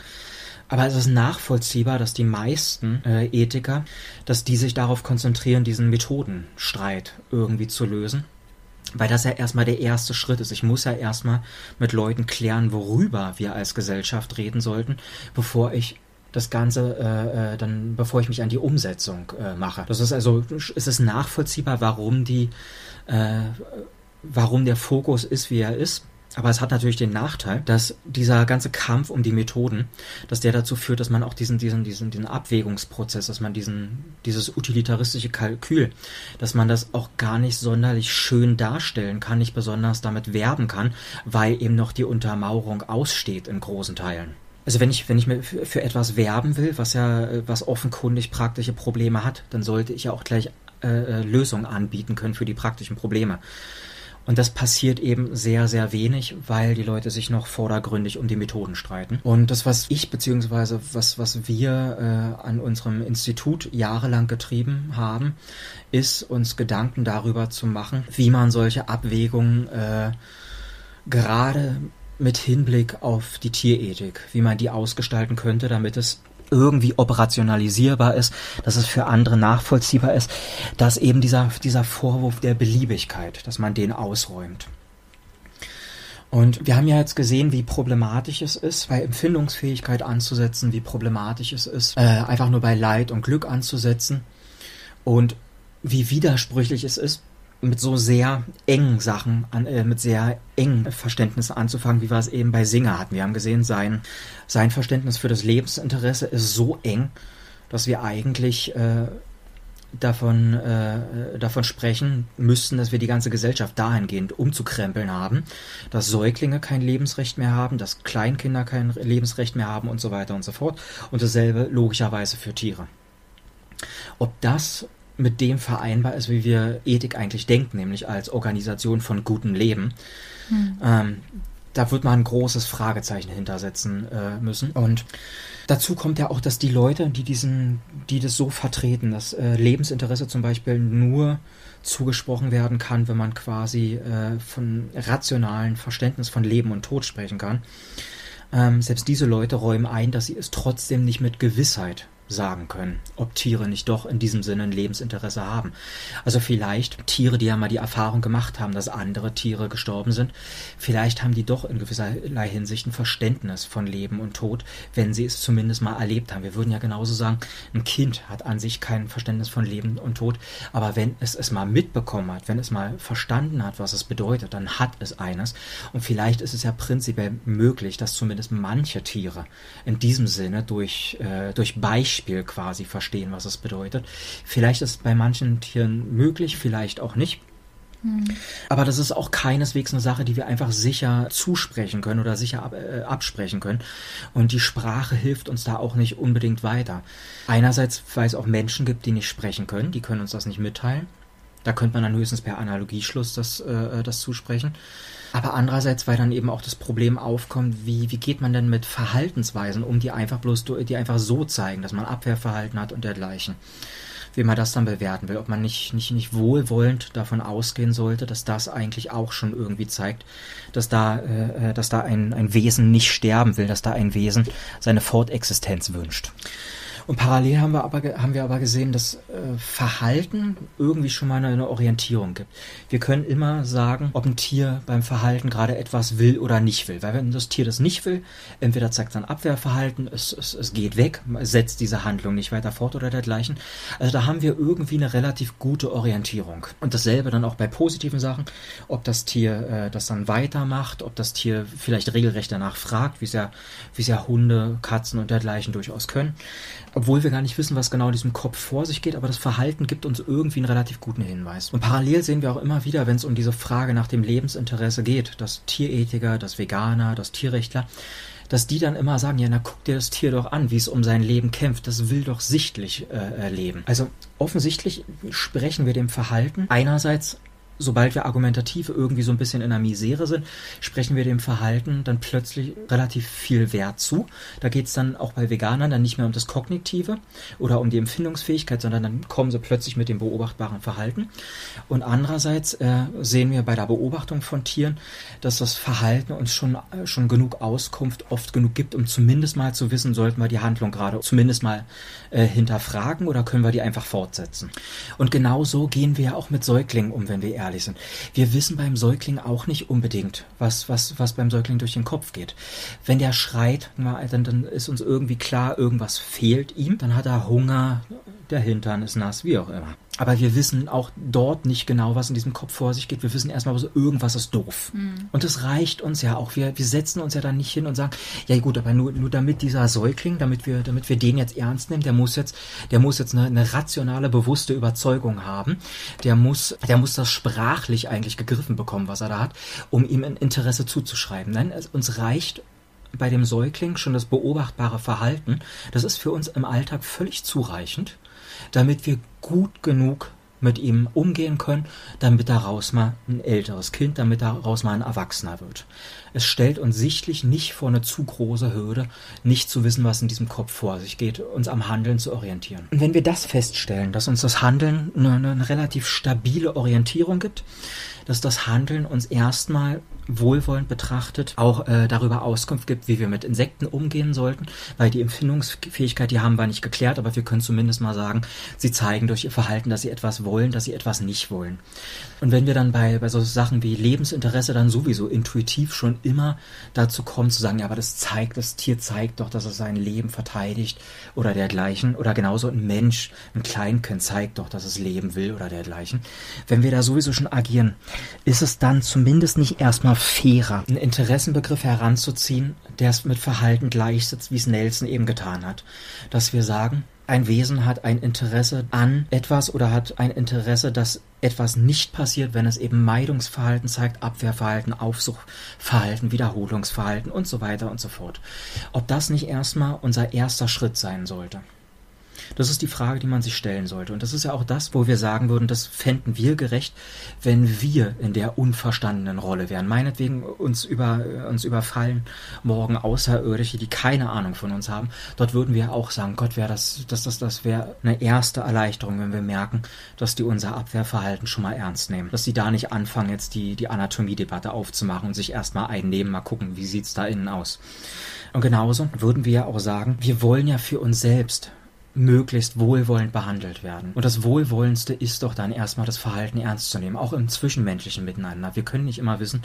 aber es ist nachvollziehbar, dass die meisten äh, Ethiker, dass die sich darauf konzentrieren, diesen Methodenstreit irgendwie zu lösen. Weil das ja erstmal der erste Schritt ist. Ich muss ja erstmal mit Leuten klären, worüber wir als Gesellschaft reden sollten, bevor ich das Ganze äh, äh, dann, bevor ich mich an die Umsetzung äh, mache. Das ist also, es ist nachvollziehbar, warum die, äh, warum der Fokus ist, wie er ist. Aber es hat natürlich den Nachteil, dass dieser ganze Kampf um die Methoden, dass der dazu führt, dass man auch diesen, diesen, diesen, diesen Abwägungsprozess, dass man diesen, dieses utilitaristische Kalkül, dass man das auch gar nicht sonderlich schön darstellen kann, nicht besonders damit werben kann, weil eben noch die Untermauerung aussteht in großen Teilen. Also wenn ich, wenn ich mir für, etwas werben will, was ja, was offenkundig praktische Probleme hat, dann sollte ich ja auch gleich äh, äh, Lösungen anbieten können für die praktischen Probleme. Und das passiert eben sehr, sehr wenig, weil die Leute sich noch vordergründig um die Methoden streiten. Und das, was ich beziehungsweise was, was wir äh, an unserem Institut jahrelang getrieben haben, ist uns Gedanken darüber zu machen, wie man solche Abwägungen äh, gerade mit Hinblick auf die Tierethik, wie man die ausgestalten könnte, damit es irgendwie operationalisierbar ist, dass es für andere nachvollziehbar ist, dass eben dieser, dieser Vorwurf der Beliebigkeit, dass man den ausräumt. Und wir haben ja jetzt gesehen, wie problematisch es ist, bei Empfindungsfähigkeit anzusetzen, wie problematisch es ist, äh, einfach nur bei Leid und Glück anzusetzen und wie widersprüchlich es ist, mit so sehr engen Sachen, an, äh, mit sehr engen Verständnissen anzufangen, wie wir es eben bei Singer hatten. Wir haben gesehen, sein, sein Verständnis für das Lebensinteresse ist so eng, dass wir eigentlich äh, davon, äh, davon sprechen müssten, dass wir die ganze Gesellschaft dahingehend umzukrempeln haben, dass Säuglinge kein Lebensrecht mehr haben, dass Kleinkinder kein Lebensrecht mehr haben und so weiter und so fort. Und dasselbe logischerweise für Tiere. Ob das mit dem vereinbar ist, wie wir Ethik eigentlich denken, nämlich als Organisation von gutem Leben. Hm. Ähm, da wird man ein großes Fragezeichen hintersetzen äh, müssen. Und dazu kommt ja auch, dass die Leute, die diesen, die das so vertreten, dass äh, Lebensinteresse zum Beispiel nur zugesprochen werden kann, wenn man quasi äh, von rationalen Verständnis von Leben und Tod sprechen kann. Ähm, selbst diese Leute räumen ein, dass sie es trotzdem nicht mit Gewissheit sagen können, ob Tiere nicht doch in diesem Sinne ein Lebensinteresse haben. Also vielleicht Tiere, die ja mal die Erfahrung gemacht haben, dass andere Tiere gestorben sind, vielleicht haben die doch in gewisserlei Hinsicht ein Verständnis von Leben und Tod, wenn sie es zumindest mal erlebt haben. Wir würden ja genauso sagen, ein Kind hat an sich kein Verständnis von Leben und Tod, aber wenn es es mal mitbekommen hat, wenn es mal verstanden hat, was es bedeutet, dann hat es eines. Und vielleicht ist es ja prinzipiell möglich, dass zumindest manche Tiere in diesem Sinne durch, äh, durch Beispiele Beispiel quasi verstehen, was es bedeutet. Vielleicht ist es bei manchen Tieren möglich, vielleicht auch nicht. Hm. Aber das ist auch keineswegs eine Sache, die wir einfach sicher zusprechen können oder sicher ab, äh, absprechen können. Und die Sprache hilft uns da auch nicht unbedingt weiter. Einerseits, weil es auch Menschen gibt, die nicht sprechen können, die können uns das nicht mitteilen. Da könnte man dann höchstens per Analogieschluss das, äh, das zusprechen. Aber andererseits, weil dann eben auch das Problem aufkommt, wie, wie geht man denn mit Verhaltensweisen um, die einfach bloß, die einfach so zeigen, dass man Abwehrverhalten hat und dergleichen. Wie man das dann bewerten will, ob man nicht, nicht, nicht wohlwollend davon ausgehen sollte, dass das eigentlich auch schon irgendwie zeigt, dass da, äh, dass da ein, ein Wesen nicht sterben will, dass da ein Wesen seine Fortexistenz wünscht. Und parallel haben wir aber, haben wir aber gesehen, dass äh, Verhalten irgendwie schon mal eine, eine Orientierung gibt. Wir können immer sagen, ob ein Tier beim Verhalten gerade etwas will oder nicht will. Weil wenn das Tier das nicht will, entweder zeigt es ein Abwehrverhalten, es, es, es geht weg, setzt diese Handlung nicht weiter fort oder dergleichen. Also da haben wir irgendwie eine relativ gute Orientierung. Und dasselbe dann auch bei positiven Sachen, ob das Tier äh, das dann weitermacht, ob das Tier vielleicht regelrecht danach fragt, wie es ja, wie es ja Hunde, Katzen und dergleichen durchaus können obwohl wir gar nicht wissen, was genau in diesem Kopf vor sich geht, aber das Verhalten gibt uns irgendwie einen relativ guten Hinweis. Und parallel sehen wir auch immer wieder, wenn es um diese Frage nach dem Lebensinteresse geht, dass Tierethiker, das Veganer, das Tierrechtler, dass die dann immer sagen, ja, na guck dir das Tier doch an, wie es um sein Leben kämpft, das will doch sichtlich äh, leben. Also offensichtlich sprechen wir dem Verhalten einerseits sobald wir argumentativ irgendwie so ein bisschen in der Misere sind, sprechen wir dem Verhalten dann plötzlich relativ viel Wert zu. Da geht es dann auch bei Veganern dann nicht mehr um das Kognitive oder um die Empfindungsfähigkeit, sondern dann kommen sie plötzlich mit dem beobachtbaren Verhalten. Und andererseits äh, sehen wir bei der Beobachtung von Tieren, dass das Verhalten uns schon, äh, schon genug Auskunft oft genug gibt, um zumindest mal zu wissen, sollten wir die Handlung gerade zumindest mal äh, hinterfragen oder können wir die einfach fortsetzen. Und genau so gehen wir auch mit Säuglingen um, wenn wir ehrlich sind. Wir wissen beim Säugling auch nicht unbedingt, was, was, was beim Säugling durch den Kopf geht. Wenn der schreit, dann, dann ist uns irgendwie klar, irgendwas fehlt ihm. Dann hat er Hunger, der Hintern ist nass, wie auch immer. Aber wir wissen auch dort nicht genau, was in diesem Kopf vor sich geht. Wir wissen erstmal so, irgendwas ist doof. Mhm. Und es reicht uns ja auch. Wir, wir setzen uns ja dann nicht hin und sagen, ja gut, aber nur, nur damit dieser Säugling, damit wir, damit wir den jetzt ernst nehmen, der muss jetzt, der muss jetzt eine, eine rationale, bewusste Überzeugung haben. Der muss, der muss das sprachlich eigentlich gegriffen bekommen, was er da hat, um ihm ein Interesse zuzuschreiben. Nein, es, uns reicht bei dem Säugling schon das beobachtbare Verhalten. Das ist für uns im Alltag völlig zureichend damit wir gut genug mit ihm umgehen können, damit daraus mal ein älteres Kind, damit daraus mal ein Erwachsener wird. Es stellt uns sichtlich nicht vor eine zu große Hürde, nicht zu wissen, was in diesem Kopf vor sich geht, uns am Handeln zu orientieren. Und wenn wir das feststellen, dass uns das Handeln eine, eine relativ stabile Orientierung gibt, dass das Handeln uns erstmal wohlwollend betrachtet auch äh, darüber Auskunft gibt, wie wir mit Insekten umgehen sollten, weil die Empfindungsfähigkeit, die haben wir nicht geklärt, aber wir können zumindest mal sagen, sie zeigen durch ihr Verhalten, dass sie etwas wollen, dass sie etwas nicht wollen. Und wenn wir dann bei, bei so Sachen wie Lebensinteresse dann sowieso intuitiv schon immer dazu kommen zu sagen, ja, aber das zeigt, das Tier zeigt doch, dass es sein Leben verteidigt oder dergleichen, oder genauso ein Mensch, ein Kleinkind zeigt doch, dass es leben will oder dergleichen. Wenn wir da sowieso schon agieren, ist es dann zumindest nicht erstmal fairer, einen Interessenbegriff heranzuziehen, der es mit Verhalten gleichsetzt, wie es Nelson eben getan hat. Dass wir sagen, ein Wesen hat ein Interesse an etwas oder hat ein Interesse, dass etwas nicht passiert, wenn es eben Meidungsverhalten zeigt, Abwehrverhalten, Aufsuchverhalten, Wiederholungsverhalten und so weiter und so fort. Ob das nicht erstmal unser erster Schritt sein sollte. Das ist die Frage, die man sich stellen sollte. Und das ist ja auch das, wo wir sagen würden, das fänden wir gerecht, wenn wir in der unverstandenen Rolle wären. Meinetwegen uns, über, uns überfallen morgen Außerirdische, die keine Ahnung von uns haben. Dort würden wir auch sagen, Gott, wäre das, das, das, das wäre eine erste Erleichterung, wenn wir merken, dass die unser Abwehrverhalten schon mal ernst nehmen. Dass sie da nicht anfangen, jetzt die, die Anatomiedebatte aufzumachen und sich erstmal einnehmen, mal gucken, wie sieht's da innen aus. Und genauso würden wir ja auch sagen, wir wollen ja für uns selbst möglichst wohlwollend behandelt werden. Und das Wohlwollendste ist doch dann erstmal das Verhalten ernst zu nehmen, auch im zwischenmenschlichen Miteinander. Wir können nicht immer wissen,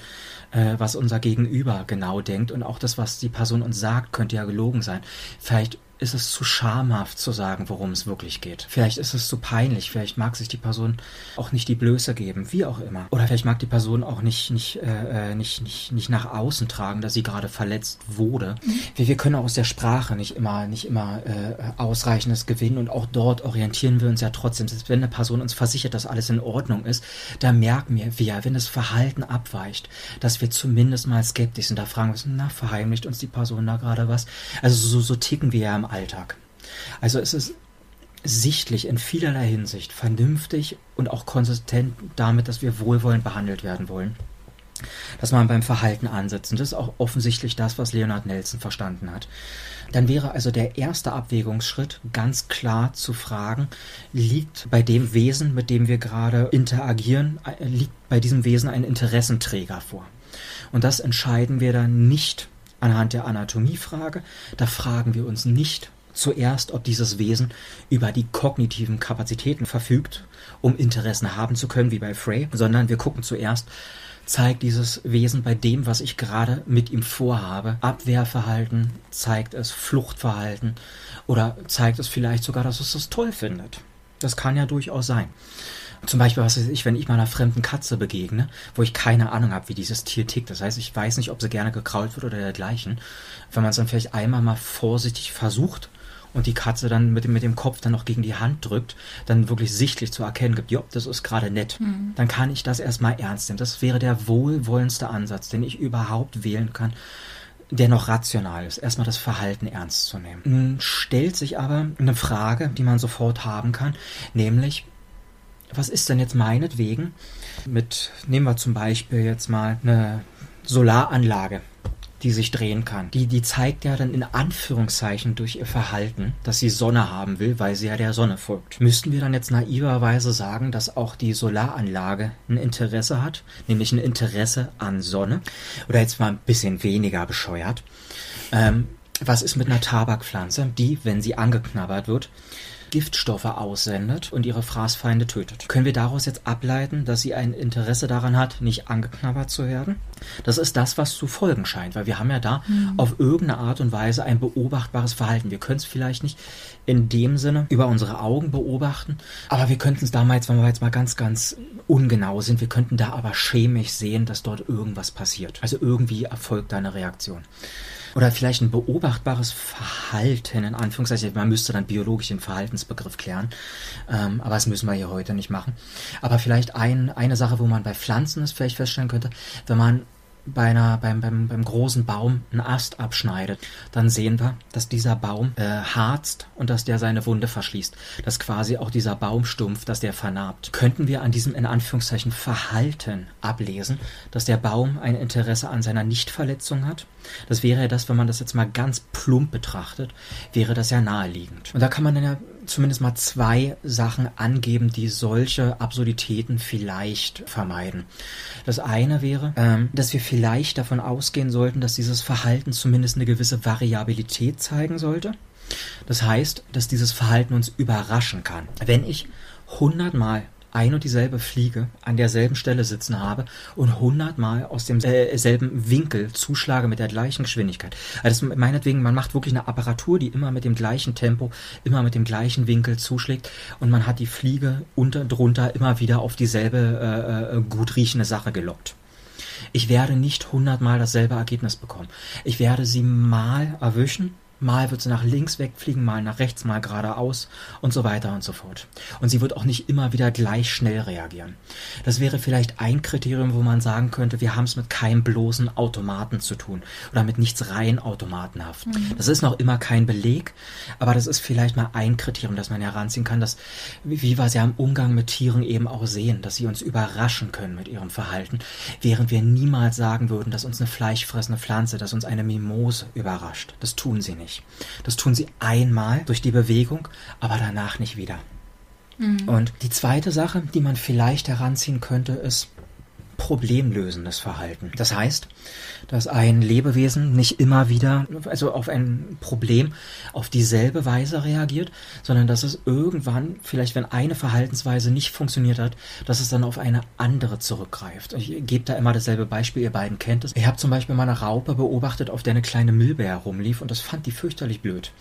äh, was unser Gegenüber genau denkt und auch das, was die Person uns sagt, könnte ja gelogen sein. Vielleicht ist es zu schamhaft zu sagen, worum es wirklich geht. Vielleicht ist es zu peinlich, vielleicht mag sich die Person auch nicht die Blöße geben, wie auch immer. Oder vielleicht mag die Person auch nicht, nicht, äh, äh nicht, nicht, nicht nach außen tragen, dass sie gerade verletzt wurde. Mhm. Wir, wir können auch aus der Sprache nicht immer, nicht immer äh, ausreichendes gewinnen und auch dort orientieren wir uns ja trotzdem. Selbst wenn eine Person uns versichert, dass alles in Ordnung ist, da merken wir, wir, wenn das Verhalten abweicht, dass wir zumindest mal skeptisch sind. Da fragen wir uns, na, verheimlicht uns die Person da gerade was? Also so, so ticken wir ja im Alltag. Also es ist sichtlich in vielerlei Hinsicht vernünftig und auch konsistent damit, dass wir wohlwollend behandelt werden wollen. Dass man beim Verhalten ansetzt. Und das ist auch offensichtlich das, was Leonard Nelson verstanden hat. Dann wäre also der erste Abwägungsschritt ganz klar zu fragen, liegt bei dem Wesen, mit dem wir gerade interagieren, äh, liegt bei diesem Wesen ein Interessenträger vor. Und das entscheiden wir dann nicht anhand der Anatomiefrage. Da fragen wir uns nicht, zuerst, ob dieses Wesen über die kognitiven Kapazitäten verfügt, um Interessen haben zu können, wie bei Frey, sondern wir gucken zuerst, zeigt dieses Wesen bei dem, was ich gerade mit ihm vorhabe. Abwehrverhalten, zeigt es Fluchtverhalten oder zeigt es vielleicht sogar, dass es das toll findet. Das kann ja durchaus sein. Zum Beispiel, was weiß ich, wenn ich mal einer fremden Katze begegne, wo ich keine Ahnung habe, wie dieses Tier tickt. Das heißt, ich weiß nicht, ob sie gerne gekrault wird oder dergleichen. Wenn man es dann vielleicht einmal mal vorsichtig versucht, und die Katze dann mit dem, mit dem Kopf dann noch gegen die Hand drückt, dann wirklich sichtlich zu erkennen gibt, ja, das ist gerade nett, mhm. dann kann ich das erstmal ernst nehmen. Das wäre der wohlwollendste Ansatz, den ich überhaupt wählen kann, der noch rational ist, erstmal das Verhalten ernst zu nehmen. Nun stellt sich aber eine Frage, die man sofort haben kann, nämlich, was ist denn jetzt meinetwegen mit, nehmen wir zum Beispiel jetzt mal eine Solaranlage die sich drehen kann. Die, die zeigt ja dann in Anführungszeichen durch ihr Verhalten, dass sie Sonne haben will, weil sie ja der Sonne folgt. Müssten wir dann jetzt naiverweise sagen, dass auch die Solaranlage ein Interesse hat, nämlich ein Interesse an Sonne? Oder jetzt mal ein bisschen weniger bescheuert. Ähm, was ist mit einer Tabakpflanze, die, wenn sie angeknabbert wird, Giftstoffe aussendet und ihre Fraßfeinde tötet. Können wir daraus jetzt ableiten, dass sie ein Interesse daran hat, nicht angeknabbert zu werden? Das ist das, was zu folgen scheint, weil wir haben ja da mhm. auf irgendeine Art und Weise ein beobachtbares Verhalten. Wir können es vielleicht nicht in dem Sinne über unsere Augen beobachten, aber wir könnten es damals, wenn wir jetzt mal ganz, ganz ungenau sind, wir könnten da aber chemisch sehen, dass dort irgendwas passiert. Also irgendwie erfolgt da eine Reaktion oder vielleicht ein beobachtbares Verhalten, in Anführungszeichen. Man müsste dann biologisch den Verhaltensbegriff klären, ähm, aber das müssen wir hier heute nicht machen. Aber vielleicht ein, eine Sache, wo man bei Pflanzen es vielleicht feststellen könnte, wenn man bei einer, beim, beim, beim großen Baum einen Ast abschneidet, dann sehen wir, dass dieser Baum äh, harzt und dass der seine Wunde verschließt. Dass quasi auch dieser Baumstumpf, dass der vernarbt. Könnten wir an diesem in Anführungszeichen Verhalten ablesen, dass der Baum ein Interesse an seiner Nichtverletzung hat? Das wäre ja das, wenn man das jetzt mal ganz plump betrachtet, wäre das ja naheliegend. Und da kann man dann ja zumindest mal zwei Sachen angeben, die solche Absurditäten vielleicht vermeiden. Das eine wäre, ähm, dass wir vielleicht davon ausgehen sollten, dass dieses Verhalten zumindest eine gewisse Variabilität zeigen sollte. Das heißt, dass dieses Verhalten uns überraschen kann. Wenn ich hundertmal ein und dieselbe Fliege an derselben Stelle sitzen habe und hundertmal aus demselben äh, Winkel zuschlage mit der gleichen Geschwindigkeit. Also meinetwegen, man macht wirklich eine Apparatur, die immer mit dem gleichen Tempo, immer mit dem gleichen Winkel zuschlägt und man hat die Fliege unter drunter immer wieder auf dieselbe äh, äh gut riechende Sache gelockt. Ich werde nicht hundertmal dasselbe Ergebnis bekommen. Ich werde sie mal erwischen Mal wird sie nach links wegfliegen, mal nach rechts, mal geradeaus und so weiter und so fort. Und sie wird auch nicht immer wieder gleich schnell reagieren. Das wäre vielleicht ein Kriterium, wo man sagen könnte, wir haben es mit keinem bloßen Automaten zu tun oder mit nichts rein automatenhaft. Mhm. Das ist noch immer kein Beleg, aber das ist vielleicht mal ein Kriterium, das man heranziehen kann, dass, wie wir es ja im Umgang mit Tieren eben auch sehen, dass sie uns überraschen können mit ihrem Verhalten, während wir niemals sagen würden, dass uns eine fleischfressende Pflanze, dass uns eine Mimose überrascht. Das tun sie nicht nicht. Das tun sie einmal durch die Bewegung, aber danach nicht wieder. Mhm. Und die zweite Sache, die man vielleicht heranziehen könnte, ist problemlösendes Verhalten. Das heißt, dass ein Lebewesen nicht immer wieder, also auf ein Problem auf dieselbe Weise reagiert, sondern dass es irgendwann, vielleicht wenn eine Verhaltensweise nicht funktioniert hat, dass es dann auf eine andere zurückgreift. Ich gebe da immer dasselbe Beispiel, ihr beiden kennt es. Ich habe zum Beispiel mal eine Raupe beobachtet, auf der eine kleine Milbe herumlief und das fand die fürchterlich blöd.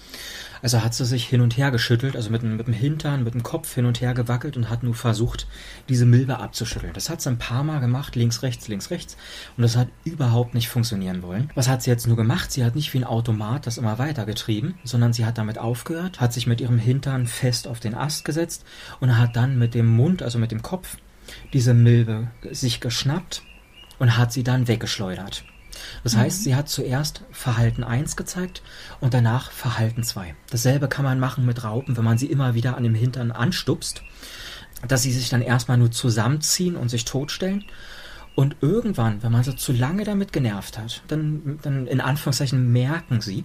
Also hat sie sich hin und her geschüttelt, also mit, mit dem Hintern, mit dem Kopf hin und her gewackelt und hat nur versucht, diese Milbe abzuschütteln. Das hat sie ein paar Mal gemacht, links, rechts, links, rechts. Und das hat überhaupt nicht funktionieren wollen. Was hat sie jetzt nur gemacht? Sie hat nicht wie ein Automat das immer weitergetrieben, sondern sie hat damit aufgehört, hat sich mit ihrem Hintern fest auf den Ast gesetzt und hat dann mit dem Mund, also mit dem Kopf, diese Milbe sich geschnappt und hat sie dann weggeschleudert. Das mhm. heißt, sie hat zuerst Verhalten 1 gezeigt und danach Verhalten 2. Dasselbe kann man machen mit Raupen, wenn man sie immer wieder an dem Hintern anstupst, dass sie sich dann erstmal nur zusammenziehen und sich totstellen. Und irgendwann, wenn man sie zu lange damit genervt hat, dann, dann in Anführungszeichen merken sie,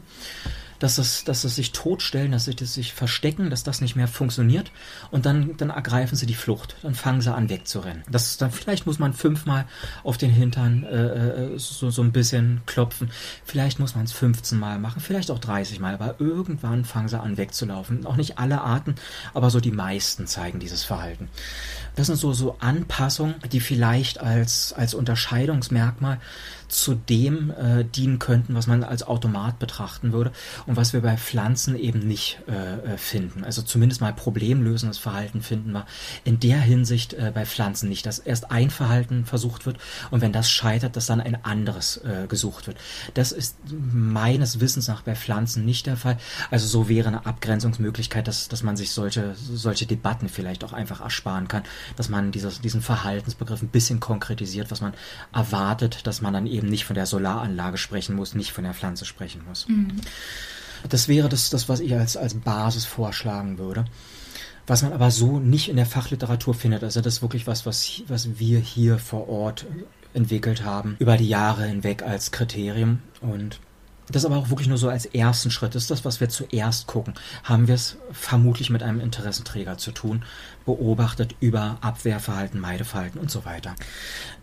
dass es, dass es sich totstellen, dass sie sich verstecken, dass das nicht mehr funktioniert und dann, dann ergreifen sie die Flucht, dann fangen sie an wegzurennen. Das ist dann, vielleicht muss man fünfmal auf den Hintern äh, äh so, so ein bisschen klopfen, vielleicht muss man es 15 Mal machen, vielleicht auch 30 Mal, aber irgendwann fangen sie an wegzulaufen. Auch nicht alle Arten, aber so die meisten zeigen dieses Verhalten. Das sind so, so Anpassungen, die vielleicht als, als Unterscheidungsmerkmal zu dem äh, dienen könnten, was man als Automat betrachten würde und was wir bei Pflanzen eben nicht äh, äh, finden. Also zumindest mal problemlösendes Verhalten finden wir in der Hinsicht äh, bei Pflanzen nicht, dass erst ein Verhalten versucht wird und wenn das scheitert, dass dann ein anderes äh, gesucht wird. Das ist meines Wissens nach bei Pflanzen nicht der Fall. Also so wäre eine Abgrenzungsmöglichkeit, dass, dass man sich solche, solche Debatten vielleicht auch einfach ersparen kann, dass man dieses, diesen Verhaltensbegriff ein bisschen konkretisiert, was man erwartet, dass man dann eben nicht von der Solaranlage sprechen muss, nicht von der Pflanze sprechen muss. Mhm. Das wäre das, das, was ich als, als Basis vorschlagen würde. Was man aber so nicht in der Fachliteratur findet. Also das ist wirklich was, was, was wir hier vor Ort entwickelt haben, über die Jahre hinweg als Kriterium. Und das aber auch wirklich nur so als ersten Schritt. Das ist das, was wir zuerst gucken. Haben wir es vermutlich mit einem Interessenträger zu tun, beobachtet über Abwehrverhalten, Meideverhalten und so weiter.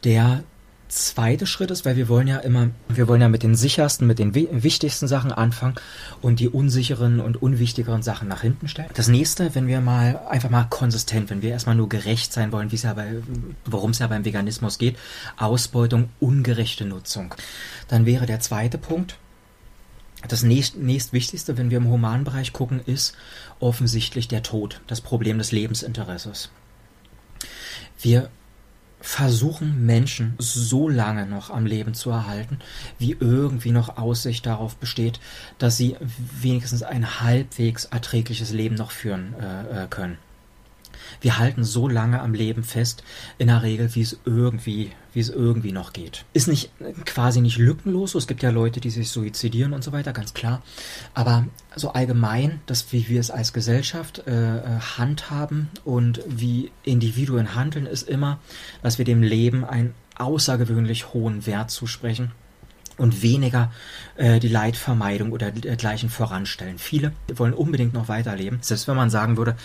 Der zweite Schritt ist, weil wir wollen ja immer, wir wollen ja mit den sichersten, mit den wichtigsten Sachen anfangen und die unsicheren und unwichtigeren Sachen nach hinten stellen. Das nächste, wenn wir mal einfach mal konsistent, wenn wir erstmal nur gerecht sein wollen, wie es ja bei, worum es ja beim Veganismus geht, Ausbeutung, ungerechte Nutzung. Dann wäre der zweite Punkt, das nächst, nächstwichtigste, wenn wir im Humanbereich gucken, ist offensichtlich der Tod, das Problem des Lebensinteresses. Wir versuchen Menschen so lange noch am Leben zu erhalten, wie irgendwie noch Aussicht darauf besteht, dass sie wenigstens ein halbwegs erträgliches Leben noch führen äh, äh können. Wir halten so lange am Leben fest, in der Regel, wie es irgendwie, wie es irgendwie noch geht. Ist nicht quasi nicht lückenlos. Es gibt ja Leute, die sich suizidieren und so weiter, ganz klar. Aber so allgemein, dass wie wir es als Gesellschaft äh, äh handhaben und wie Individuen handeln, ist immer, dass wir dem Leben einen außergewöhnlich hohen Wert zusprechen und weniger die Leidvermeidung oder dergleichen voranstellen. Viele wollen unbedingt noch weiterleben, selbst wenn man sagen würde,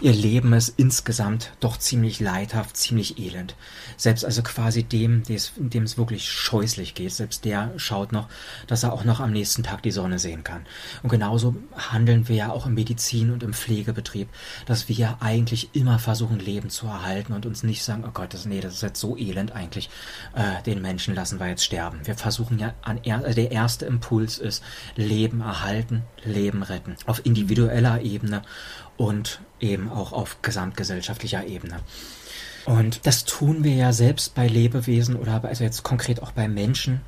ihr Leben ist insgesamt doch ziemlich leidhaft, ziemlich elend. Selbst also quasi dem, dem es wirklich scheußlich geht, selbst der schaut noch, dass er auch noch am nächsten Tag die Sonne sehen kann. Und genauso handeln wir ja auch im Medizin und im Pflegebetrieb, dass wir eigentlich immer versuchen, Leben zu erhalten und uns nicht sagen, oh Gott, das, nee, das ist jetzt so elend eigentlich, äh, den Menschen lassen wir jetzt sterben. Wir versuchen ja an er, also der erste Impuls ist Leben erhalten, Leben retten. Auf individueller Ebene und eben auch auf gesamtgesellschaftlicher Ebene. Und das tun wir ja selbst bei Lebewesen oder also jetzt konkret auch bei Menschen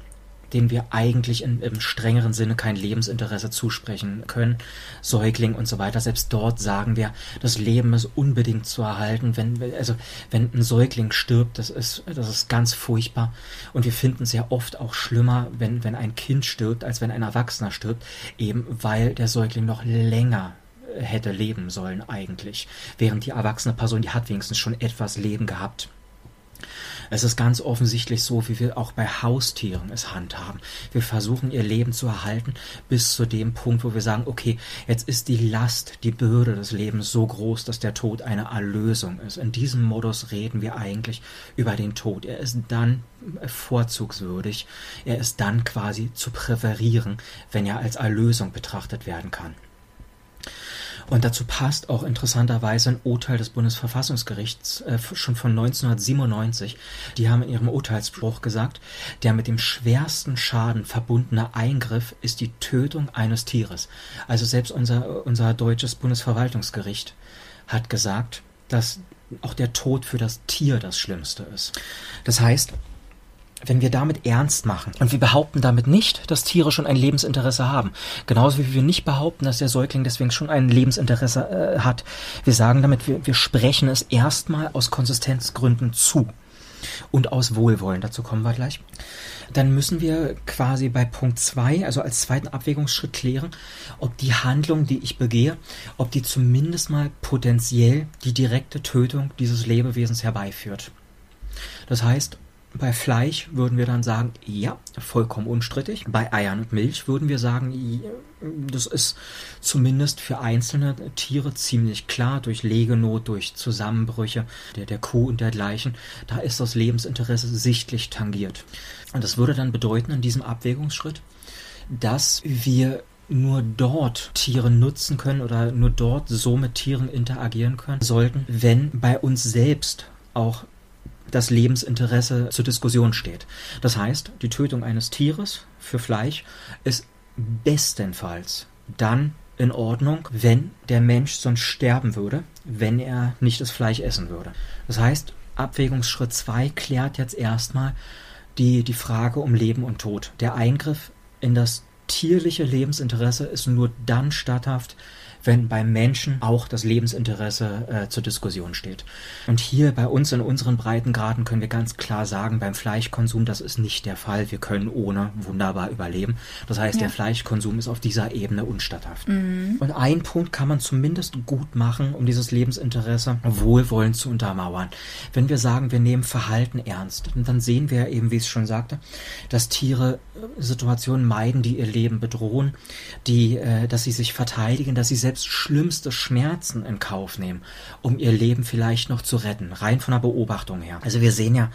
denen wir eigentlich in, im strengeren Sinne kein Lebensinteresse zusprechen können, Säugling und so weiter. Selbst dort sagen wir, das Leben ist unbedingt zu erhalten. Wenn, also, wenn ein Säugling stirbt, das ist, das ist ganz furchtbar. Und wir finden es ja oft auch schlimmer, wenn, wenn ein Kind stirbt, als wenn ein Erwachsener stirbt, eben weil der Säugling noch länger hätte leben sollen eigentlich. Während die erwachsene Person, die hat wenigstens schon etwas Leben gehabt. Es ist ganz offensichtlich so, wie wir auch bei Haustieren es handhaben. Wir versuchen ihr Leben zu erhalten bis zu dem Punkt, wo wir sagen, okay, jetzt ist die Last, die Bürde des Lebens so groß, dass der Tod eine Erlösung ist. In diesem Modus reden wir eigentlich über den Tod. Er ist dann vorzugswürdig. Er ist dann quasi zu präferieren, wenn er als Erlösung betrachtet werden kann. Und dazu passt auch interessanterweise ein Urteil des Bundesverfassungsgerichts äh, schon von 1997. Die haben in ihrem Urteilsspruch gesagt, der mit dem schwersten Schaden verbundene Eingriff ist die Tötung eines Tieres. Also selbst unser, unser deutsches Bundesverwaltungsgericht hat gesagt, dass auch der Tod für das Tier das Schlimmste ist. Das heißt, wenn wir damit ernst machen und wir behaupten damit nicht, dass Tiere schon ein Lebensinteresse haben, genauso wie wir nicht behaupten, dass der Säugling deswegen schon ein Lebensinteresse äh, hat. Wir sagen damit, wir, wir sprechen es erstmal aus Konsistenzgründen zu und aus Wohlwollen, dazu kommen wir gleich. Dann müssen wir quasi bei Punkt 2, also als zweiten Abwägungsschritt klären, ob die Handlung, die ich begehe, ob die zumindest mal potenziell die direkte Tötung dieses Lebewesens herbeiführt. Das heißt, bei Fleisch würden wir dann sagen, ja, vollkommen unstrittig. Bei Eiern und Milch würden wir sagen, das ist zumindest für einzelne Tiere ziemlich klar, durch Legenot, durch Zusammenbrüche der, der Kuh und dergleichen. Da ist das Lebensinteresse sichtlich tangiert. Und das würde dann bedeuten in diesem Abwägungsschritt, dass wir nur dort Tiere nutzen können oder nur dort so mit Tieren interagieren können sollten, wenn bei uns selbst auch das Lebensinteresse zur Diskussion steht. Das heißt, die Tötung eines Tieres für Fleisch ist bestenfalls dann in Ordnung, wenn der Mensch sonst sterben würde, wenn er nicht das Fleisch essen würde. Das heißt, Abwägungsschritt 2 klärt jetzt erstmal die, die Frage um Leben und Tod. Der Eingriff in das tierliche Lebensinteresse ist nur dann statthaft, wenn beim Menschen auch das Lebensinteresse äh, zur Diskussion steht. Und hier bei uns in unseren Breitengraden können wir ganz klar sagen, beim Fleischkonsum, das ist nicht der Fall. Wir können ohne wunderbar überleben. Das heißt, ja. der Fleischkonsum ist auf dieser Ebene unstatthaft. Mhm. Und ein Punkt kann man zumindest gut machen, um dieses Lebensinteresse wohlwollend zu untermauern. Wenn wir sagen, wir nehmen Verhalten ernst, dann sehen wir eben, wie ich es schon sagte, dass Tiere äh, Situationen meiden, die ihr Leben bedrohen, die, äh, dass sie sich verteidigen, dass sie selbst selbst schlimmste Schmerzen in Kauf nehmen, um ihr Leben vielleicht noch zu retten, rein von der Beobachtung her. Also wir sehen ja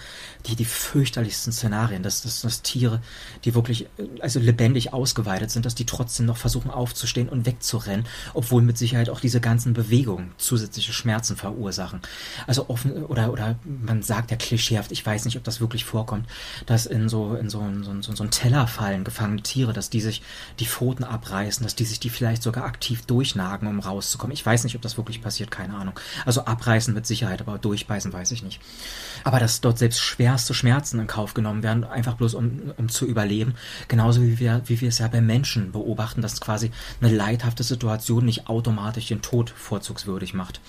die, die fürchterlichsten Szenarien, dass, dass, dass Tiere, die wirklich also lebendig ausgeweidet sind, dass die trotzdem noch versuchen aufzustehen und wegzurennen, obwohl mit Sicherheit auch diese ganzen Bewegungen zusätzliche Schmerzen verursachen. Also offen oder oder man sagt ja klischeehaft, ich weiß nicht, ob das wirklich vorkommt, dass in so in so, so, so, so ein Tellerfallen gefangene Tiere, dass die sich die Pfoten abreißen, dass die sich die vielleicht sogar aktiv durchnagen schlagen, um rauszukommen. Ich weiß nicht, ob das wirklich passiert, keine Ahnung. Also abreißen mit Sicherheit, aber durchbeißen weiß ich nicht. Aber dass dort selbst schwerste Schmerzen in Kauf genommen werden, einfach bloß um, um zu überleben. Genauso wie wir, wie wir es ja bei Menschen beobachten, dass quasi eine leidhafte Situation nicht automatisch den Tod vorzugswürdig macht.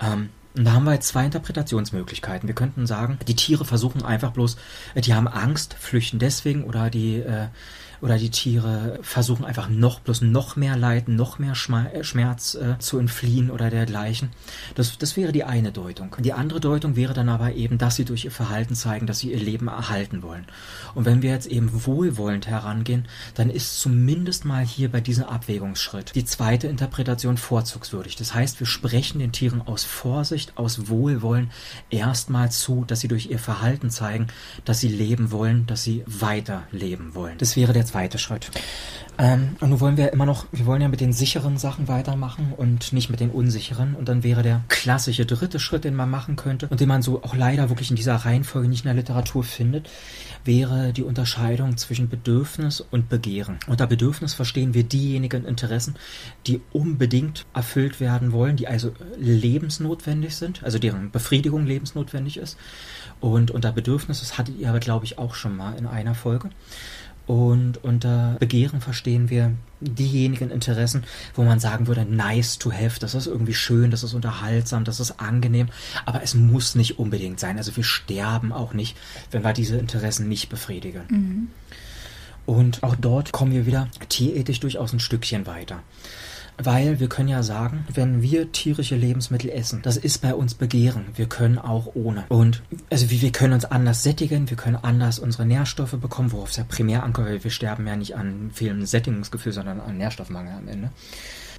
Ähm, und da haben wir jetzt zwei Interpretationsmöglichkeiten. Wir könnten sagen, die Tiere versuchen einfach bloß, die haben Angst, flüchten deswegen oder die äh, oder die Tiere versuchen einfach noch bloß noch mehr Leiden, noch mehr äh, Schmerz äh, zu entfliehen oder dergleichen. Das, das wäre die eine Deutung. Die andere Deutung wäre dann aber eben, dass sie durch ihr Verhalten zeigen, dass sie ihr Leben erhalten wollen. Und wenn wir jetzt eben wohlwollend herangehen, dann ist zumindest mal hier bei diesem Abwägungsschritt die zweite Interpretation vorzugswürdig. Das heißt, wir sprechen den Tieren aus Vorsicht, aus Wohlwollen erstmal zu, dass sie durch ihr Verhalten zeigen, dass sie leben wollen, dass sie weiterleben wollen. Das wäre der zweite Schritt. Ähm, und nun wollen wir immer noch, wir wollen ja mit den sicheren Sachen weitermachen und nicht mit den unsicheren. Und dann wäre der klassische dritte Schritt, den man machen könnte und den man so auch leider wirklich in dieser Reihenfolge nicht in der Literatur findet, wäre die Unterscheidung zwischen Bedürfnis und Begehren. Unter Bedürfnis verstehen wir diejenigen Interessen, die unbedingt erfüllt werden wollen, die also lebensnotwendig sind, also deren Befriedigung lebensnotwendig ist. Und unter Bedürfnis, das hattet ihr aber, glaube ich, auch schon mal in einer Folge. Und unter Begehren verstehen wir diejenigen Interessen, wo man sagen würde, nice to have, das ist irgendwie schön, das ist unterhaltsam, das ist angenehm, aber es muss nicht unbedingt sein. Also wir sterben auch nicht, wenn wir diese Interessen nicht befriedigen. Mhm. Und auch dort kommen wir wieder tierethisch durchaus ein Stückchen weiter. Weil wir können ja sagen, wenn wir tierische Lebensmittel essen, das ist bei uns Begehren. Wir können auch ohne. Und also wir können uns anders sättigen, wir können anders unsere Nährstoffe bekommen, worauf es ja primär ankommt, weil wir sterben ja nicht an fehlendem Sättigungsgefühl, sondern an Nährstoffmangel am Ende.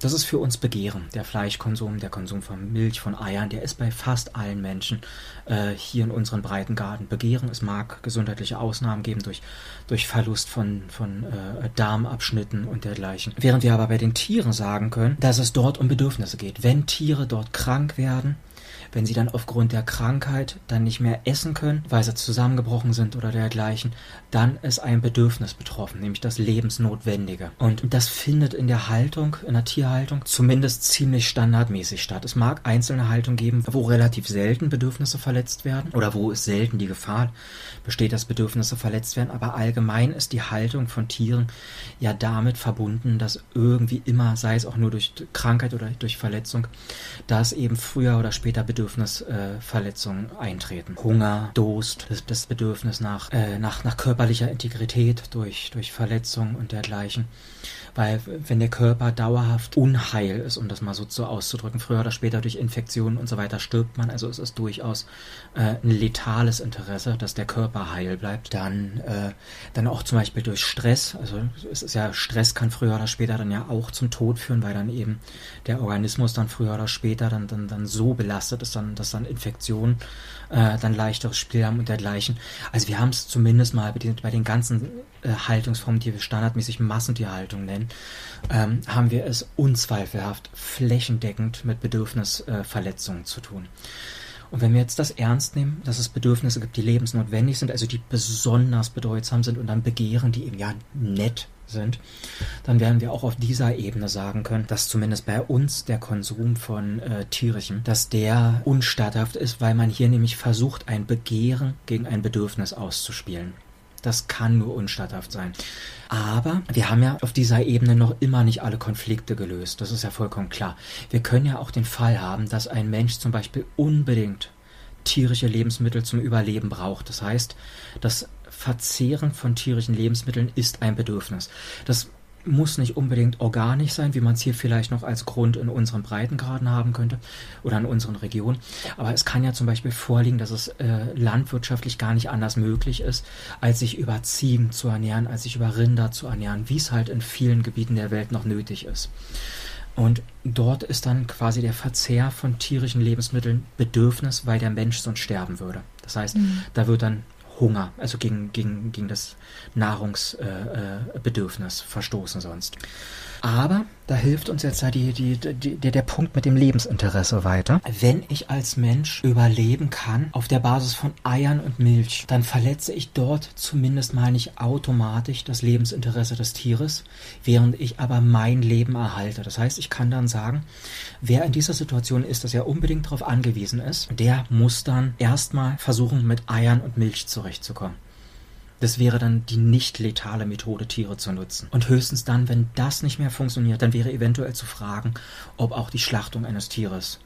Das ist für uns Begehren. Der Fleischkonsum, der Konsum von Milch, von Eiern, der ist bei fast allen Menschen äh, hier in unseren Breitengarten. Begehren, es mag gesundheitliche Ausnahmen geben durch, durch Verlust von, von äh, Darmabschnitten und dergleichen. Während wir aber bei den Tieren sagen können, dass es dort um Bedürfnisse geht. Wenn Tiere dort krank werden, wenn sie dann aufgrund der Krankheit dann nicht mehr essen können, weil sie zusammengebrochen sind oder dergleichen, dann ist ein Bedürfnis betroffen, nämlich das Lebensnotwendige. Und das findet in der Haltung, in der Tierhaltung, zumindest ziemlich standardmäßig statt. Es mag einzelne Haltungen geben, wo relativ selten Bedürfnisse verletzt werden oder wo es selten die Gefahr besteht, dass Bedürfnisse verletzt werden, aber allgemein ist die Haltung von Tieren ja damit verbunden, dass irgendwie immer, sei es auch nur durch Krankheit oder durch Verletzung, dass eben früher oder später Bedürfnisse Bedürfnisverletzungen äh, eintreten. Hunger, Durst, das, das Bedürfnis nach, äh, nach, nach körperlicher Integrität durch, durch Verletzungen und dergleichen. Weil wenn der Körper dauerhaft unheil ist, um das mal so, so auszudrücken, früher oder später durch Infektionen und so weiter stirbt man. Also es ist durchaus äh, ein letales Interesse, dass der Körper heil bleibt. Dann, äh, dann auch zum Beispiel durch Stress. Also es ist ja, Stress kann früher oder später dann ja auch zum Tod führen, weil dann eben der Organismus dann früher oder später dann, dann, dann so belastet ist, dann, dass dann Infektionen äh, dann leichteres Spiel haben und dergleichen. Also wir haben es zumindest mal bei den, bei den ganzen Haltungsformen, die wir standardmäßig Massentierhaltung nennen, ähm, haben wir es unzweifelhaft flächendeckend mit Bedürfnisverletzungen äh, zu tun. Und wenn wir jetzt das ernst nehmen, dass es Bedürfnisse gibt, die lebensnotwendig sind, also die besonders bedeutsam sind und dann Begehren, die eben ja nett sind, dann werden wir auch auf dieser Ebene sagen können, dass zumindest bei uns der Konsum von äh, Tierchen, dass der unstatthaft ist, weil man hier nämlich versucht, ein Begehren gegen ein Bedürfnis auszuspielen. Das kann nur unstatthaft sein. Aber wir haben ja auf dieser Ebene noch immer nicht alle Konflikte gelöst. Das ist ja vollkommen klar. Wir können ja auch den Fall haben, dass ein Mensch zum Beispiel unbedingt tierische Lebensmittel zum Überleben braucht. Das heißt, das Verzehren von tierischen Lebensmitteln ist ein Bedürfnis. Das muss nicht unbedingt organisch sein, wie man es hier vielleicht noch als Grund in unseren Breitengraden haben könnte oder in unseren Regionen. Aber es kann ja zum Beispiel vorliegen, dass es äh, landwirtschaftlich gar nicht anders möglich ist, als sich über Ziegen zu ernähren, als sich über Rinder zu ernähren, wie es halt in vielen Gebieten der Welt noch nötig ist. Und dort ist dann quasi der Verzehr von tierischen Lebensmitteln Bedürfnis, weil der Mensch sonst sterben würde. Das heißt, mhm. da wird dann Hunger, also gegen, gegen, gegen das Nahrungsbedürfnis verstoßen sonst. Aber da hilft uns jetzt ja die, die, die, der, der Punkt mit dem Lebensinteresse weiter. Wenn ich als Mensch überleben kann auf der Basis von Eiern und Milch, dann verletze ich dort zumindest mal nicht automatisch das Lebensinteresse des Tieres, während ich aber mein Leben erhalte. Das heißt, ich kann dann sagen, wer in dieser Situation ist, dass er unbedingt darauf angewiesen ist, der muss dann erstmal versuchen, mit Eiern und Milch zurechtzukommen. Das wäre dann die nicht letale Methode, Tiere zu nutzen. Und höchstens dann, wenn das nicht mehr funktioniert, dann wäre eventuell zu fragen, ob auch die Schlachtung eines Tieres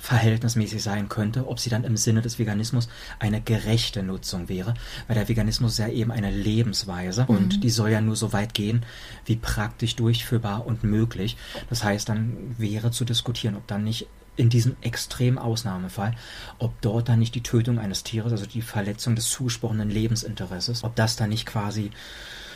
verhältnismäßig sein könnte, ob sie dann im Sinne des Veganismus eine gerechte Nutzung wäre, weil der Veganismus ist ja eben eine Lebensweise mhm. und die soll ja nur so weit gehen, wie praktisch durchführbar und möglich. Das heißt, dann wäre zu diskutieren, ob dann nicht in diesem extremen Ausnahmefall, ob dort dann nicht die Tötung eines Tieres, also die Verletzung des zugesprochenen Lebensinteresses, ob das dann nicht quasi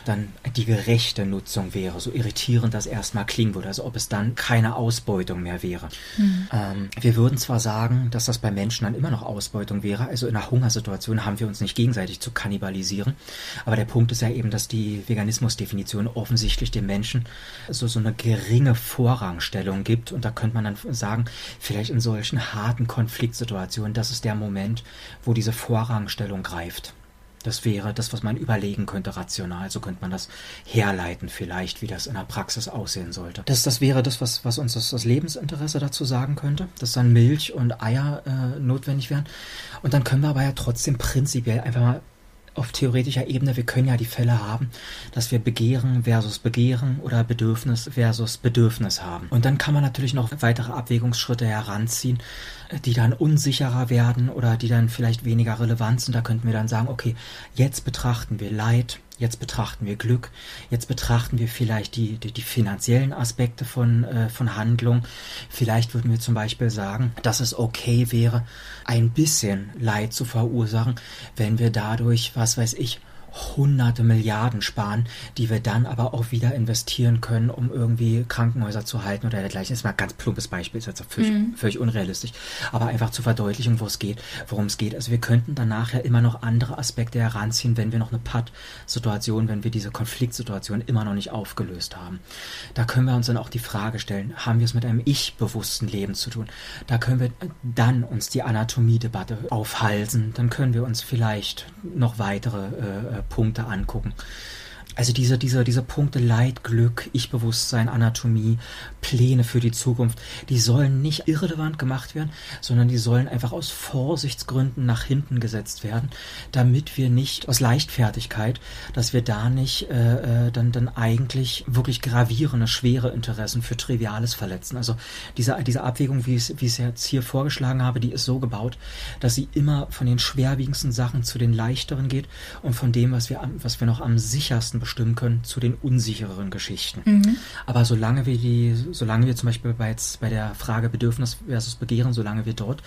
dann die gerechte Nutzung wäre, so irritierend das erstmal klingen würde, also ob es dann keine Ausbeutung mehr wäre. Mhm. Ähm, wir würden zwar sagen, dass das bei Menschen dann immer noch Ausbeutung wäre, also in einer Hungersituation haben wir uns nicht gegenseitig zu kannibalisieren, aber der Punkt ist ja eben, dass die Veganismusdefinition offensichtlich dem Menschen so, so eine geringe Vorrangstellung gibt und da könnte man dann sagen, vielleicht in solchen harten Konfliktsituationen, das ist der Moment, wo diese Vorrangstellung greift. Das wäre das, was man überlegen könnte, rational. So könnte man das herleiten, vielleicht, wie das in der Praxis aussehen sollte. Das, das wäre das, was, was uns das, das Lebensinteresse dazu sagen könnte, dass dann Milch und Eier äh, notwendig wären. Und dann können wir aber ja trotzdem prinzipiell einfach mal auf theoretischer Ebene, wir können ja die Fälle haben, dass wir Begehren versus Begehren oder Bedürfnis versus Bedürfnis haben. Und dann kann man natürlich noch weitere Abwägungsschritte heranziehen, die dann unsicherer werden oder die dann vielleicht weniger relevant sind. Da könnten wir dann sagen, okay, jetzt betrachten wir Leid, Jetzt betrachten wir Glück, jetzt betrachten wir vielleicht die, die, die finanziellen Aspekte von, äh, von Handlung. Vielleicht würden wir zum Beispiel sagen, dass es okay wäre, ein bisschen Leid zu verursachen, wenn wir dadurch, was weiß ich, hunderte Milliarden sparen, die wir dann aber auch wieder investieren können, um irgendwie Krankenhäuser zu halten oder dergleichen. Das ist mal ein ganz plumpes Beispiel, ist jetzt völlig, mhm. völlig unrealistisch, aber einfach zur Verdeutlichung, wo es geht, worum es geht. Also wir könnten dann nachher immer noch andere Aspekte heranziehen, wenn wir noch eine Patt-Situation, wenn wir diese Konfliktsituation immer noch nicht aufgelöst haben. Da können wir uns dann auch die Frage stellen, haben wir es mit einem ich-bewussten Leben zu tun? Da können wir dann uns die Anatomie-Debatte aufhalsen, dann können wir uns vielleicht noch weitere äh, Punkte angucken. Also diese, diese, diese Punkte Leid, Glück, Ich-Bewusstsein, Anatomie, Pläne für die Zukunft, die sollen nicht irrelevant gemacht werden, sondern die sollen einfach aus Vorsichtsgründen nach hinten gesetzt werden, damit wir nicht aus Leichtfertigkeit, dass wir da nicht äh, äh dann, dann eigentlich wirklich gravierende, schwere Interessen für Triviales verletzen. Also diese, diese Abwägung, wie ich es, wie ich es jetzt hier vorgeschlagen habe, die ist so gebaut, dass sie immer von den schwerwiegendsten Sachen zu den leichteren geht und von dem, was wir, was wir noch am sichersten bestimmen können zu den unsichereren Geschichten. Mhm. Aber solange wir die, solange wir zum Beispiel bei, jetzt bei der Frage Bedürfnis versus Begehren, solange wir dort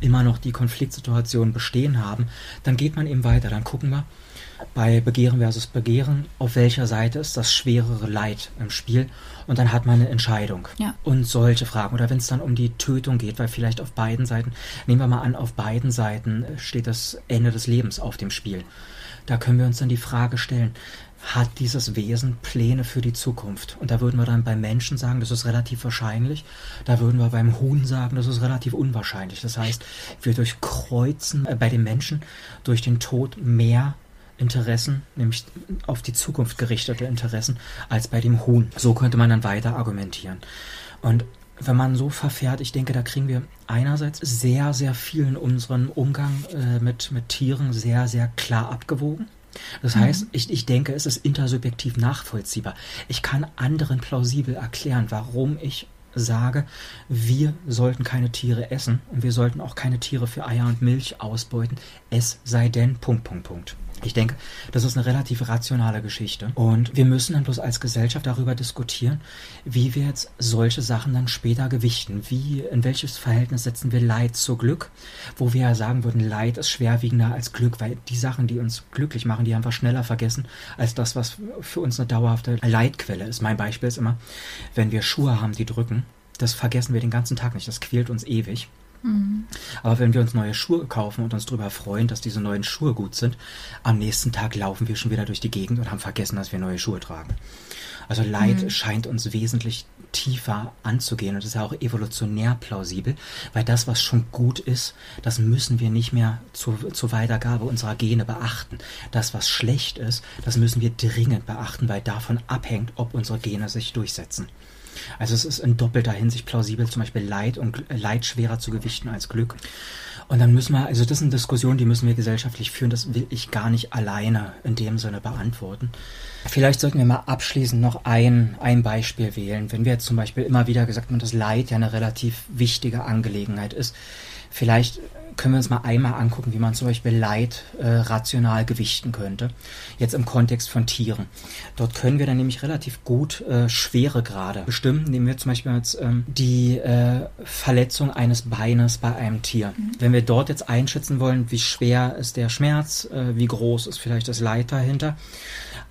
immer noch die Konfliktsituation bestehen haben, dann geht man eben weiter. Dann gucken wir bei Begehren versus Begehren, auf welcher Seite ist das schwerere Leid im Spiel und dann hat man eine Entscheidung. Ja. Und solche Fragen. Oder wenn es dann um die Tötung geht, weil vielleicht auf beiden Seiten, nehmen wir mal an, auf beiden Seiten steht das Ende des Lebens auf dem Spiel. Da können wir uns dann die Frage stellen, hat dieses Wesen Pläne für die Zukunft? Und da würden wir dann beim Menschen sagen, das ist relativ wahrscheinlich. Da würden wir beim Huhn sagen, das ist relativ unwahrscheinlich. Das heißt, wir durchkreuzen äh, bei den Menschen durch den Tod mehr Interessen, nämlich auf die Zukunft gerichtete Interessen, als bei dem Huhn. So könnte man dann weiter argumentieren. Und wenn man so verfährt, ich denke, da kriegen wir einerseits sehr, sehr viel in unserem Umgang äh, mit, mit Tieren sehr, sehr klar abgewogen. Das heißt, mhm. ich, ich denke, es ist intersubjektiv nachvollziehbar. Ich kann anderen plausibel erklären, warum ich sage, wir sollten keine Tiere essen und wir sollten auch keine Tiere für Eier und Milch ausbeuten, es sei denn, Punkt, Punkt, Punkt. Ich denke, das ist eine relativ rationale Geschichte. Und wir müssen dann bloß als Gesellschaft darüber diskutieren, wie wir jetzt solche Sachen dann später gewichten. Wie, in welches Verhältnis setzen wir Leid zu Glück? Wo wir ja sagen würden, Leid ist schwerwiegender als Glück, weil die Sachen, die uns glücklich machen, die haben wir schneller vergessen, als das, was für uns eine dauerhafte Leidquelle ist. Mein Beispiel ist immer, wenn wir Schuhe haben, die drücken, das vergessen wir den ganzen Tag nicht. Das quält uns ewig. Mhm. Aber wenn wir uns neue Schuhe kaufen und uns darüber freuen, dass diese neuen Schuhe gut sind, am nächsten Tag laufen wir schon wieder durch die Gegend und haben vergessen, dass wir neue Schuhe tragen. Also Leid mhm. scheint uns wesentlich tiefer anzugehen und ist ja auch evolutionär plausibel, weil das, was schon gut ist, das müssen wir nicht mehr zu, zur Weitergabe unserer Gene beachten. Das, was schlecht ist, das müssen wir dringend beachten, weil davon abhängt, ob unsere Gene sich durchsetzen. Also es ist in doppelter Hinsicht plausibel, zum Beispiel Leid und Leid schwerer zu gewichten als Glück. Und dann müssen wir, also das sind Diskussionen, die müssen wir gesellschaftlich führen, das will ich gar nicht alleine in dem Sinne beantworten. Vielleicht sollten wir mal abschließend noch ein, ein Beispiel wählen. Wenn wir jetzt zum Beispiel immer wieder gesagt haben, dass Leid ja eine relativ wichtige Angelegenheit ist, vielleicht können wir uns mal einmal angucken, wie man zum Beispiel Leid äh, rational gewichten könnte. Jetzt im Kontext von Tieren. Dort können wir dann nämlich relativ gut äh, Schweregrade bestimmen. Nehmen wir zum Beispiel jetzt ähm, die äh, Verletzung eines Beines bei einem Tier. Mhm. Wenn wir dort jetzt einschätzen wollen, wie schwer ist der Schmerz, äh, wie groß ist vielleicht das Leid dahinter,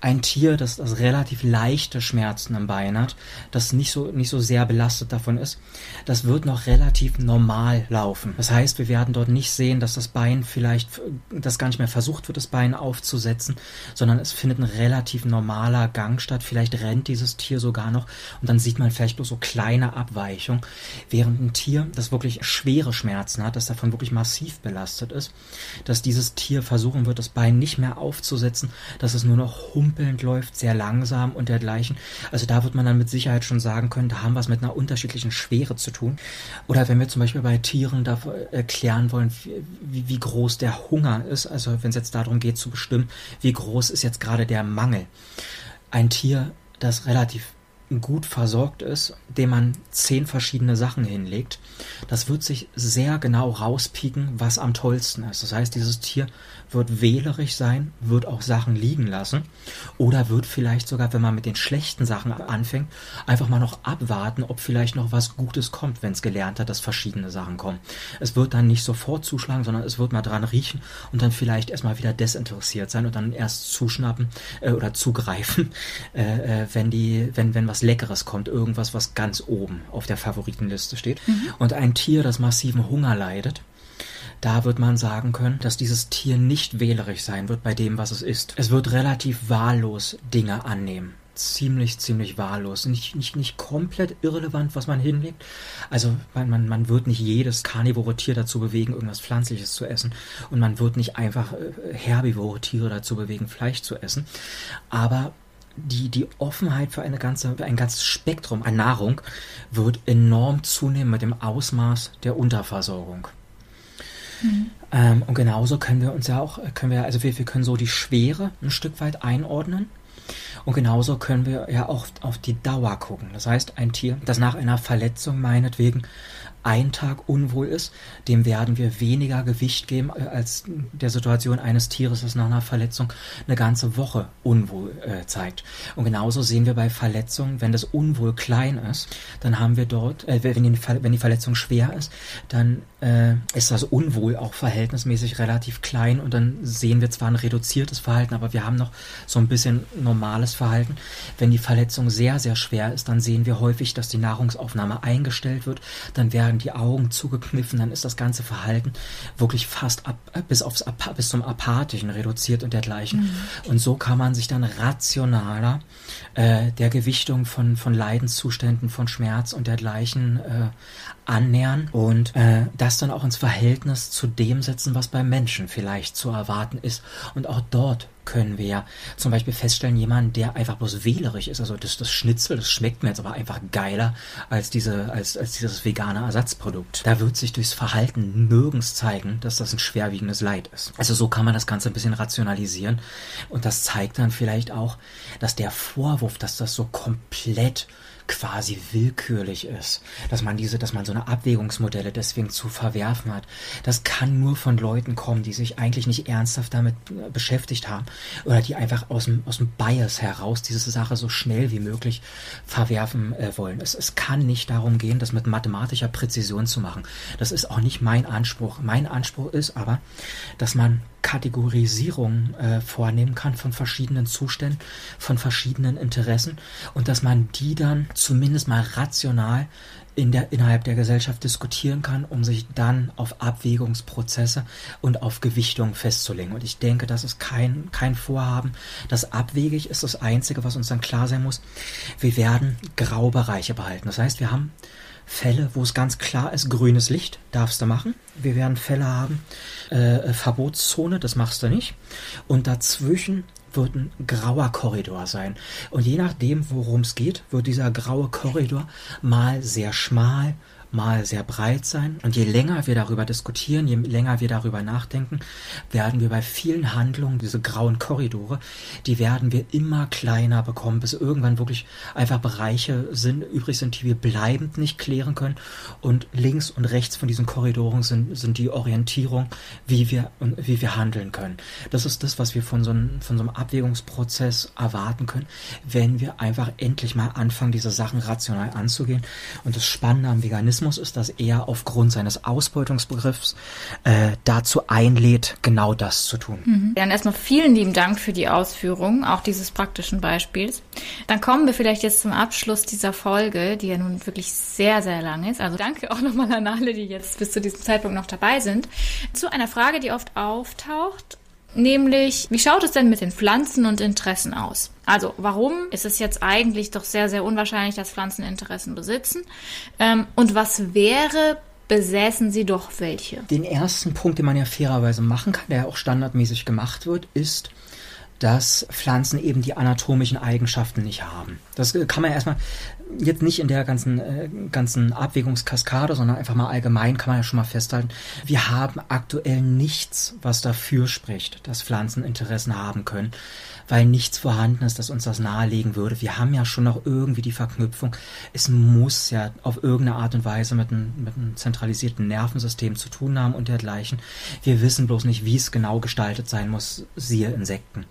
ein Tier, das, das relativ leichte Schmerzen am Bein hat, das nicht so, nicht so sehr belastet davon ist, das wird noch relativ normal laufen. Das heißt, wir werden dort nicht sehen, dass das Bein vielleicht, dass gar nicht mehr versucht wird, das Bein aufzusetzen, sondern es findet ein relativ normaler Gang statt. Vielleicht rennt dieses Tier sogar noch und dann sieht man vielleicht bloß so kleine Abweichungen, während ein Tier, das wirklich schwere Schmerzen hat, das davon wirklich massiv belastet ist, dass dieses Tier versuchen wird, das Bein nicht mehr aufzusetzen, dass es nur noch hum humpelnd läuft, sehr langsam und dergleichen. Also da wird man dann mit Sicherheit schon sagen können, da haben wir es mit einer unterschiedlichen Schwere zu tun. Oder wenn wir zum Beispiel bei Tieren da erklären wollen, wie, wie groß der Hunger ist, also wenn es jetzt darum geht zu bestimmen, wie groß ist jetzt gerade der Mangel. Ein Tier, das relativ gut versorgt ist, dem man zehn verschiedene Sachen hinlegt, das wird sich sehr genau rauspieken, was am tollsten ist. Das heißt, dieses Tier wird wählerisch sein, wird auch Sachen liegen lassen oder wird vielleicht sogar, wenn man mit den schlechten Sachen anfängt, einfach mal noch abwarten, ob vielleicht noch was Gutes kommt, wenn es gelernt hat, dass verschiedene Sachen kommen. Es wird dann nicht sofort zuschlagen, sondern es wird mal dran riechen und dann vielleicht erstmal wieder desinteressiert sein und dann erst zuschnappen äh, oder zugreifen, (laughs) äh, äh, wenn die, wenn, wenn was Leckeres kommt, irgendwas, was ganz oben auf der Favoritenliste steht. Mhm. Und ein Tier, das massiven Hunger leidet, da wird man sagen können, dass dieses Tier nicht wählerisch sein wird bei dem, was es ist. Es wird relativ wahllos Dinge annehmen ziemlich, ziemlich wahllos. Nicht, nicht, nicht komplett irrelevant, was man hinlegt. Also man, man, man wird nicht jedes karnivore Tier dazu bewegen, irgendwas Pflanzliches zu essen. Und man wird nicht einfach äh, herbivore Tiere dazu bewegen, Fleisch zu essen. Aber die, die Offenheit für, eine ganze, für ein ganzes Spektrum an Nahrung wird enorm zunehmen mit dem Ausmaß der Unterversorgung. Mhm. Ähm, und genauso können wir uns ja auch, können wir, also wir, wir können so die Schwere ein Stück weit einordnen. Und genauso können wir ja auch auf die Dauer gucken. Das heißt, ein Tier, das nach einer Verletzung meinetwegen ein Tag unwohl ist, dem werden wir weniger Gewicht geben äh, als der Situation eines Tieres, das nach einer Verletzung eine ganze Woche unwohl äh, zeigt. Und genauso sehen wir bei Verletzungen, wenn das Unwohl klein ist, dann haben wir dort, äh, wenn, die, wenn die Verletzung schwer ist, dann äh, ist das Unwohl auch verhältnismäßig relativ klein und dann sehen wir zwar ein reduziertes Verhalten, aber wir haben noch so ein bisschen normales Verhalten. Wenn die Verletzung sehr, sehr schwer ist, dann sehen wir häufig, dass die Nahrungsaufnahme eingestellt wird, dann werden die Augen zugekniffen, dann ist das ganze Verhalten wirklich fast ab, bis, aufs, bis zum Apathischen reduziert und dergleichen. Mhm. Und so kann man sich dann rationaler äh, der Gewichtung von, von Leidenszuständen, von Schmerz und dergleichen äh, annähern und äh, das dann auch ins Verhältnis zu dem setzen, was beim Menschen vielleicht zu erwarten ist. Und auch dort können wir ja zum Beispiel feststellen, jemand, der einfach bloß wählerisch ist, also das, das Schnitzel, das schmeckt mir jetzt aber einfach geiler als diese, als, als dieses vegane Ersatzprodukt. Da wird sich durchs Verhalten nirgends zeigen, dass das ein schwerwiegendes Leid ist. Also so kann man das Ganze ein bisschen rationalisieren und das zeigt dann vielleicht auch, dass der Vorwurf, dass das so komplett quasi willkürlich ist, dass man diese, dass man so eine Abwägungsmodelle deswegen zu verwerfen hat. Das kann nur von Leuten kommen, die sich eigentlich nicht ernsthaft damit äh, beschäftigt haben oder die einfach aus dem, aus dem Bias heraus diese Sache so schnell wie möglich verwerfen äh, wollen. Es, es kann nicht darum gehen, das mit mathematischer Präzision zu machen. Das ist auch nicht mein Anspruch. Mein Anspruch ist aber, dass man Kategorisierung äh, vornehmen kann von verschiedenen Zuständen, von verschiedenen Interessen und dass man die dann zumindest mal rational in der, innerhalb der Gesellschaft diskutieren kann, um sich dann auf Abwägungsprozesse und auf Gewichtung festzulegen. Und ich denke, das ist kein, kein Vorhaben, das abwegig ist. Das Einzige, was uns dann klar sein muss, wir werden Graubereiche behalten. Das heißt, wir haben Fälle, wo es ganz klar ist, grünes Licht darfst du machen. Wir werden Fälle haben, äh, Verbotszone, das machst du nicht. Und dazwischen wird ein grauer Korridor sein. Und je nachdem, worum es geht, wird dieser graue Korridor mal sehr schmal, mal sehr breit sein. Und je länger wir darüber diskutieren, je länger wir darüber nachdenken, werden wir bei vielen Handlungen, diese grauen Korridore, die werden wir immer kleiner bekommen, bis irgendwann wirklich einfach Bereiche sind, übrig sind, die wir bleibend nicht klären können. Und links und rechts von diesen Korridoren sind, sind die Orientierung, wie wir, wie wir handeln können. Das ist das, was wir von so einem, von so einem Abwägungsprozess erwarten können, wenn wir einfach endlich mal anfangen, diese Sachen rational anzugehen. Und das Spannende am Veganismus Rassismus ist, dass er aufgrund seines Ausbeutungsbegriffs äh, dazu einlädt, genau das zu tun. Mhm. Dann erstmal vielen lieben Dank für die Ausführung, auch dieses praktischen Beispiels. Dann kommen wir vielleicht jetzt zum Abschluss dieser Folge, die ja nun wirklich sehr, sehr lang ist. Also danke auch nochmal an alle, die jetzt bis zu diesem Zeitpunkt noch dabei sind. Zu einer Frage, die oft auftaucht Nämlich, wie schaut es denn mit den Pflanzen und Interessen aus? Also, warum ist es jetzt eigentlich doch sehr, sehr unwahrscheinlich, dass Pflanzen Interessen besitzen? Ähm, und was wäre, besäßen sie doch welche? Den ersten Punkt, den man ja fairerweise machen kann, der auch standardmäßig gemacht wird, ist, dass Pflanzen eben die anatomischen Eigenschaften nicht haben. Das kann man erstmal jetzt nicht in der ganzen, äh, ganzen Abwägungskaskade, sondern einfach mal allgemein kann man ja schon mal festhalten, wir haben aktuell nichts, was dafür spricht, dass Pflanzen Interessen haben können weil nichts vorhanden ist, das uns das nahelegen würde. Wir haben ja schon noch irgendwie die Verknüpfung. Es muss ja auf irgendeine Art und Weise mit einem, mit einem zentralisierten Nervensystem zu tun haben und dergleichen. Wir wissen bloß nicht, wie es genau gestaltet sein muss, siehe Insekten.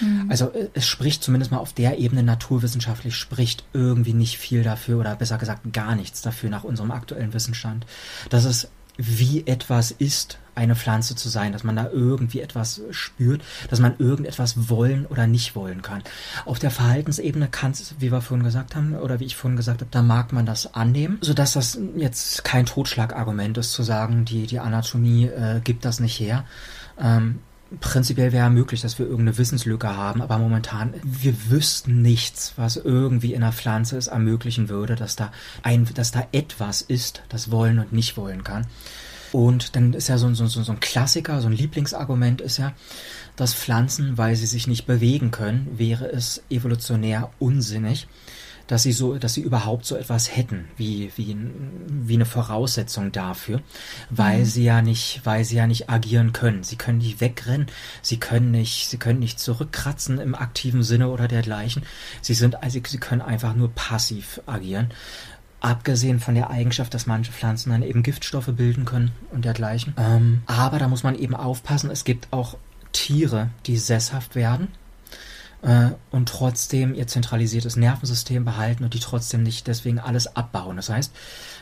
Mhm. Also äh, es spricht zumindest mal auf der Ebene naturwissenschaftlich, spricht irgendwie nicht viel dafür oder besser gesagt gar nichts dafür nach unserem aktuellen Wissensstand, dass es wie etwas ist, eine Pflanze zu sein, dass man da irgendwie etwas spürt, dass man irgendetwas wollen oder nicht wollen kann. Auf der Verhaltensebene kann es, wie wir vorhin gesagt haben, oder wie ich vorhin gesagt habe, da mag man das annehmen, sodass das jetzt kein Totschlagargument ist, zu sagen, die, die Anatomie äh, gibt das nicht her. Ähm, prinzipiell wäre möglich, dass wir irgendeine Wissenslücke haben, aber momentan, wir wüssten nichts, was irgendwie in einer Pflanze es ermöglichen würde, dass da ein, dass da etwas ist, das wollen und nicht wollen kann. Und dann ist ja so, so, so ein Klassiker, so ein Lieblingsargument ist ja, dass Pflanzen, weil sie sich nicht bewegen können, wäre es evolutionär unsinnig, dass sie so, dass sie überhaupt so etwas hätten, wie, wie, wie eine Voraussetzung dafür, weil mhm. sie ja nicht, weil sie ja nicht agieren können. Sie können nicht wegrennen, sie können nicht, sie können nicht zurückkratzen im aktiven Sinne oder dergleichen. Sie sind, also sie können einfach nur passiv agieren. Abgesehen von der Eigenschaft, dass manche Pflanzen dann eben Giftstoffe bilden können und dergleichen. Ähm, aber da muss man eben aufpassen, es gibt auch Tiere, die sesshaft werden äh, und trotzdem ihr zentralisiertes Nervensystem behalten und die trotzdem nicht deswegen alles abbauen. Das heißt,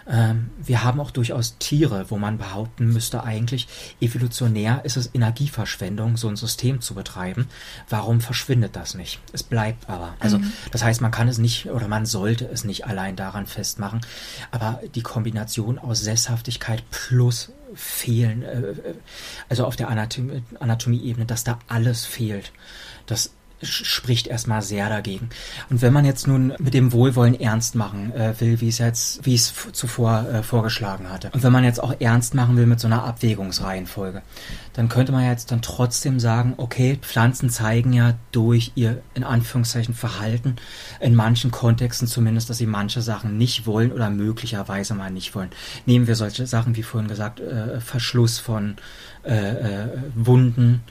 ähm, wir haben auch durchaus Tiere, wo man behaupten müsste eigentlich, evolutionär ist es Energieverschwendung, so ein System zu betreiben. Warum verschwindet das nicht? Es bleibt aber. Also mhm. das heißt, man kann es nicht oder man sollte es nicht allein daran festmachen. Aber die Kombination aus Sesshaftigkeit plus Fehlen, äh, äh also auf der Anatomie-Ebene, Anatomie dass da alles fehlt, das spricht erstmal sehr dagegen. Und wenn man jetzt nun mit dem Wohlwollen ernst machen äh, will, wie es jetzt, wie es zuvor äh, vorgeschlagen hatte, und wenn man jetzt auch ernst machen will mit so einer Abwägungsreihenfolge, dann könnte man jetzt dann trotzdem sagen, okay, Pflanzen zeigen ja durch ihr in Anführungszeichen Verhalten in manchen Kontexten zumindest, dass sie manche Sachen nicht wollen oder möglicherweise mal nicht wollen. Nehmen wir solche Sachen wie vorhin gesagt, äh, Verschluss von äh, äh, Wunden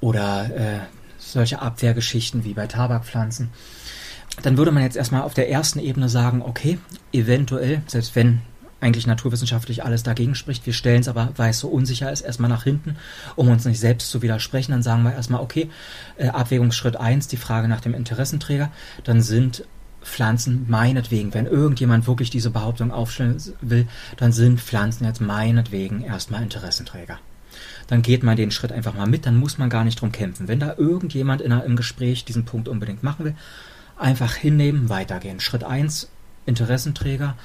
oder äh, solche Abwehrgeschichten wie bei Tabakpflanzen, dann würde man jetzt erstmal auf der ersten Ebene sagen, okay, eventuell, selbst wenn eigentlich naturwissenschaftlich alles dagegen spricht, wir stellen es aber, weil es so unsicher ist, erstmal nach hinten, um uns nicht selbst zu widersprechen, dann sagen wir erstmal, okay, äh, Abwägungsschritt 1, die Frage nach dem Interessenträger, dann sind Pflanzen meinetwegen, wenn irgendjemand wirklich diese Behauptung aufstellen will, dann sind Pflanzen jetzt meinetwegen erstmal Interessenträger dann geht man den Schritt einfach mal mit, dann muss man gar nicht drum kämpfen. Wenn da irgendjemand in im Gespräch diesen Punkt unbedingt machen will, einfach hinnehmen, weitergehen. Schritt 1, Interessenträger,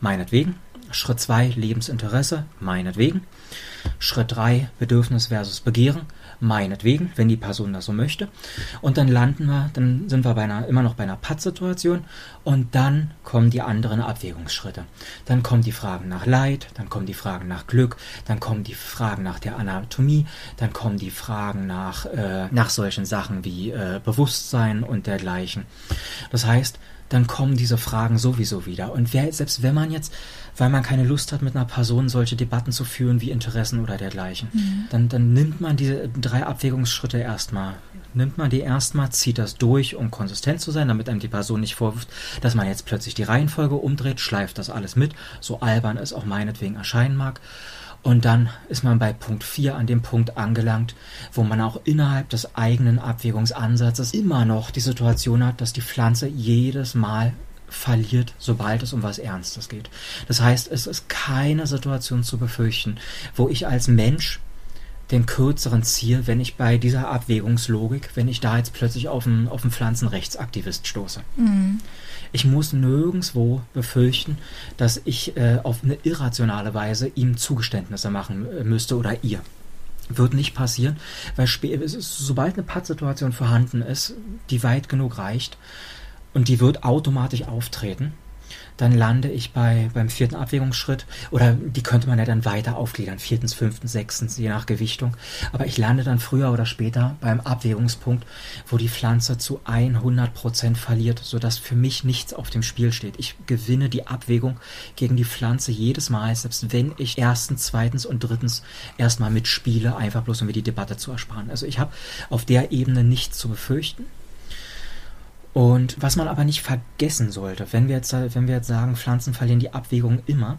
meinetwegen. Schritt 2, Lebensinteresse, meinetwegen. Schritt 3, Bedürfnis versus Begehren, meinetwegen, wenn die Person das so möchte. Und dann landen wir, dann sind wir bei einer, immer noch bei einer Pattsituation und dann kommen die anderen Abwägungsschritte. Dann kommen die Fragen nach Leid, dann kommen die Fragen nach Glück, dann kommen die Fragen nach der Anatomie, dann kommen die Fragen nach, äh, nach solchen Sachen wie äh, Bewusstsein und dergleichen. Das heißt, dann kommen diese Fragen sowieso wieder. Und wer, selbst wenn man jetzt, weil man keine Lust hat, mit einer Person solche Debatten zu führen wie Interessen oder dergleichen, mhm. dann, dann nimmt man diese drei Abwägungsschritte erstmal. Nimmt man die erstmal, zieht das durch, um konsistent zu sein, damit einem die Person nicht vorwirft, dass man jetzt plötzlich die Reihenfolge umdreht, schleift das alles mit, so albern es auch meinetwegen erscheinen mag. Und dann ist man bei Punkt 4 an dem Punkt angelangt, wo man auch innerhalb des eigenen Abwägungsansatzes immer noch die Situation hat, dass die Pflanze jedes Mal verliert, sobald es um was Ernstes geht. Das heißt, es ist keine Situation zu befürchten, wo ich als Mensch den kürzeren ziehe, wenn ich bei dieser Abwägungslogik, wenn ich da jetzt plötzlich auf einen, auf einen Pflanzenrechtsaktivist stoße. Mhm. Ich muss nirgendwo befürchten, dass ich äh, auf eine irrationale Weise ihm Zugeständnisse machen äh, müsste oder ihr. Wird nicht passieren, weil sobald eine Pattsituation vorhanden ist, die weit genug reicht, und die wird automatisch auftreten, dann lande ich bei, beim vierten Abwägungsschritt oder die könnte man ja dann weiter aufgliedern, viertens, fünftens, sechstens, je nach Gewichtung. Aber ich lande dann früher oder später beim Abwägungspunkt, wo die Pflanze zu 100 Prozent verliert, sodass für mich nichts auf dem Spiel steht. Ich gewinne die Abwägung gegen die Pflanze jedes Mal, selbst wenn ich erstens, zweitens und drittens erstmal mitspiele, einfach bloß um mir die Debatte zu ersparen. Also ich habe auf der Ebene nichts zu befürchten. Und was man aber nicht vergessen sollte, wenn wir jetzt, wenn wir jetzt sagen, Pflanzen verlieren die Abwägung immer,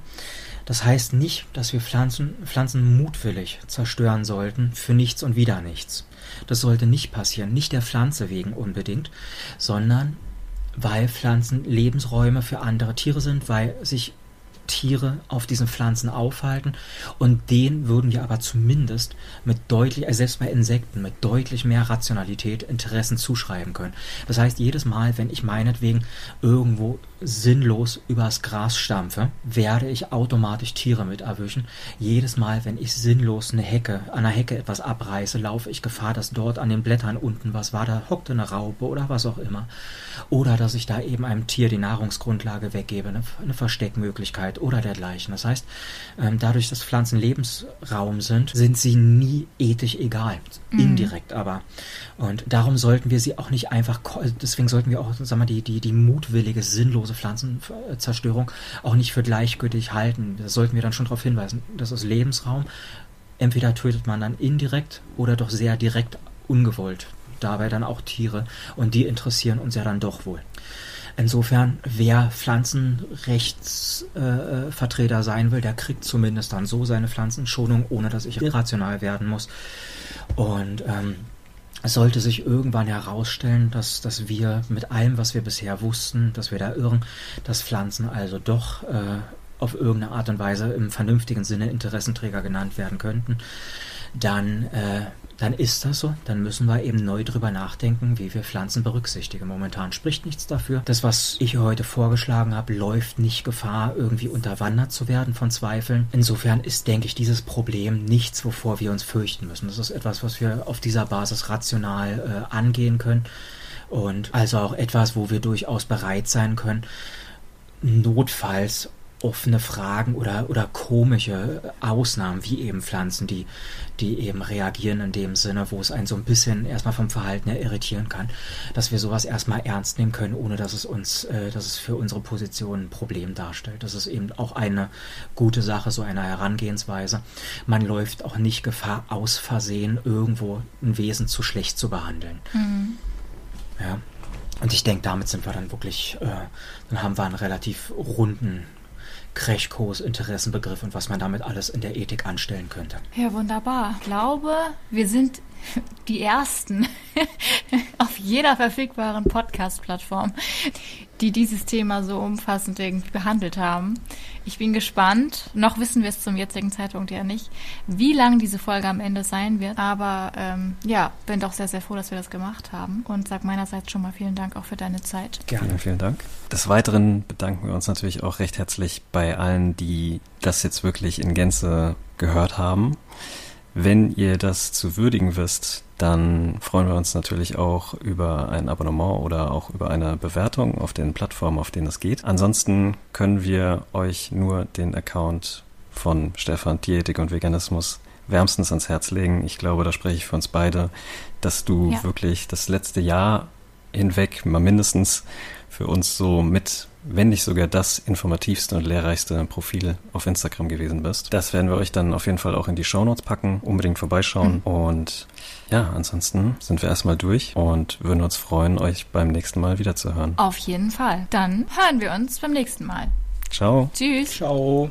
das heißt nicht, dass wir Pflanzen, Pflanzen mutwillig zerstören sollten für nichts und wieder nichts. Das sollte nicht passieren, nicht der Pflanze wegen unbedingt, sondern weil Pflanzen Lebensräume für andere Tiere sind, weil sich Tiere auf diesen Pflanzen aufhalten und denen würden wir aber zumindest mit deutlich, also selbst bei Insekten, mit deutlich mehr Rationalität Interessen zuschreiben können. Das heißt, jedes Mal, wenn ich meinetwegen irgendwo sinnlos übers Gras stampfe, werde ich automatisch Tiere mit erwischen. Jedes Mal, wenn ich sinnlos eine Hecke, an einer Hecke etwas abreiße, laufe ich Gefahr, dass dort an den Blättern unten was war, da hockte eine Raupe oder was auch immer. Oder dass ich da eben einem Tier die Nahrungsgrundlage weggebe, eine, eine Versteckmöglichkeit oder dergleichen. Das heißt, ähm, dadurch, dass Pflanzen Lebensraum sind, sind sie nie ethisch egal. Mhm. Indirekt aber. Und darum sollten wir sie auch nicht einfach, deswegen sollten wir auch, sagen wir, die, die, die mutwillige, sinnlose Pflanzenzerstörung auch nicht für gleichgültig halten. Da sollten wir dann schon darauf hinweisen. Das ist Lebensraum. Entweder tötet man dann indirekt oder doch sehr direkt ungewollt. Dabei dann auch Tiere. Und die interessieren uns ja dann doch wohl. Insofern, wer Pflanzenrechtsvertreter äh, sein will, der kriegt zumindest dann so seine Pflanzenschonung, ohne dass ich irrational werden muss. Und ähm, es sollte sich irgendwann herausstellen, dass, dass wir mit allem, was wir bisher wussten, dass wir da irren, dass Pflanzen also doch äh, auf irgendeine Art und Weise im vernünftigen Sinne Interessenträger genannt werden könnten, dann äh, dann ist das so. Dann müssen wir eben neu drüber nachdenken, wie wir Pflanzen berücksichtigen. Momentan spricht nichts dafür. Das, was ich heute vorgeschlagen habe, läuft nicht Gefahr, irgendwie unterwandert zu werden von Zweifeln. Insofern ist, denke ich, dieses Problem nichts, wovor wir uns fürchten müssen. Das ist etwas, was wir auf dieser Basis rational äh, angehen können. Und also auch etwas, wo wir durchaus bereit sein können, notfalls offene Fragen oder, oder komische Ausnahmen, wie eben Pflanzen, die, die eben reagieren in dem Sinne, wo es einen so ein bisschen erstmal vom Verhalten her irritieren kann, dass wir sowas erstmal ernst nehmen können, ohne dass es uns, äh, dass es für unsere Position ein Problem darstellt. Das ist eben auch eine gute Sache, so eine Herangehensweise. Man läuft auch nicht Gefahr, aus Versehen irgendwo ein Wesen zu schlecht zu behandeln. Mhm. Ja. Und ich denke, damit sind wir dann wirklich, äh, dann haben wir einen relativ runden Crashkurs, Interessenbegriff und was man damit alles in der Ethik anstellen könnte. Ja, wunderbar. Ich glaube, wir sind die ersten (laughs) auf jeder verfügbaren Podcast-Plattform, die dieses Thema so umfassend irgendwie behandelt haben. Ich bin gespannt. Noch wissen wir es zum jetzigen Zeitpunkt ja nicht, wie lang diese Folge am Ende sein wird. Aber ähm, ja, bin doch sehr, sehr froh, dass wir das gemacht haben. Und sag meinerseits schon mal vielen Dank auch für deine Zeit. Gerne. Vielen, vielen Dank. Des Weiteren bedanken wir uns natürlich auch recht herzlich bei allen, die das jetzt wirklich in Gänze gehört haben. Wenn ihr das zu würdigen wisst, dann freuen wir uns natürlich auch über ein Abonnement oder auch über eine Bewertung auf den Plattformen, auf denen es geht. Ansonsten können wir euch nur den Account von Stefan Tierethik und Veganismus wärmstens ans Herz legen. Ich glaube, da spreche ich für uns beide, dass du ja. wirklich das letzte Jahr hinweg mal mindestens für uns so mit wenn nicht sogar das informativste und lehrreichste Profil auf Instagram gewesen bist. Das werden wir euch dann auf jeden Fall auch in die Shownotes packen. Unbedingt vorbeischauen. Mhm. Und ja, ansonsten sind wir erstmal durch und würden uns freuen, euch beim nächsten Mal wiederzuhören. Auf jeden Fall. Dann hören wir uns beim nächsten Mal. Ciao. Tschüss. Ciao.